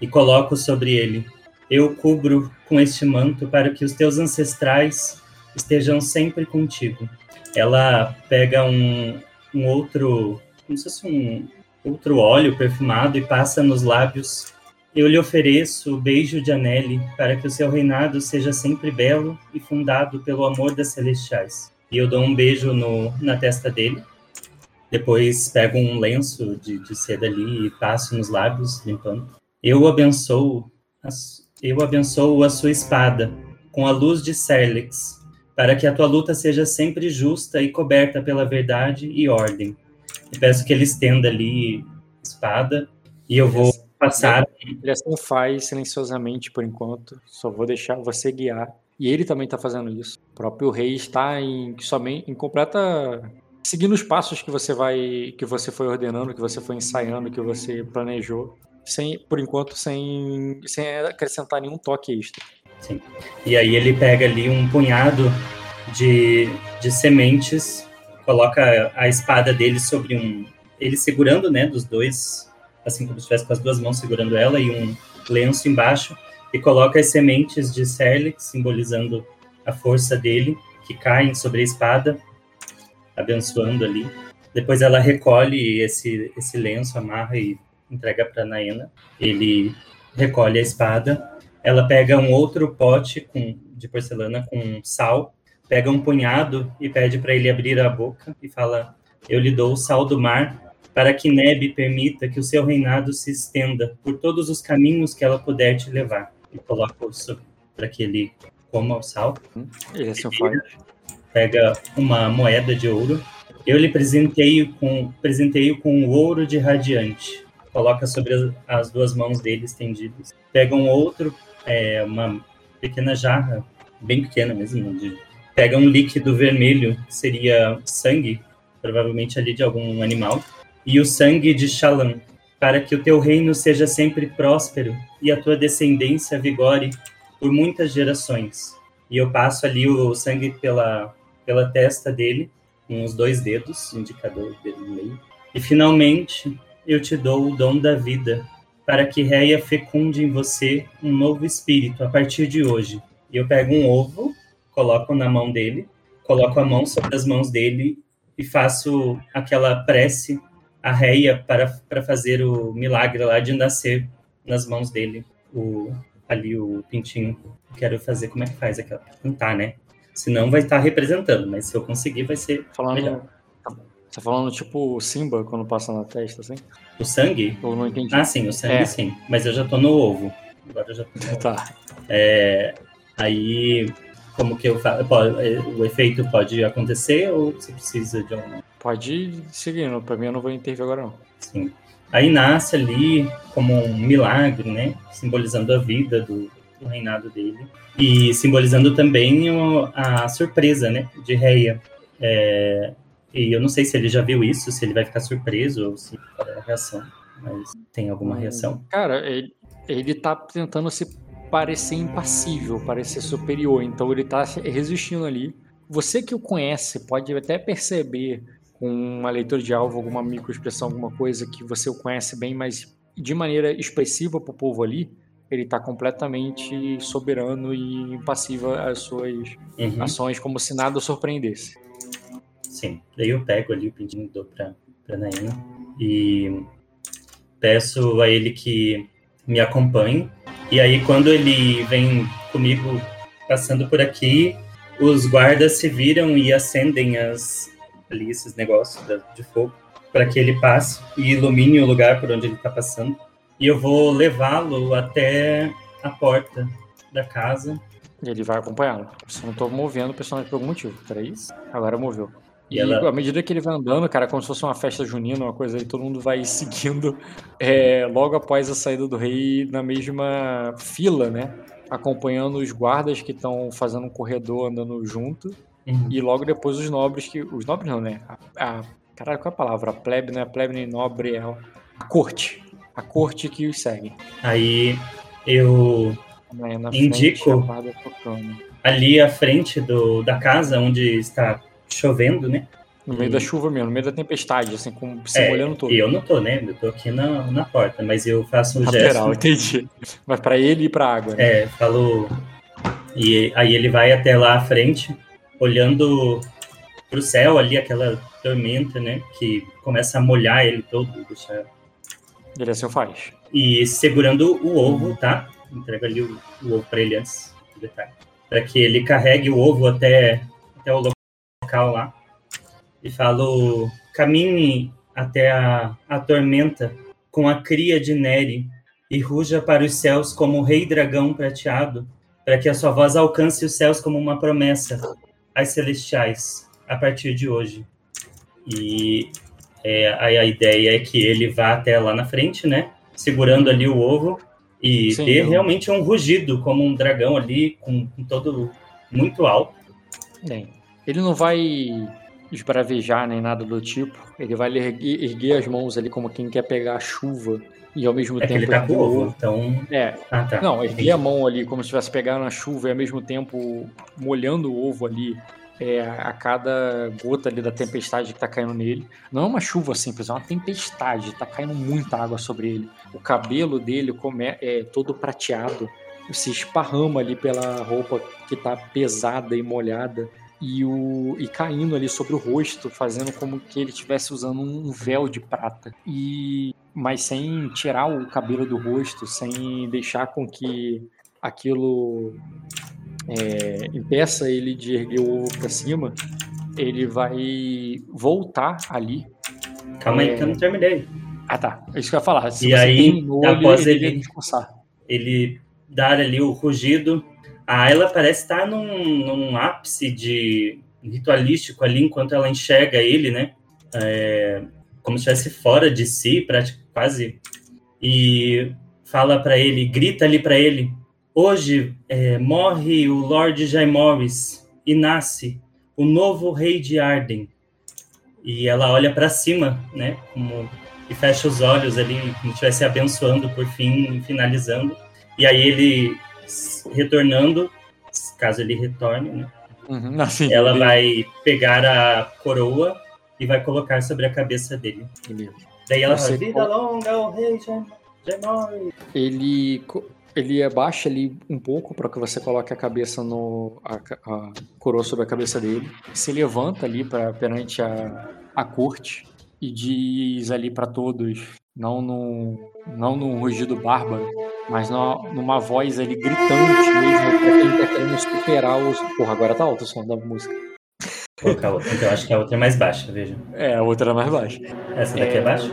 e coloco sobre ele. Eu cubro com este manto para que os teus ancestrais estejam sempre contigo. Ela pega um, um outro, como se fosse um outro óleo perfumado e passa nos lábios eu lhe ofereço o beijo de Anele, para que o seu reinado seja sempre belo e fundado pelo amor das celestiais. E eu dou um beijo no, na testa dele. Depois pego um lenço de, de seda ali e passo nos lábios, limpando. Eu abençoo, eu abençoo a sua espada com a luz de Serlex, para que a tua luta seja sempre justa e coberta pela verdade e ordem. Eu peço que ele estenda ali espada e eu vou passar. Ele assim faz silenciosamente por enquanto. Só vou deixar você guiar. E ele também está fazendo isso. O próprio rei está em somente em completa seguindo os passos que você vai que você foi ordenando, que você foi ensaiando, que você planejou, sem por enquanto sem sem acrescentar nenhum toque extra. Sim. E aí ele pega ali um punhado de, de sementes, coloca a espada dele sobre um ele segurando, né, dos dois assim como se estivesse com as duas mãos segurando ela e um lenço embaixo, e coloca as sementes de Serlex, simbolizando a força dele, que caem sobre a espada, abençoando ali. Depois ela recolhe esse, esse lenço, amarra e entrega para Naena. Ele recolhe a espada. Ela pega um outro pote com, de porcelana com sal, pega um punhado e pede para ele abrir a boca e fala: Eu lhe dou o sal do mar para que Neb permita que o seu reinado se estenda por todos os caminhos que ela puder te levar. E coloca para que ele coma o sal. Ele assim faz. Pega uma moeda de ouro. Eu lhe presenteio com presenteio com o ouro de radiante. Coloca sobre as duas mãos dele estendidas. Pega um outro, é, uma pequena jarra, bem pequena mesmo, de, pega um líquido vermelho, que seria sangue, provavelmente ali de algum animal e o sangue de Shalom, para que o teu reino seja sempre próspero e a tua descendência vigore por muitas gerações. E eu passo ali o sangue pela, pela testa dele, com os dois dedos, indicador dele no meio. E finalmente eu te dou o dom da vida, para que Reia fecunde em você um novo espírito a partir de hoje. E eu pego um ovo, coloco na mão dele, coloco a mão sobre as mãos dele e faço aquela prece a réia para, para fazer o milagre lá de nascer nas mãos dele, o, ali o pintinho. Quero fazer como é que faz aquela. Cantar, né? Senão vai estar representando, mas se eu conseguir vai ser falando, melhor. Tá falando tipo Simba quando passa na testa, assim? O sangue? Eu não entendi. Ah, sim, o sangue é. sim. Mas eu já tô no ovo. Agora eu já tô no ovo. Tá. É, aí, como que eu faço? O efeito pode acontecer ou você precisa de um Pode ir seguindo, pra mim eu não vou intervir agora não. Sim. Aí nasce ali como um milagre, né? Simbolizando a vida do, do reinado dele. E simbolizando também o, a surpresa, né? De Reia. É, e eu não sei se ele já viu isso, se ele vai ficar surpreso ou se é a reação. Mas tem alguma hum, reação? Cara, ele, ele tá tentando se parecer impassível, parecer superior. Então ele tá resistindo ali Você que o conhece pode até perceber com uma leitura de alvo, alguma microexpressão, alguma coisa que você o conhece bem, mas de maneira expressiva para o povo ali, ele está completamente soberano e impassível às suas Uhum. ações, como se nada o surpreendesse. Sim. Daí eu pego ali o pedido dou pra, pra Naina e peço a ele que me acompanhe. E aí, quando ele vem comigo passando por aqui, os guardas se viram e acendem as, ali esses negócios de fogo para que ele passe e ilumine o lugar por onde ele está passando. E eu vou levá-lo até a porta da casa. E ele vai acompanhá-lo. Só não estou movendo o personagem por algum motivo. Peraí. Agora moveu. E E, ela- à medida que ele vai andando, cara, como se fosse uma festa junina, uma coisa aí, todo mundo vai seguindo é, logo após a saída do rei na mesma fila, né? Acompanhando os guardas que estão fazendo um corredor andando junto. Uhum. E logo depois os nobres que. Os nobres não, né? A, a- caralho, qual é a palavra? A plebe, não é plebe nem nobre, é a corte. A corte que os segue. Aí eu Né? Na Indico. frente, a ali à frente do, da casa onde está chovendo, né? No meio Hum. da chuva mesmo, no meio da tempestade, assim, com, se É, molhando todo. E eu não tô, né? Eu tô aqui na, na porta, mas eu faço um Lateral, gesto. entendi. Mas pra ele e pra água, né? É, falo. E aí ele vai até lá à frente, olhando pro céu ali, aquela tormenta, né? Que começa a molhar ele todo, deixa... Ele assim faz. e segurando o ovo, tá? Entrega ali o, o ovo pra ele antes detalhe. Pra que ele carregue o ovo até, até o local lá. E falo: caminhe até a, a tormenta com a cria de Neri e ruja para os céus como o rei dragão prateado, para que a sua voz alcance os céus como uma promessa às celestiais a partir de hoje. E é, aí a ideia é que ele vá até lá na frente, né? Segurando ali o ovo e Sim, ter eu- realmente um rugido como um dragão ali, com, com todo muito alto. Bem, ele não vai esbravejar nem nada do tipo. Ele vai erguer, erguer as mãos ali como quem quer pegar a chuva e ao mesmo É tempo ele tá com erguer o ovo, então. É, Ah, tá. Não, Entendi. erguer a mão ali como se estivesse pegando a chuva e ao mesmo tempo molhando o ovo ali é, a cada gota ali da tempestade que tá caindo nele. Não é uma chuva simples, é uma tempestade, tá caindo muita água sobre ele. O cabelo dele come, é todo prateado, se esparrama ali pela roupa que tá pesada e molhada. E, o, e caindo ali sobre o rosto, fazendo como que ele estivesse usando um véu de prata. E mas sem tirar o cabelo do rosto, sem deixar com que aquilo é, impeça ele de erguer o ovo para cima, ele vai voltar ali. Calma aí é- que eu não terminei. Ah, tá. É isso que eu ia falar. Se E aí, terminou, ele, após ele, ele- ele dar ali o rugido. A Ayla parece estar num, num ápice de ritualístico ali, enquanto ela enxerga ele, né? É, como se estivesse fora de si, quase. E fala para ele, grita ali para ele: Hoje é, morre o Lord Jaimoris e nasce o novo rei de Arden. E ela olha para cima, né? Como, e fecha os olhos ali, como se estivesse abençoando por fim, finalizando. E aí ele retornando, caso ele retorne, né? Uhum, assim, Ela ele- vai pegar a coroa e vai colocar sobre a cabeça dele. Beleza. Daí ela fala, vida longa ao rei Jaimoris. ele ele abaixa ali um pouco para que você coloque a cabeça no a, a coroa sobre a cabeça dele se levanta ali para perante a, a corte e diz ali para todos não num não num rugido bárbaro mas numa, numa voz ali gritante mesmo pra quem tá querendo superar os porra agora tá alto o som da música colocar outra. Então acho que a outra é mais baixa, veja. é a outra era mais baixa Essa daqui é, É. baixa?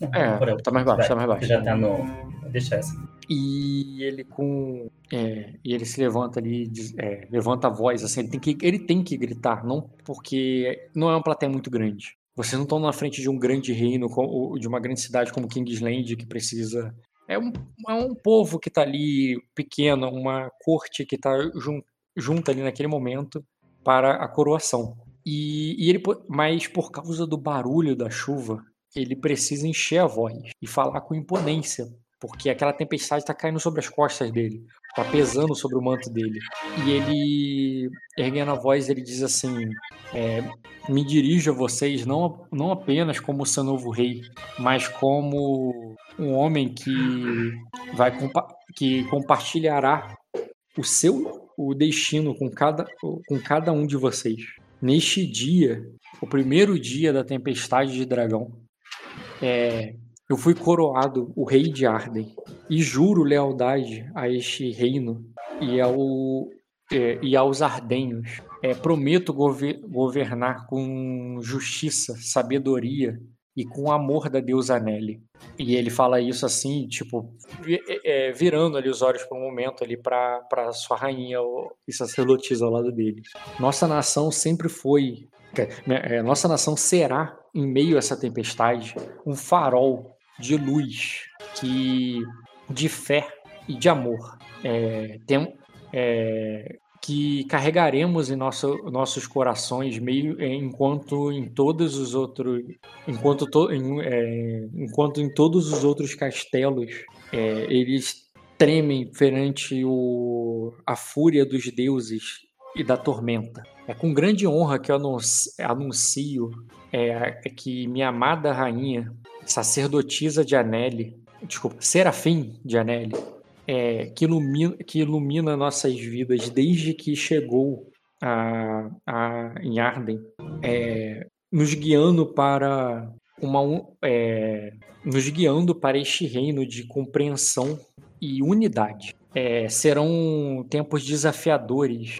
É, por tá mais baixo, Vai, tá mais baixo. Já tá no. Deixa essa. E ele com. é, e ele se levanta ali, é, levanta a voz, assim, ele tem, que, ele tem que gritar, não porque não é uma plateia muito grande. Vocês não estão na frente de um grande reino, de uma grande cidade como Kingsland, que precisa. É um, é um povo que tá ali pequeno, uma corte que tá jun, junta ali naquele momento para a coroação. E, e ele, mas por causa do barulho da chuva, ele precisa encher a voz e falar com imponência porque aquela tempestade está caindo sobre as costas dele, está pesando sobre o manto dele. E ele, erguendo a voz, ele diz assim: é, Me dirijo a vocês não, não apenas como seu novo rei, mas como um homem que vai que compartilhará o seu o destino com cada, com cada um de vocês. Neste dia, o primeiro dia da tempestade de dragão, é, eu fui coroado o rei de Arden e juro lealdade a este reino e, ao, é, e aos ardenhos. É, prometo gover, governar com justiça, sabedoria e com amor da deusa Nelly. E ele fala isso assim, tipo, é, é, virando ali os olhos por um momento ali para sua rainha e sacerdotisa ao lado dele. Nossa nação sempre foi, é, nossa nação será em meio a essa tempestade um farol de luz que de fé e de amor. É, tem, é, que carregaremos em nosso, nossos corações meio enquanto em todos os outros enquanto to, em, é, enquanto em todos os outros castelos é, eles tremem perante o, a fúria dos deuses e da tormenta é com grande honra que eu anuncio é, que minha amada rainha sacerdotisa de Anelli desculpa Serafim de Anelli é, que, ilumina, que ilumina nossas vidas desde que chegou a, a, em Arden, é, nos guiando para uma é, nos guiando para este reino de compreensão e unidade. É, serão tempos desafiadores.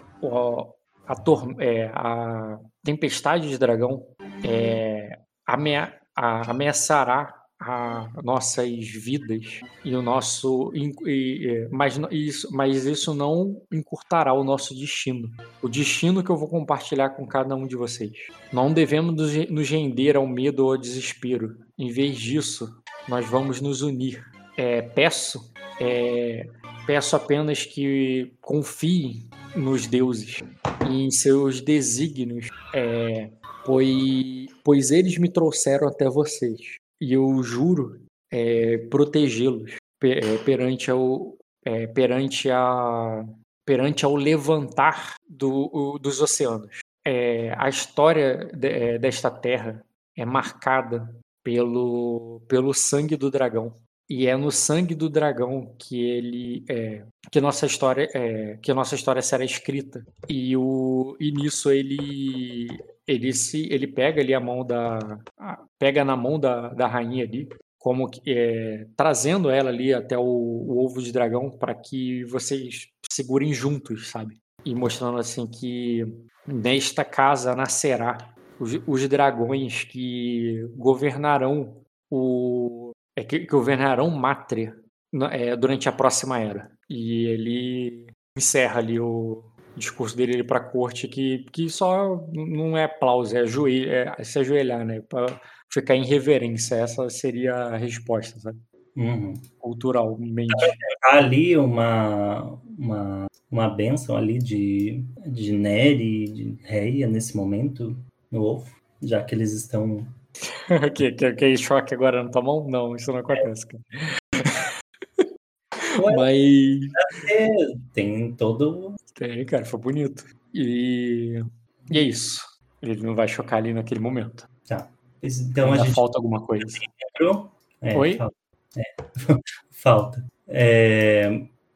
A, é, a, tempestade de dragão é, amea, ameaçará a nossas vidas e o nosso e, mas isso mas isso não encurtará o nosso destino o destino que eu vou compartilhar com cada um de vocês. Não devemos nos render ao medo ou ao desespero. Em vez disso nós vamos nos unir. É, peço é, peço apenas que confiem nos deuses em seus desígnios é, pois, pois eles me trouxeram até vocês e eu juro é, protegê-los é, perante ao é, perante a perante ao levantar do, o, dos oceanos. É, a história de, é, desta terra é marcada pelo, pelo sangue do dragão e é no sangue do dragão que ele é, que nossa história é, que nossa história será escrita. E o e nisso ele ele se ele pega ali a mão da pega na mão da, da rainha ali como é, trazendo ela ali até o, o ovo de dragão para que vocês segurem juntos sabe? E mostrando assim que nesta casa nascerá os, os dragões que governarão o é que, governarão Mátria é, durante a próxima era e ele encerra ali o, discurso dele para a corte que, que só não é aplauso, é, ajoelho, é se ajoelhar, né? Para ficar em reverência. Essa seria a resposta, sabe? Uhum. Culturalmente. Há ali uma, uma, uma benção ali de, de Neri, de Reia nesse momento no ovo, já que eles estão. que, que, que choque agora na tua mão? Não, isso não acontece. Cara. Mas. Tem todo. Tem, cara, foi bonito. E, e é isso. Ele não vai chocar ali naquele momento. Tá. Então Ainda a gente. falta alguma coisa. É, Oi? Falta. É. falta. É...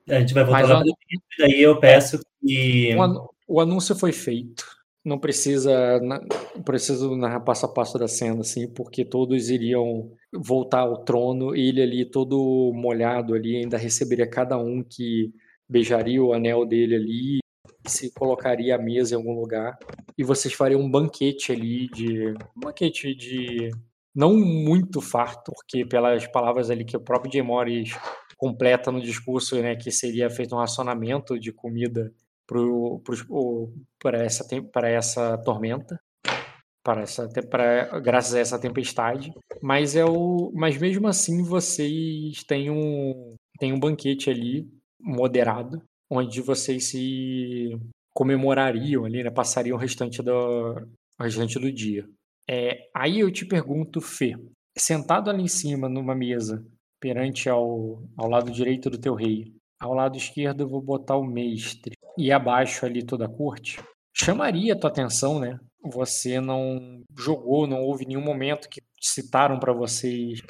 A gente vai voltar lá. E daí eu peço que. O anúncio foi feito não precisa preciso narrar passo a passo da cena assim porque todos iriam voltar ao trono ele ali todo molhado ali ainda receberia cada um que beijaria o anel dele ali se colocaria à mesa em algum lugar e vocês fariam um banquete ali de um banquete de não muito farto porque pelas palavras ali que o próprio Jay Morris completa no discurso né que seria feito um racionamento de comida para essa, para essa tormenta, para essa, para, graças a essa tempestade. Mas, é o, mas mesmo assim vocês têm um, têm um banquete ali moderado, onde vocês se comemorariam ali, né, passariam o restante do, o restante do dia. É, aí eu te pergunto, Fê, sentado ali em cima numa mesa, aspirante ao, ao lado direito do teu rei. Ao lado esquerdo eu vou botar o mestre. E abaixo ali toda a corte. Chamaria a tua atenção, né? Você não jogou, não houve nenhum momento que citaram para vocês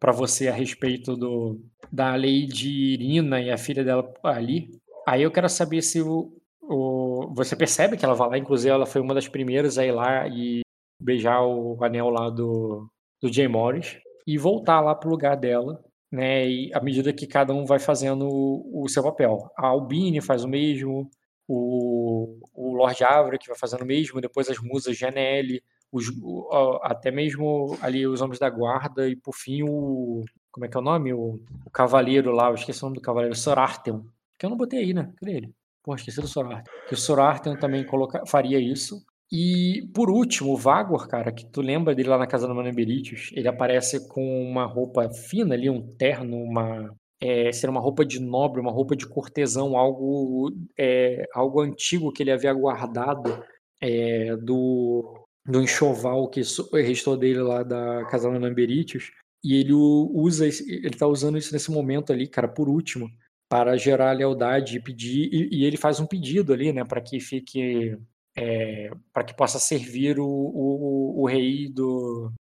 para você a respeito do, da lei de Irina e a filha dela ali. Aí eu quero saber se o, o, você percebe que ela vai lá, inclusive ela foi uma das primeiras a ir lá e beijar o anel lá do, do Jay Morris e voltar lá pro lugar dela, né? E à medida que cada um vai fazendo o, seu papel. A Albine faz o mesmo, o, o Lord Avra que vai fazendo o mesmo, depois as musas Janelle, os, o, até mesmo ali os homens da guarda e por fim o como é que é o nome? O, o cavaleiro lá, eu esqueci o nome do cavaleiro, Sorarten, que eu não botei aí, né? Cadê ele? Pô, esqueci do Sorarten. Que o Sorarten também coloca, faria isso. E por último, o Vagor, cara, que tu lembra dele lá na casa do Manamberites, ele aparece com uma roupa fina ali, um terno, uma é, ser uma roupa de nobre, uma roupa de cortesão, algo é, algo antigo que ele havia guardado é, do do enxoval que restou dele lá da Casa Lamberitius, e ele usa, ele tá usando isso nesse momento ali, cara, por último, para gerar lealdade e pedir, e, e ele faz um pedido ali, né, para que fique, é, para que possa servir o, o, o rei do,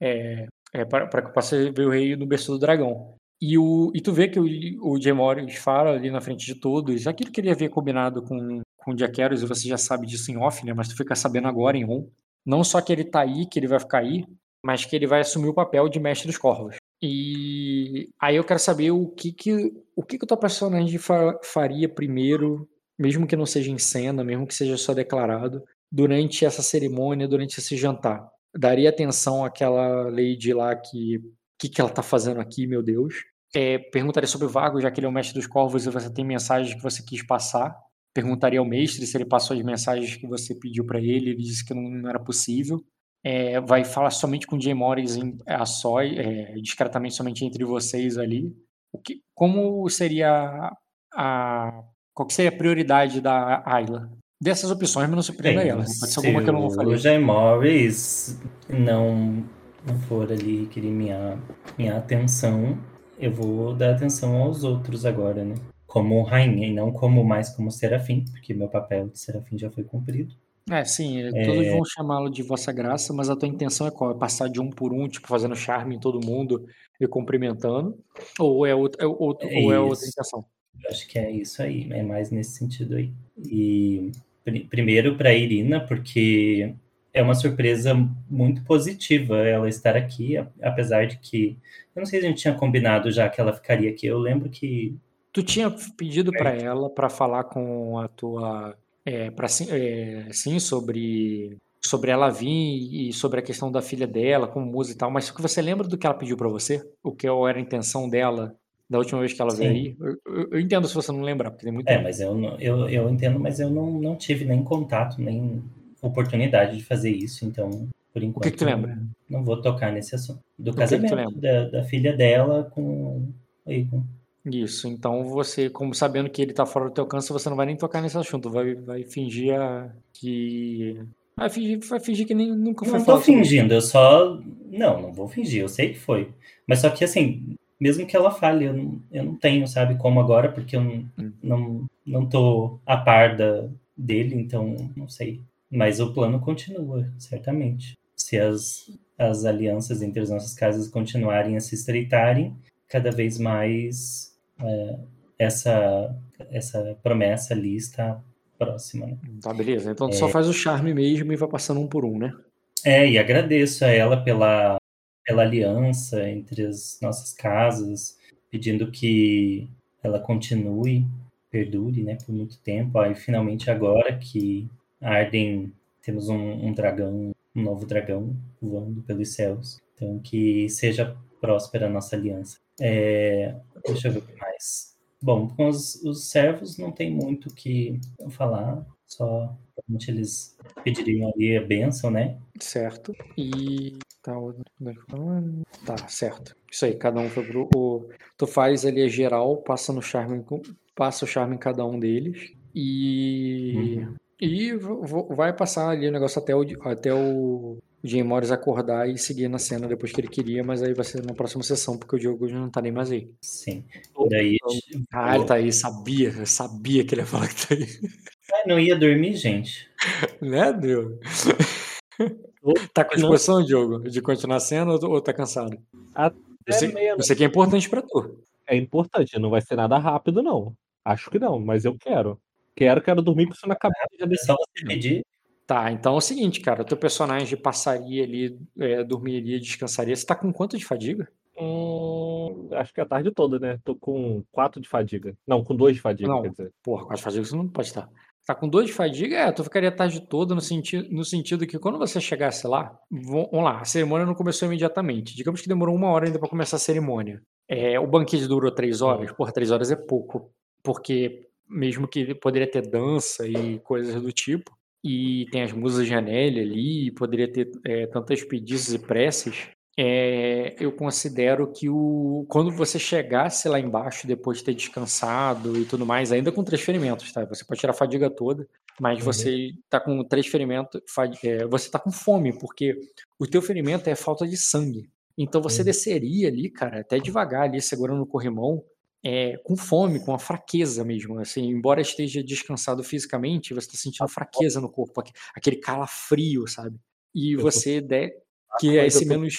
é, é, para que possa servir o rei do berço do dragão. E, o, e tu vê que o, o Morris fala ali na frente de todos, aquilo que ele havia combinado com, com o Jack e você já sabe disso em off, né, mas tu fica sabendo agora em on, não só que ele tá aí, que ele vai ficar aí, mas que ele vai assumir o papel de mestre dos corvos. E aí eu quero saber o que que o que que o teu personagem faria primeiro, mesmo que não seja em cena, mesmo que seja só declarado, durante essa cerimônia, durante esse jantar. Daria atenção àquela lady lá que que que ela tá fazendo aqui, meu Deus? É, perguntaria sobre o Vago, já que ele é o mestre dos corvos e você tem mensagens que você quis passar perguntaria ao mestre se ele passou as mensagens que você pediu para ele, ele disse que não, não era possível. É, vai falar somente com Jay Morris em, a só, é, discretamente somente entre vocês ali. O que, como seria a, qual que seria a prioridade da Ayla? Dessas opções, mas não surpreenda ela. Pode ser alguma que eu não vou falar. Se o Jay Morris não, não for ali querer minha, minha atenção, eu vou dar atenção aos outros agora, né? como rainha e não como mais como serafim, porque meu papel de serafim já foi cumprido. É, sim, é... todos vão chamá-lo de Vossa Graça, mas a tua intenção é qual? É passar de um por um, tipo, fazendo charme em todo mundo e cumprimentando? Ou é, outro, é, outro, é ou é outra intenção? Acho que é isso aí, é mais nesse sentido aí. E pr primeiro para Irina, porque é uma surpresa muito positiva ela estar aqui, apesar de que eu não sei se a gente tinha combinado já que ela ficaria aqui. Eu lembro que Tu tinha pedido para ela para falar com a tua. É, pra, é, sim, sobre, sobre ela vir e sobre a questão da filha dela, com música e tal, mas que você lembra do que ela pediu para você? O que era a intenção dela da última vez que ela veio aí? Eu, eu, eu, entendo se você não lembrar, porque tem muito É, tempo. mas eu, eu, eu entendo, mas eu não, não tive nem contato, nem oportunidade de fazer isso, então, por enquanto. O que, que tu lembra? Não vou tocar nesse assunto. Do, casamento da, da filha dela com. Aí, com isso, então você, como sabendo que ele tá fora do teu alcance, você não vai nem tocar nesse assunto, vai, vai fingir a, que. Vai fingir, vai fingir que nem nunca foi Não tô fingindo, eu só. Não, não vou fingir, eu sei que foi. Mas só que assim, mesmo que ela fale, eu não, eu não tenho, sabe, como agora, porque eu não, hum. não, não tô a par da, dele, então não sei. Mas o plano continua, certamente. Se as, as alianças entre as nossas casas continuarem a se estreitarem, cada vez mais é, essa, essa promessa ali está próxima. Né? Tá, beleza. Então tu é, só faz o charme mesmo e vai passando um por um, né? É, e agradeço a ela pela, pela aliança entre as nossas casas, pedindo que ela continue, perdure, né, por muito tempo. Aí finalmente agora que Arden temos um, um dragão, um novo dragão voando pelos céus. Então que seja próspera a nossa aliança. É, deixa eu ver o que mais. Bom, com os, os servos não tem muito o que falar, só realmente eles pediriam ali a bênção, né? Certo. E. Tá, tá, certo. Isso aí, cada um foi pro. O, tu faz ali a geral, passa no charme, passa o charme em cada um deles. E. Uhum. E vai passar ali o negócio até o, até o Jay Morris acordar e seguir na cena depois que ele queria, mas aí vai ser na próxima sessão, porque o Diogo já não tá nem mais aí. Sim. Daí. Ah, ele tá aí, sabia, sabia que ele ia falar que tá aí. Ah, não ia dormir, gente. Né, Diogo? tá com disposição, Diogo, de continuar cena ou, ou tá cansado? Até Eu sei, meia- eu sei que é importante pra tu. É importante, não vai ser nada rápido, não. Acho que não, mas eu quero. Quero, quero dormir com isso na cabeça já É desse só você pedir. Tá, então é o seguinte, cara, o teu personagem passaria ali, é, dormiria, descansaria. Você tá com quanto de fadiga? Hum, acho que é a tarde toda, né? Tô com quatro de fadiga. Não, com dois de fadiga, Não. quer dizer. Porra, com as fadigas você não pode estar. Tá com dois de fadiga? É, tu ficaria a tarde toda no sentido, no sentido que quando você chegasse lá, vamos lá, a cerimônia não começou imediatamente. Digamos que demorou uma hora ainda pra começar a cerimônia. É, o banquete durou três horas? Porra, três horas é pouco. Porque mesmo que poderia ter dança e coisas do tipo, e tem as musas de ali, poderia ter é, tantas pedidos e preces, é, eu considero que o quando você chegasse lá embaixo depois de ter descansado e tudo mais, ainda com três ferimentos, tá? Você pode tirar a fadiga toda, mas Uhum. você tá com três ferimentos, fa- é, você tá com fome, porque o teu ferimento é falta de sangue. Então você Uhum. desceria ali, cara, até devagar ali, segurando o corrimão, é, com fome, com a fraqueza mesmo. Assim, embora esteja descansado fisicamente, você está sentindo fraqueza no corpo, aque- aquele calafrio, sabe? E você der que é esse menos.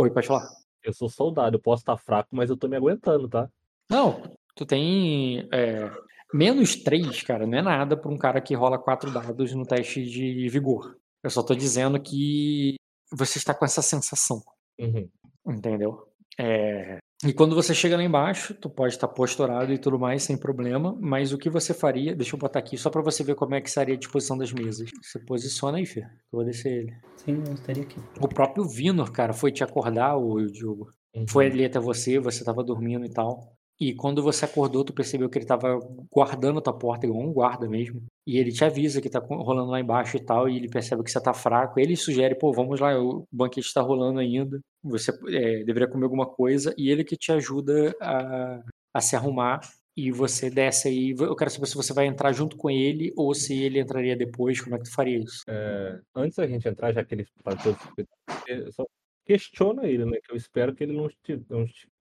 Oi, pode falar. Eu sou soldado, eu posso estar fraco, mas eu tô me aguentando, tá? Não, tu tem é, menos 3, cara, não é nada para um cara que rola quatro dados no teste de vigor. Eu só tô dizendo que você está com essa sensação. Uhum. Entendeu? É, E quando você chega lá embaixo, tu pode estar posturado e tudo mais, sem problema, mas o que você faria, deixa eu botar aqui só pra você ver como é que seria a disposição das mesas. Você posiciona aí, Fê, que eu vou descer ele. Sim, eu estaria aqui. O próprio Vinor, cara, foi te acordar, o Diogo. Uhum. Foi ali até você, você tava dormindo e tal. E quando você acordou, tu percebeu que ele tava guardando a tua porta, igual um guarda mesmo. E ele te avisa que tá co- rolando lá embaixo e tal, e ele percebe que você tá fraco. Ele sugere, pô, vamos lá, o banquete tá rolando ainda. Você é, deveria comer alguma coisa. E ele que te ajuda a, a se arrumar. E você desce aí. Eu quero saber se você vai entrar junto com ele ou se ele entraria depois. Como é que tu faria isso? É, antes da gente entrar, já que ele cuidados, só questiona ele, né? Que eu espero que ele não,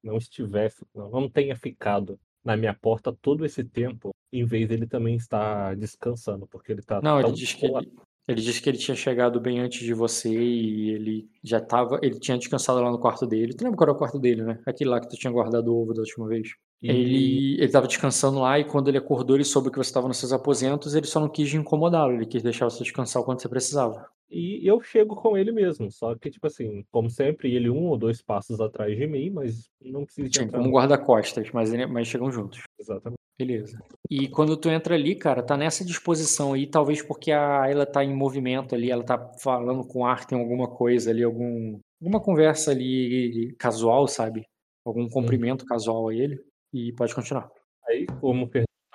não, esti- não estivesse, não, tenha ficado na minha porta todo esse tempo, em vez dele também estar descansando, porque ele tá Não, ele diz que ele, ele disse que ele tinha chegado bem antes de você e ele já tava. Ele tinha descansado lá no quarto dele. Tu lembra qual era o quarto dele, né? Aquele lá que tu tinha guardado o ovo da última vez. e- Ele, ele tava descansando lá e quando ele acordou, ele soube que você estava nos seus aposentos, ele só não quis incomodá-lo, ele quis deixar você descansar o quanto você precisava. E eu chego com ele mesmo, só que, tipo assim, como sempre, ele um ou dois passos atrás de mim, mas não precisa de como guarda-costas, mas, ele- mas chegam juntos. Exatamente. Beleza. E quando tu entra ali, cara, tá nessa disposição aí, talvez porque a Ayla tá em movimento ali, ela tá falando com o Arthur em alguma coisa ali, algum, alguma conversa ali casual, sabe? Algum cumprimento casual a ele. E pode continuar. Aí, como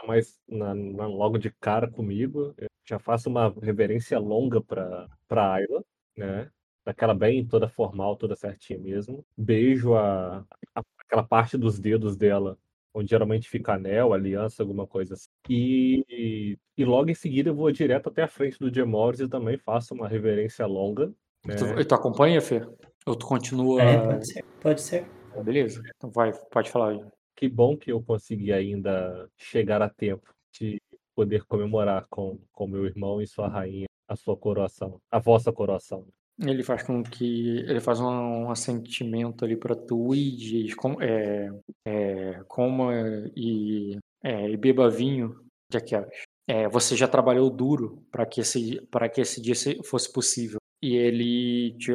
mais na, na- logo de cara comigo, eu já faço uma reverência longa pra, pra Ayla, né? Daquela bem toda formal, toda certinha mesmo. Beijo a, a- aquela parte dos dedos dela, onde geralmente fica anel, aliança, alguma coisa assim. E, e logo em seguida eu vou direto até a frente do Jim Morris e também faço uma reverência longa. Né? Tu, e tu acompanha, Fê? Ou tu continua. É, pode ser. Pode ser. Beleza. Então vai, pode falar. Que bom que eu consegui ainda chegar a tempo de poder comemorar com, com meu irmão e sua rainha a sua coroação, a vossa coroação. Ele faz com que. Ele faz um, um assentimento ali pra tu e diz: com, é, é, coma e, é, e beba vinho, Jaquelas. É, você já trabalhou duro para que, esse, pra que esse dia se- fosse possível. E ele te,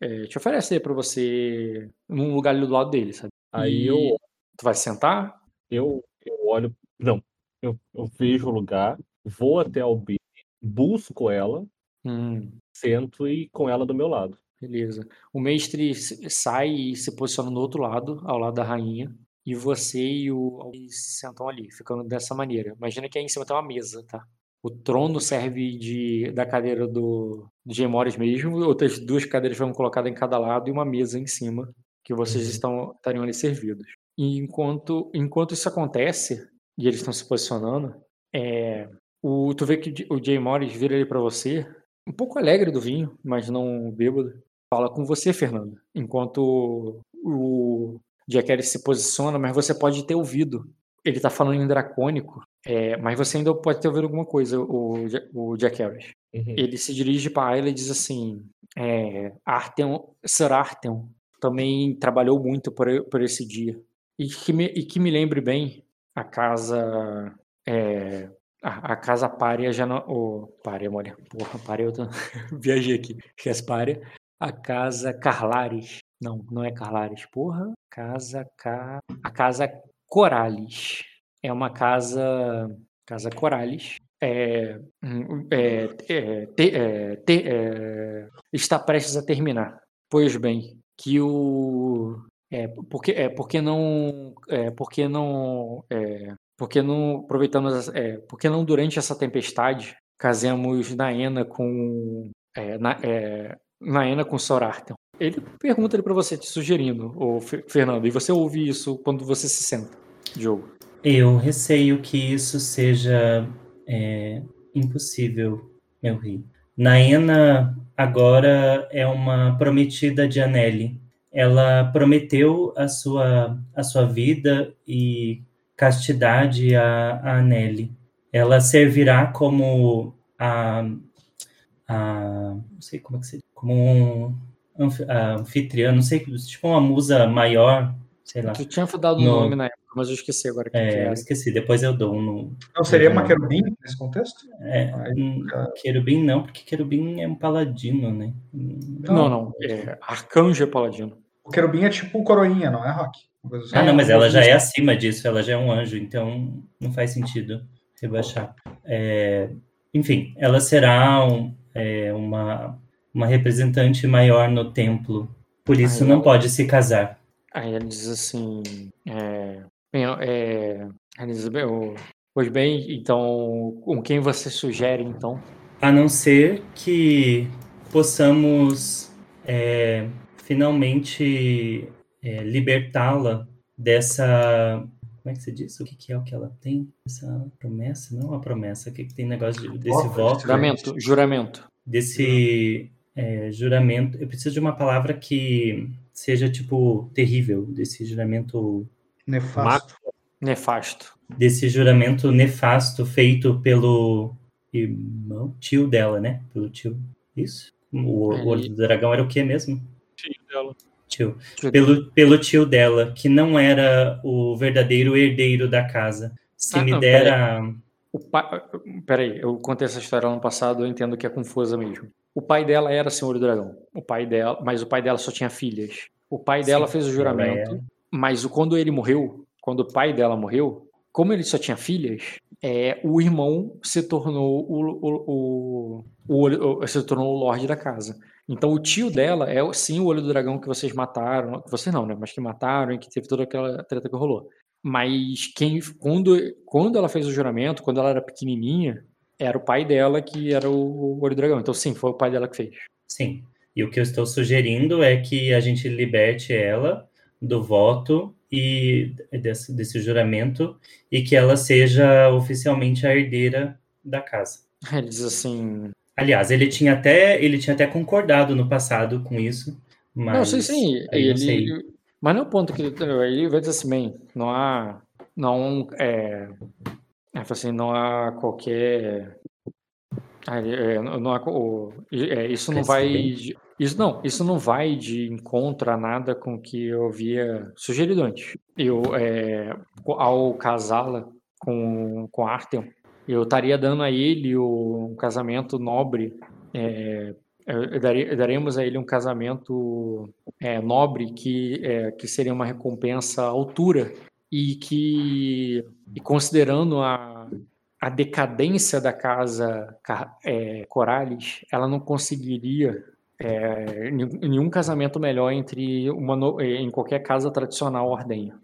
é, te oferece pra você num lugar ali do lado dele, sabe? Aí E eu, Tu vai sentar? eu, eu olho, não, eu, eu vejo o lugar, vou até a Albine, busco ela, Hum, sento e com ela do meu lado. Beleza. O mestre sai e se posiciona no outro lado, ao lado da rainha, e você e o se sentam ali, ficando dessa maneira. Imagina que aí em cima tem uma mesa, tá? O trono serve de, da cadeira do, do Morris mesmo, outras duas cadeiras foram colocadas em cada lado e uma mesa em cima, que vocês Uhum. estão, estariam ali servidos. E enquanto, enquanto isso acontece, e eles estão se posicionando, é, o, tu vê que o Jay Morris vira ali pra você, um pouco alegre do vinho, mas não bêbado, fala com você, Fernando. Enquanto o Jack Harris se posiciona, mas você pode ter ouvido. Ele tá falando em dracônico, é, mas você ainda pode ter ouvido alguma coisa, o, o Jack Harris. Uhum. Ele se dirige para ela e diz assim: é, Artem, Sir Artem também trabalhou muito por, por esse dia. E que, me, e que me lembre bem, a casa. É, a, a, casa Pária já não. Oh, Pária, olha. Porra, Pária, eu tô, viajei aqui. Esquece Pária. A casa Carlares. Não, não é Carlares. Porra. Casa Ca... A casa Corales. É uma casa. Casa Corales. É, é, é, te, é, te, é, está prestes a terminar. Pois bem, que o é porque é porque não é porque não é porque não aproveitamos é porque não durante essa tempestade casemos Naena com é, na, é, Naena com Sorarten. Ele pergunta ele para você te sugerindo, o Fernando, e você ouve isso quando você se senta, Diogo. Eu receio que isso seja é, impossível, meu rei. Naena agora é uma prometida de Anelli. Ela prometeu a sua, a sua vida e castidade a, a Anelli. Ela servirá como a, a não sei como é que se como um anfitriã, não sei, tipo uma musa maior, sei lá. Tu tinha dado o no... nome na época mas eu esqueci agora. É, que eu esqueci, depois eu dou um. No... Não seria uma querubim nesse contexto? É, um, querubim não, porque querubim é um paladino, né? Não, não, é, arcanjo é paladino. O querubim é tipo coroinha, não é, Rock? Assim. Ah, não, mas ela já é acima disso, ela já é um anjo, então não faz sentido rebaixar. É, enfim, ela será um, é, uma, uma representante maior no templo, por isso não pode se casar. Aí ela diz assim: é, Bem, é, pois bem, então, com quem você sugere, então? A não ser que possamos é, finalmente é, libertá-la dessa. Como é que você diz? O que, que, é o que ela tem? Essa promessa? Não é uma promessa. O que, que tem negócio de, desse oh, voto? Juramento. Juramento. Desse é, juramento. Eu preciso de uma palavra que seja, tipo, terrível. Desse juramento Nefasto. Nefasto. Desse juramento nefasto feito pelo irmão, tio dela, né? Pelo tio. Isso? O, o olho do dragão era o que mesmo? Tio dela. Tio. Pelo, pelo tio dela, que não era o verdadeiro herdeiro da casa. Se ah, me não, dera. Peraí. O pai... peraí, eu contei essa história ano passado, eu entendo que é confusa mesmo. O pai dela era senhor do dragão. O pai dela, mas o pai dela só tinha filhas. O pai dela Sim, fez o juramento. É... Mas quando ele morreu, quando o pai dela morreu, como ele só tinha filhas, é, o irmão se tornou o, o, o, o, se tornou o Lorde da casa. Então o tio dela é sim o olho do dragão que vocês mataram, que vocês não, né? Mas que mataram e que teve toda aquela treta que rolou. Mas quem quando, quando ela fez o juramento, quando ela era pequenininha, era o pai dela que era o olho do dragão. Então sim, foi o pai dela que fez. Sim. E o que eu estou sugerindo é que a gente liberte ela do voto e desse, desse juramento e que ela seja oficialmente a herdeira da casa. Ele diz assim. Aliás, ele tinha até ele tinha até concordado no passado com isso, mas não sei sim, ele, sei. mas não é o ponto que ele, ele vai dizer assim, bem, não há não é, é assim, não há qualquer é, não há, é, isso não vai isso não, isso não vai de encontro a nada com o que eu havia sugerido antes. Eu, é, ao casá-la com, com Artem, eu estaria dando a ele um casamento nobre. É, eu daria, daremos a ele um casamento é, nobre que, é, que seria uma recompensa à altura e que, e considerando a, a decadência da casa é, Corales, ela não conseguiria é, nenhum casamento melhor entre uma é, em qualquer casa tradicional ordenha.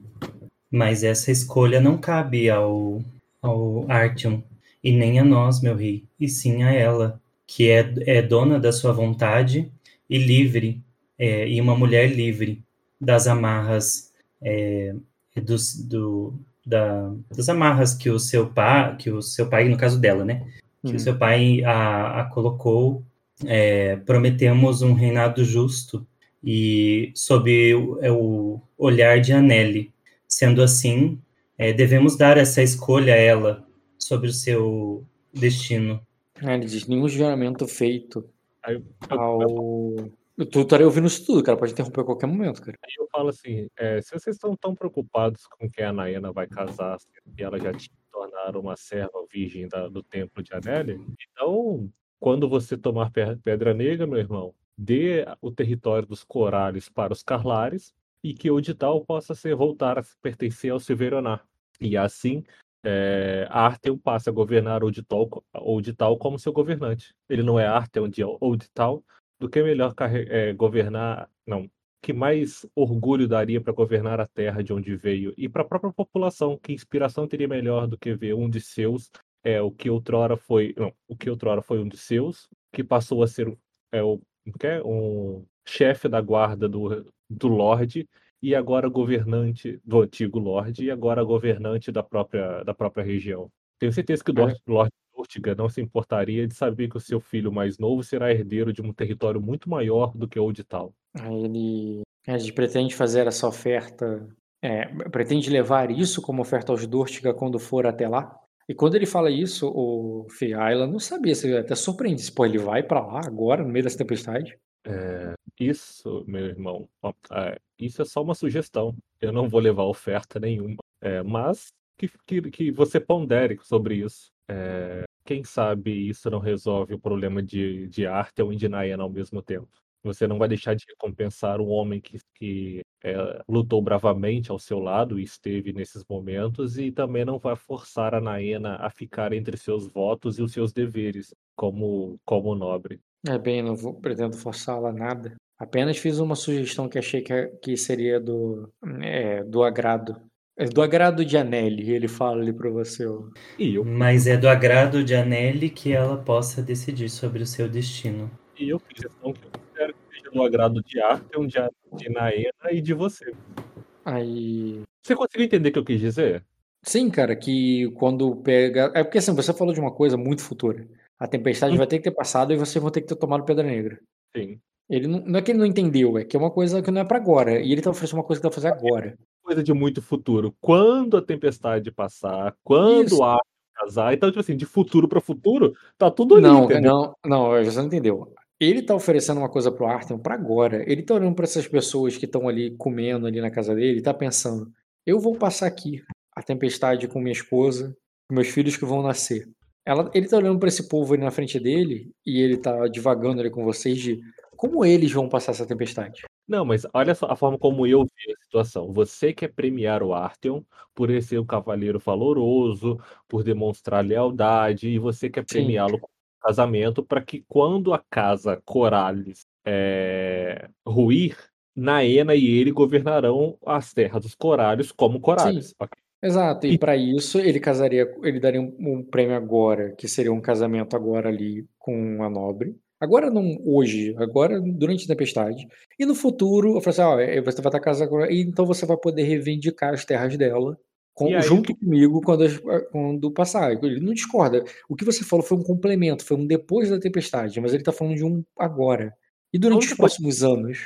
Mas essa escolha não cabe ao, ao Artyom e nem a nós, meu rei, e sim a ela, que é, é dona da sua vontade e livre, é, e uma mulher livre das amarras é, dos, do, da, das amarras que o seu pai, que o seu pai, no caso dela, né, que o uhum. seu pai a, a colocou é, prometemos um reinado justo e sob o, é, o olhar de Anelli. Sendo assim, é, devemos dar essa escolha a ela sobre o seu destino. É, ele diz, nenhum juramento feito ao... Tu estaria ouvindo isso tudo, cara. Pode interromper a qualquer momento, cara. Aí eu falo assim: é, se vocês estão tão preocupados com que a Naena vai casar e ela já te tornar uma serva virgem da, do templo de Anélia, então, quando você tomar Pedra Negra, meu irmão, dê o território dos Corales para os Carlares e que Odital possa ser voltar a pertencer ao Silveronar. E assim, é, Artheon passa a governar Odital, Odital como seu governante. Ele não é Artheon de Odital, do que melhor é, governar, não, que mais orgulho daria para governar a terra de onde veio? E para a própria população, que inspiração teria melhor do que ver um de seus, é o que outrora foi, não, o que outrora foi um de seus, que passou a ser é, o, é, um chefe da guarda do, do Lorde e agora governante do antigo Lorde e agora governante da própria, da própria região. Tenho certeza que o é. Lorde Urtiga não se importaria de saber que o seu filho mais novo será herdeiro de um território muito maior do que o de tal. Ele, ele pretende fazer essa oferta, é, pretende levar isso como oferta aos Dortiga quando for até lá. E quando ele fala isso, o Fiaila não sabia, se até surpreende. Pô, ele vai para lá agora, no meio dessa tempestade? É, isso, meu irmão, é, isso é só uma sugestão. Eu não vou levar oferta nenhuma. É, mas que, que, que você pondere sobre isso. É, quem sabe isso não resolve o problema de, de Arthur e de Naena ao mesmo tempo. Você não vai deixar de recompensar um homem que, que é, lutou bravamente ao seu lado e esteve nesses momentos, e também não vai forçar a Naena a ficar entre seus votos e os seus deveres como, como nobre. É bem, não vou, pretendo forçá-la nada. Apenas fiz uma sugestão que achei que, que seria do, é, do agrado é do agrado de Anelli, ele fala ali para você. Ó. E eu... Mas é do agrado de Anelli que ela possa decidir sobre o seu destino. E eu fiz questão que eu quero que seja do agrado de Arthur, de, de Naena e de você. Aí. Você conseguiu entender o que eu quis dizer? Sim, cara, que quando pega. É porque assim, você falou de uma coisa muito futura. A tempestade hum. vai ter que ter passado e vocês vão ter que ter tomado Pedra Negra. Sim. Ele não, não é que ele não entendeu, é que é uma coisa que não é para agora. E ele tá oferecendo uma coisa que dá pra fazer agora coisa de muito futuro. Quando a tempestade passar, quando a casar, então, tipo assim, de futuro para futuro, tá tudo ali. Não, entendeu? não, não, você não entendeu. Ele tá oferecendo uma coisa pro Arthur para agora. Ele tá olhando para essas pessoas que estão ali comendo ali na casa dele, e tá pensando: eu vou passar aqui a tempestade com minha esposa, com meus filhos que vão nascer. Ela, ele tá olhando para esse povo ali na frente dele e ele tá divagando ali com vocês de como eles vão passar essa tempestade. Não, mas olha só a forma como eu vi a situação. Você quer premiar o Artheon por ele ser um cavaleiro valoroso, por demonstrar lealdade, e você quer premiá-lo com casamento para que quando a casa Corales é, ruir, Naena e ele governarão as terras dos Corales como Corales. Okay? Exato, e, e para isso ele casaria, ele daria um, um, prêmio agora, que seria um casamento agora ali com a nobre, Agora não hoje, agora durante a tempestade. E no futuro, eu falei assim, ó, eh, você vai estar casado agora, e então você vai poder reivindicar as terras dela com, aí, junto comigo quando, quando passar. Ele não discorda. O que você falou foi um complemento, foi um depois da tempestade, mas ele está falando de um agora. E durante os próximos pode... anos.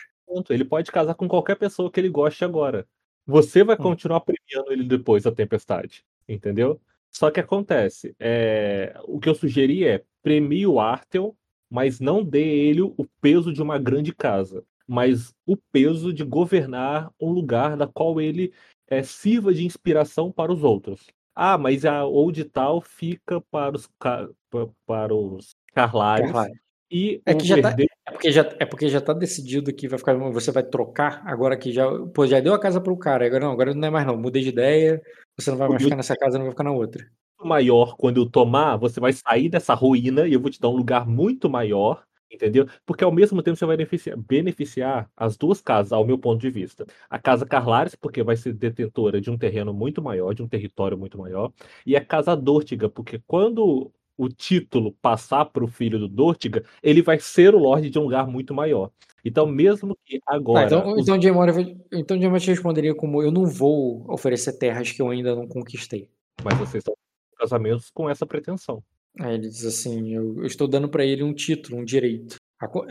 Ele pode casar com qualquer pessoa que ele goste agora. Você vai hum. continuar premiando ele depois da tempestade. Entendeu? Só que acontece. É... O que eu sugeri é premie o Artel mas não dê ele o peso de uma grande casa, mas o peso de governar um lugar da qual ele é, sirva de inspiração para os outros. Ah, mas a Old Tal fica para os, para os Carlares. E é, que já tá, é porque já é porque já tá decidido que vai ficar você vai trocar agora que já pô, já deu a casa para o cara agora não agora não é mais não mudei de ideia você não vai mais ficar nessa casa não vai ficar na outra maior quando eu tomar, você vai sair dessa ruína e eu vou te dar um lugar muito maior, entendeu? Porque ao mesmo tempo você vai beneficiar, beneficiar as duas casas, ao meu ponto de vista. A casa Carlares, porque vai ser detentora de um terreno muito maior, de um território muito maior, e a casa Dortiga, porque quando o título passar para o filho do Dortiga, ele vai ser o Lorde de um lugar muito maior. Então, mesmo que agora. Ah, então, os... então, então, Jamor te responderia como: eu não vou oferecer terras que eu ainda não conquistei. Mas vocês estão casamentos com essa pretensão. Aí ele diz assim: eu, eu estou dando para ele um título, um direito.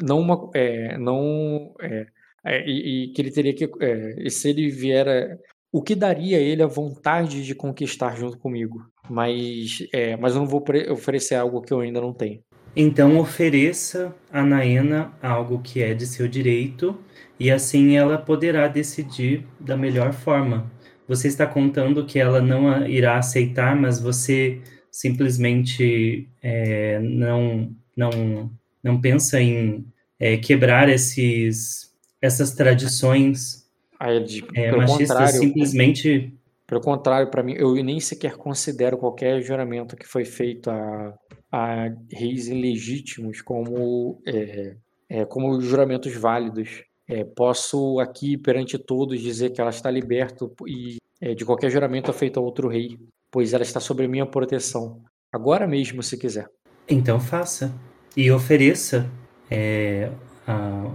Não uma. É, não, é, é, e, e, que ele teria que. É, se ele vier. o que daria a ele a vontade de conquistar junto comigo. Mas, é, mas eu não vou oferecer algo que eu ainda não tenho. Então ofereça a Naena algo que é de seu direito e assim ela poderá decidir da melhor forma. Você está contando que ela não irá aceitar, mas você simplesmente é, não, não, não pensa em é, quebrar esses, essas tradições Aí, de, é, machistas simplesmente. Pelo contrário, para mim, eu nem sequer considero qualquer juramento que foi feito a, a reis ilegítimos como, é, é, como juramentos válidos. É, posso aqui perante todos dizer que ela está liberta e é, de qualquer juramento feito a outro rei, pois ela está sob minha proteção. Agora mesmo, se quiser. Então faça e ofereça é, a,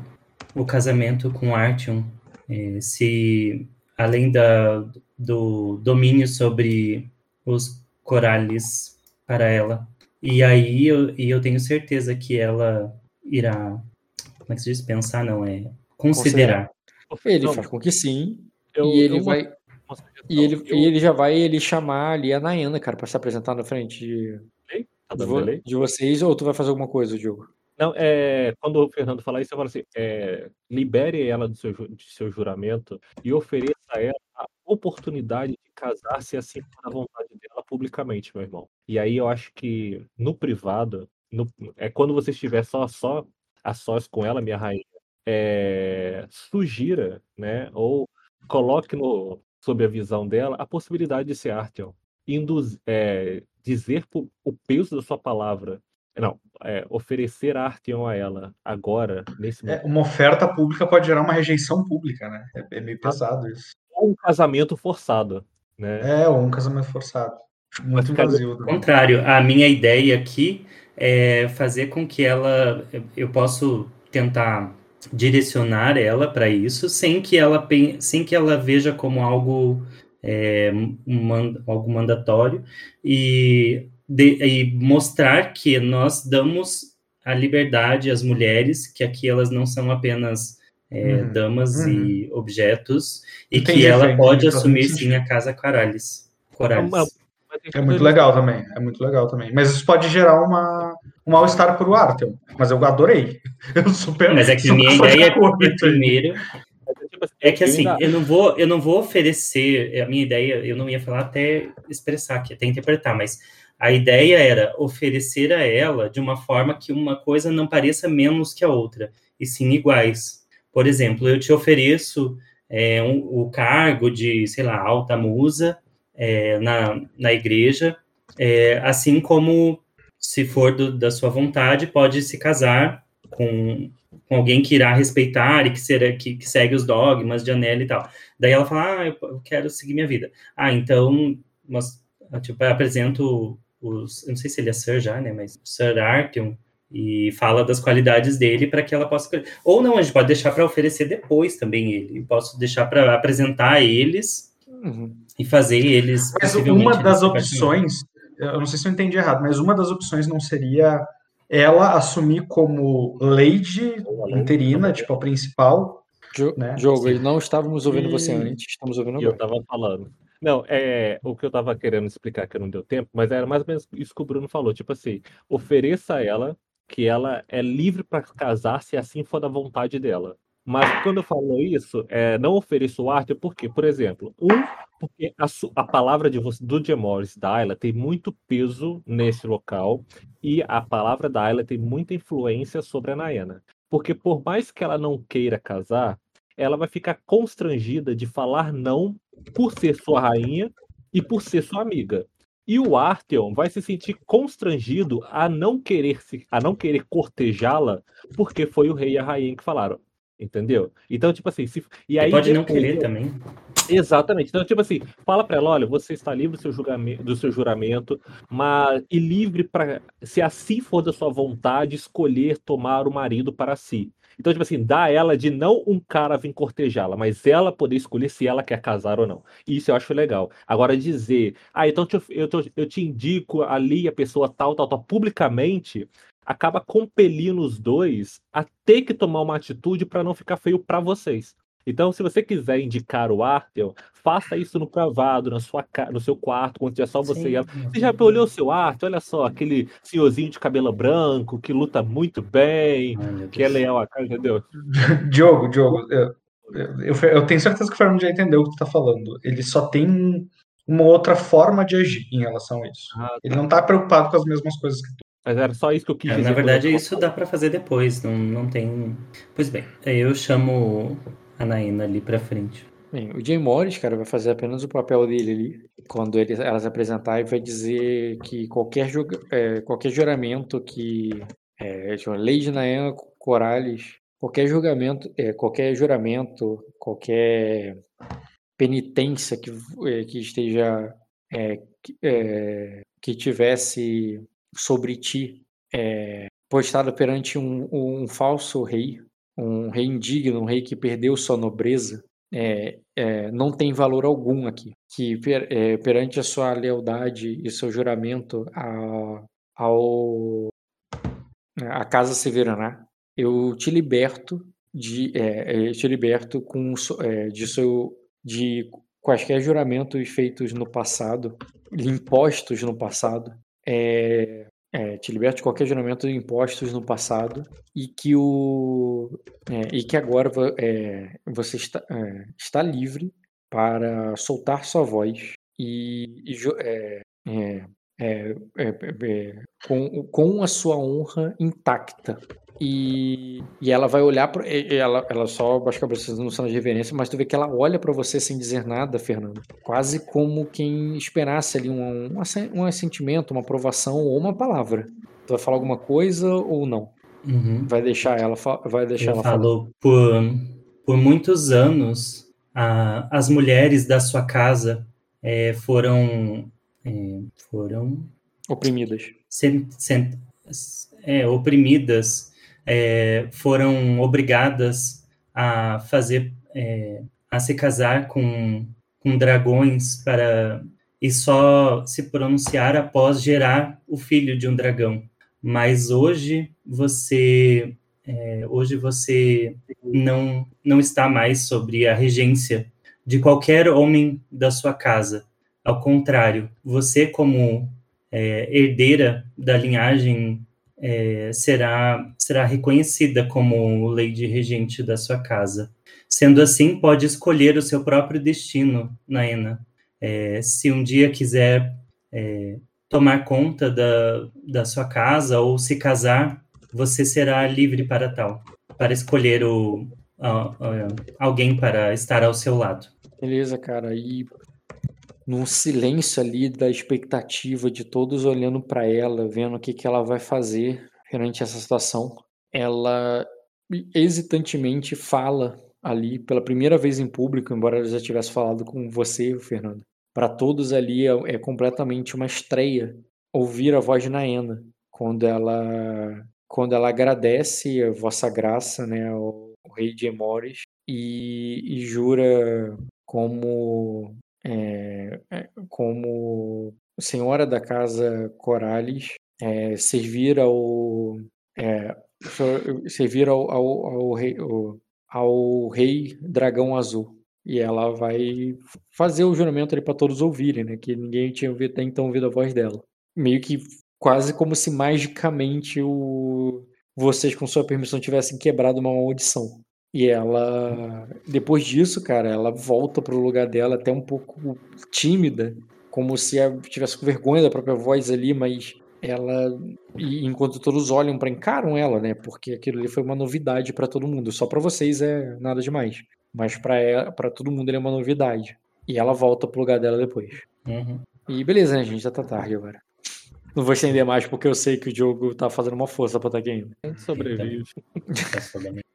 o casamento com Artyom. É, se além da, do domínio sobre os corales para ela. E aí eu, e eu tenho certeza que ela irá, como é que se diz? Pensar, não, é considerar. Ele faz com que sim. Eu, e ele vai. E ele, eu... e ele já vai ele chamar ali a Nayana, cara, para se apresentar na frente de, tá de, de, vocês, ou tu vai fazer alguma coisa, Diogo? Não, é, quando o Fernando falar isso, eu falo assim: é, libere ela do seu, de seu juramento e ofereça a ela a oportunidade de casar-se assim com a vontade dela publicamente, meu irmão. E aí eu acho que no privado, no, é quando você estiver só, só a sós com ela, minha rainha, é, sugira, né, ou coloque no, sob a visão dela a possibilidade de ser. Induz, é, dizer o peso da sua palavra. Não, é, oferecer Artyom a ela agora, nesse é, momento. É, uma oferta pública pode gerar uma rejeição pública, né? É, é meio pesado isso. Ou um casamento forçado, né? É, ou um casamento forçado. Muito invasivo. Ao contrário, a minha ideia aqui é fazer com que ela. Eu posso tentar direcionar ela para isso sem que ela sem que ela veja como algo é, algo mandatório e, de, e mostrar que nós damos a liberdade às mulheres que aqui elas não são apenas é, uhum, damas uhum. e objetos e Entendi, que ela pode assumir sim a casa Corales. Corales. É muito legal também, é muito legal também. Mas isso pode gerar uma, um mal-estar pro Arthur. Mas eu adorei. Eu super. Mas é que minha ideia é primeiro. É que assim, eu não vou, eu não vou oferecer a minha ideia, eu não ia falar até expressar aqui, até interpretar, mas a ideia era oferecer a ela de uma forma que uma coisa não pareça menos que a outra, e sim iguais. Por exemplo, eu te ofereço é, um, o cargo de, sei lá, alta musa, é, na, na igreja, é, assim como, se for do, da sua vontade, pode se casar com, com alguém que irá respeitar e que, será, que, que segue os dogmas de Anela e tal. Daí ela fala, ah, eu quero seguir minha vida. Ah, então, mas, tipo, eu apresento os, eu não sei se ele é Sir já, né, mas Sir Artyom, e fala das qualidades dele para que ela possa. Ou não, a gente pode deixar para oferecer depois também ele. Posso deixar para apresentar eles uhum e fazer eles. Mas uma das opções, eu não sei se eu entendi errado, mas uma das opções não seria ela assumir como lady interina, tipo a principal. Jo né? Jogo, não estávamos ouvindo e... você antes, estamos ouvindo agora. Eu estava falando. Não, é o que eu estava querendo explicar que não deu tempo, mas era mais ou menos isso que o Bruno falou, tipo assim, ofereça a ela que ela é livre para casar se assim for da vontade dela. Mas quando eu falo isso, é, não ofereço arte, porque, por exemplo, um, porque a, a palavra de do Gemores da Ayla tem muito peso nesse local e a palavra da Ayla tem muita influência sobre a Naena. Porque por mais que ela não queira casar, ela vai ficar constrangida de falar não por ser sua rainha e por ser sua amiga. E o Artheon vai se sentir constrangido a não querer se, a não querer cortejá-la, porque foi o rei e a rainha que falaram: Entendeu? Então, tipo assim, se... e aí. pode não querer também. Exatamente. Então, tipo assim, fala pra ela, olha, você está livre do seu, julgamento, do seu juramento, mas e livre para, se assim for da sua vontade, escolher tomar o marido para si. Então, tipo assim, dá ela de não um cara vir cortejá-la, mas ela poder escolher se ela quer casar ou não. Isso eu acho legal. Agora, dizer, ah, então eu, te, eu te indico ali a pessoa tal, tal, tal, publicamente, acaba compelindo os dois a ter que tomar uma atitude para não ficar feio para vocês. Então, se você quiser indicar o Arthur, faça isso no privado, na sua, no seu quarto, quando tiver só você. Sim, você já olhou o seu Arthur? Olha só, aquele senhorzinho de cabelo branco que luta muito bem, Ai, que é leal a casa, entendeu? Diogo, Diogo, eu, eu, eu, tenho certeza que o Fernando já entendeu o que tu tá falando. Ele só tem uma outra forma de agir em relação a isso. Ah, tá. Ele não tá preocupado com as mesmas coisas que tu. Mas era só isso que eu quis é, dizer. Na verdade, isso dá para fazer depois, não, não tem. Pois bem, eu chamo a Naina ali pra frente. Bem, o Jay Morris, cara, vai fazer apenas o papel dele ali. Quando ele, elas apresentar, e vai dizer que qualquer, é, qualquer juramento que. É, lei de Naina Corales, qualquer julgamento, é, qualquer juramento, qualquer penitência que, é, que esteja. É, é, que tivesse sobre ti é, postado perante um, um falso rei, um rei indigno, um rei que perdeu sua nobreza, é, é, não tem valor algum aqui. Que per, é, perante a sua lealdade e seu juramento a, ao a casa Severaná, eu te liberto de é, eu te liberto com é, de seu de quaisquer juramentos feitos no passado, impostos no passado, é, é, te liberta de qualquer juramento de impostos no passado e que o é, e que agora é, você está, é, está livre para soltar sua voz e, e é, é, com, com a sua honra intacta e, e ela vai olhar para ela, ela só baixa a cabeça no sinal de reverência, mas tu vê que ela olha para você sem dizer nada, Fernando. Quase como quem esperasse ali um, um, um assentimento, uma aprovação ou uma palavra. Tu vai falar alguma coisa ou não? Uhum. Vai deixar ela vai deixar ela falou por por muitos anos a, as mulheres da sua casa é, foram é, foram oprimidas. Sem, sem, é, oprimidas é, foram obrigadas a fazer, é, a se casar com, com dragões para e só se pronunciar após gerar o filho de um dragão. Mas hoje você é, hoje você não não está mais sobre a regência de qualquer homem da sua casa. Ao contrário, você como é, herdeira da linhagem é, será, será reconhecida como lady regente da sua casa. Sendo assim, pode escolher o seu próprio destino, Naena. É, se um dia quiser é, tomar conta da, da sua casa ou se casar, você será livre para tal, para escolher o, alguém para estar ao seu lado. Beleza, cara. E num silêncio ali da expectativa de todos olhando para ela, vendo o que, que ela vai fazer perante essa situação. Ela hesitantemente fala ali pela primeira vez em público, embora ela já tivesse falado com você, Fernando. Para todos ali é, é, completamente uma estreia ouvir a voz de Naena quando ela quando ela agradece a vossa graça, né, ao rei de Emores e, e jura como é, como senhora da casa Corales, é, servir ao é, servir ao, ao, ao, rei, ao, ao, rei dragão azul. E ela vai fazer o juramento ali para todos ouvirem, né? Que ninguém tinha ouvido, até então ouvido a voz dela. Meio que quase como se magicamente o, vocês, com sua permissão, tivessem quebrado uma maldição. E ela, depois disso, cara, ela volta pro lugar dela até um pouco tímida, como se tivesse com vergonha da própria voz ali, mas ela, e enquanto todos olham para encaram ela, né? Porque aquilo ali foi uma novidade para todo mundo. Só para vocês é nada demais, mas para para todo mundo ele é uma novidade. E ela volta pro lugar dela depois. Uhum. E beleza, né, gente? Já tá tarde agora. Não vou estender mais porque eu sei que o jogo tá fazendo uma força pra estar tá aqui ainda. A gente sobrevive.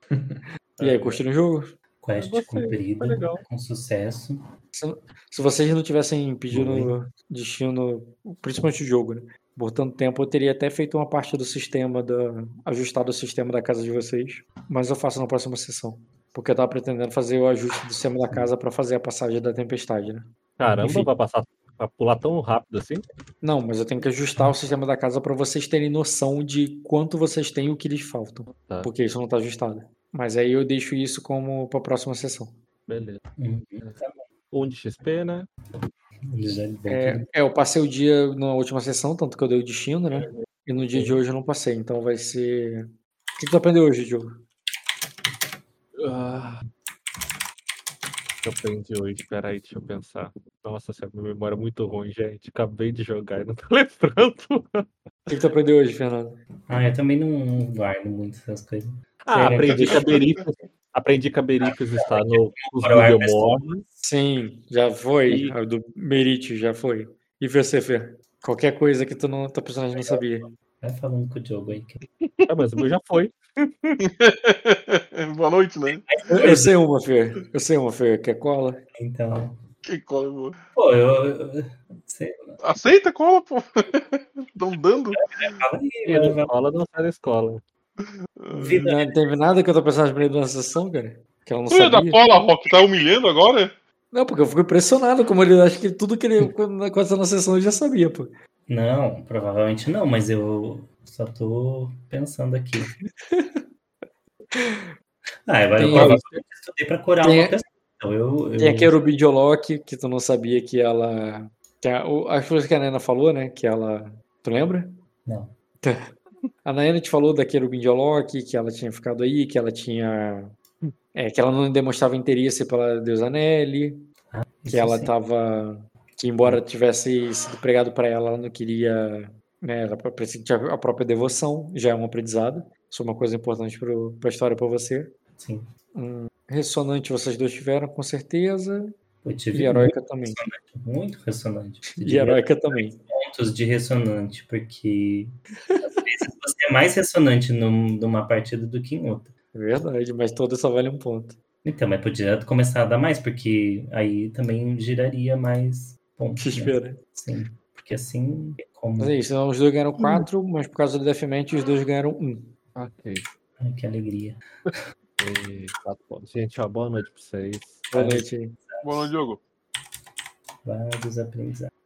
E aí, curtiram o jogo? Quest gostei, cumprida, com sucesso. Se vocês não tivessem pedido destino, principalmente o jogo, né? Por tanto tempo, eu teria até feito uma parte do sistema, da, ajustado o sistema da casa de vocês. Mas eu faço na próxima sessão. Porque eu tava pretendendo fazer o ajuste do sistema da casa pra fazer a passagem da tempestade, né? Caramba, Enfim. vai passar vai pular tão rápido assim? Não, mas eu tenho que ajustar o sistema da casa pra vocês terem noção de quanto vocês têm e o que lhes faltam. Tá. Porque isso não tá ajustado. Mas aí eu deixo isso como pra próxima sessão. Beleza. Uhum. Um de XP, né? Já é É, eu passei o dia na última sessão, tanto que eu dei o destino, né? E no dia de hoje eu não passei, então vai ser. O que tu aprendeu hoje, Diogo? Ah. O que eu aprendi hoje? Peraí, deixa eu pensar. Nossa, essa minha memória é muito ruim, gente. Acabei de jogar e não tô lembrando. O que que tu aprendeu hoje, Fernando? Ah, eu também não guardo muito essas coisas. Ah, aprendi Berifes, aprendi Berifes está no os Google. Sim, já foi. E- A do Merit já foi. E você, Fê? Qualquer coisa que tu não, teu personagem não sabia. Vai falando com o Diogo aí. Que... Ah, mas o meu já foi. Boa noite, né? Eu, eu sei uma, Fê. Eu sei uma, Fê. Quer cola? Então. Que cola. Pô, eu. eu sei, Aceita cola, pô. Estão dando. fala aí, escola não sai da escola. Vida Não teve nada que o teu personagem aprendeu na sessão, cara? Que ela não Tu é da sabia. cola, Rock, tá humilhando agora? Não, porque eu fico impressionado como ele acha que tudo que ele quando aconteceu na sessão ele já sabia, pô. Não, provavelmente não, mas eu só tô pensando aqui. Ah, eu, eu Tem- provavelmente estudei pra curar tem- uma pessoa. Então eu, eu... Tem a Querubidioloque, que tu não sabia que ela. Que a, o- as coisas que a Nena falou, né? Que ela. Tu lembra? Não. A Nayana te falou da Querubindioloque, que ela tinha ficado aí, que ela tinha. É, que ela não demonstrava interesse pela deusa Nelly, que Isso ela sim. tava. Que embora tivesse sido pregado para ela, ela não queria. Né, ela que tinha a própria devoção, já é um aprendizado. Isso é uma coisa importante para a história para você. Sim. Hum, ressonante vocês dois tiveram, com certeza. E heróica também. muito, muito ressonante. E heróica também. Pontos de ressonante, porque às vezes você é mais ressonante num- numa partida do que em outra. É verdade, mas todas só vale um ponto. Então, mas podia começar a dar mais, porque aí também giraria mais pontos. Que Né? espera. Sim. Porque assim, como. Mas é isso, então os dois ganharam quatro, mas por causa do Deathmatch os dois ganharam um. Ok. Ai, que alegria. E quatro pontos. Gente, ó, boa noite pra vocês. Boa noite. Boa noite, Diogo. Vários aprendizados.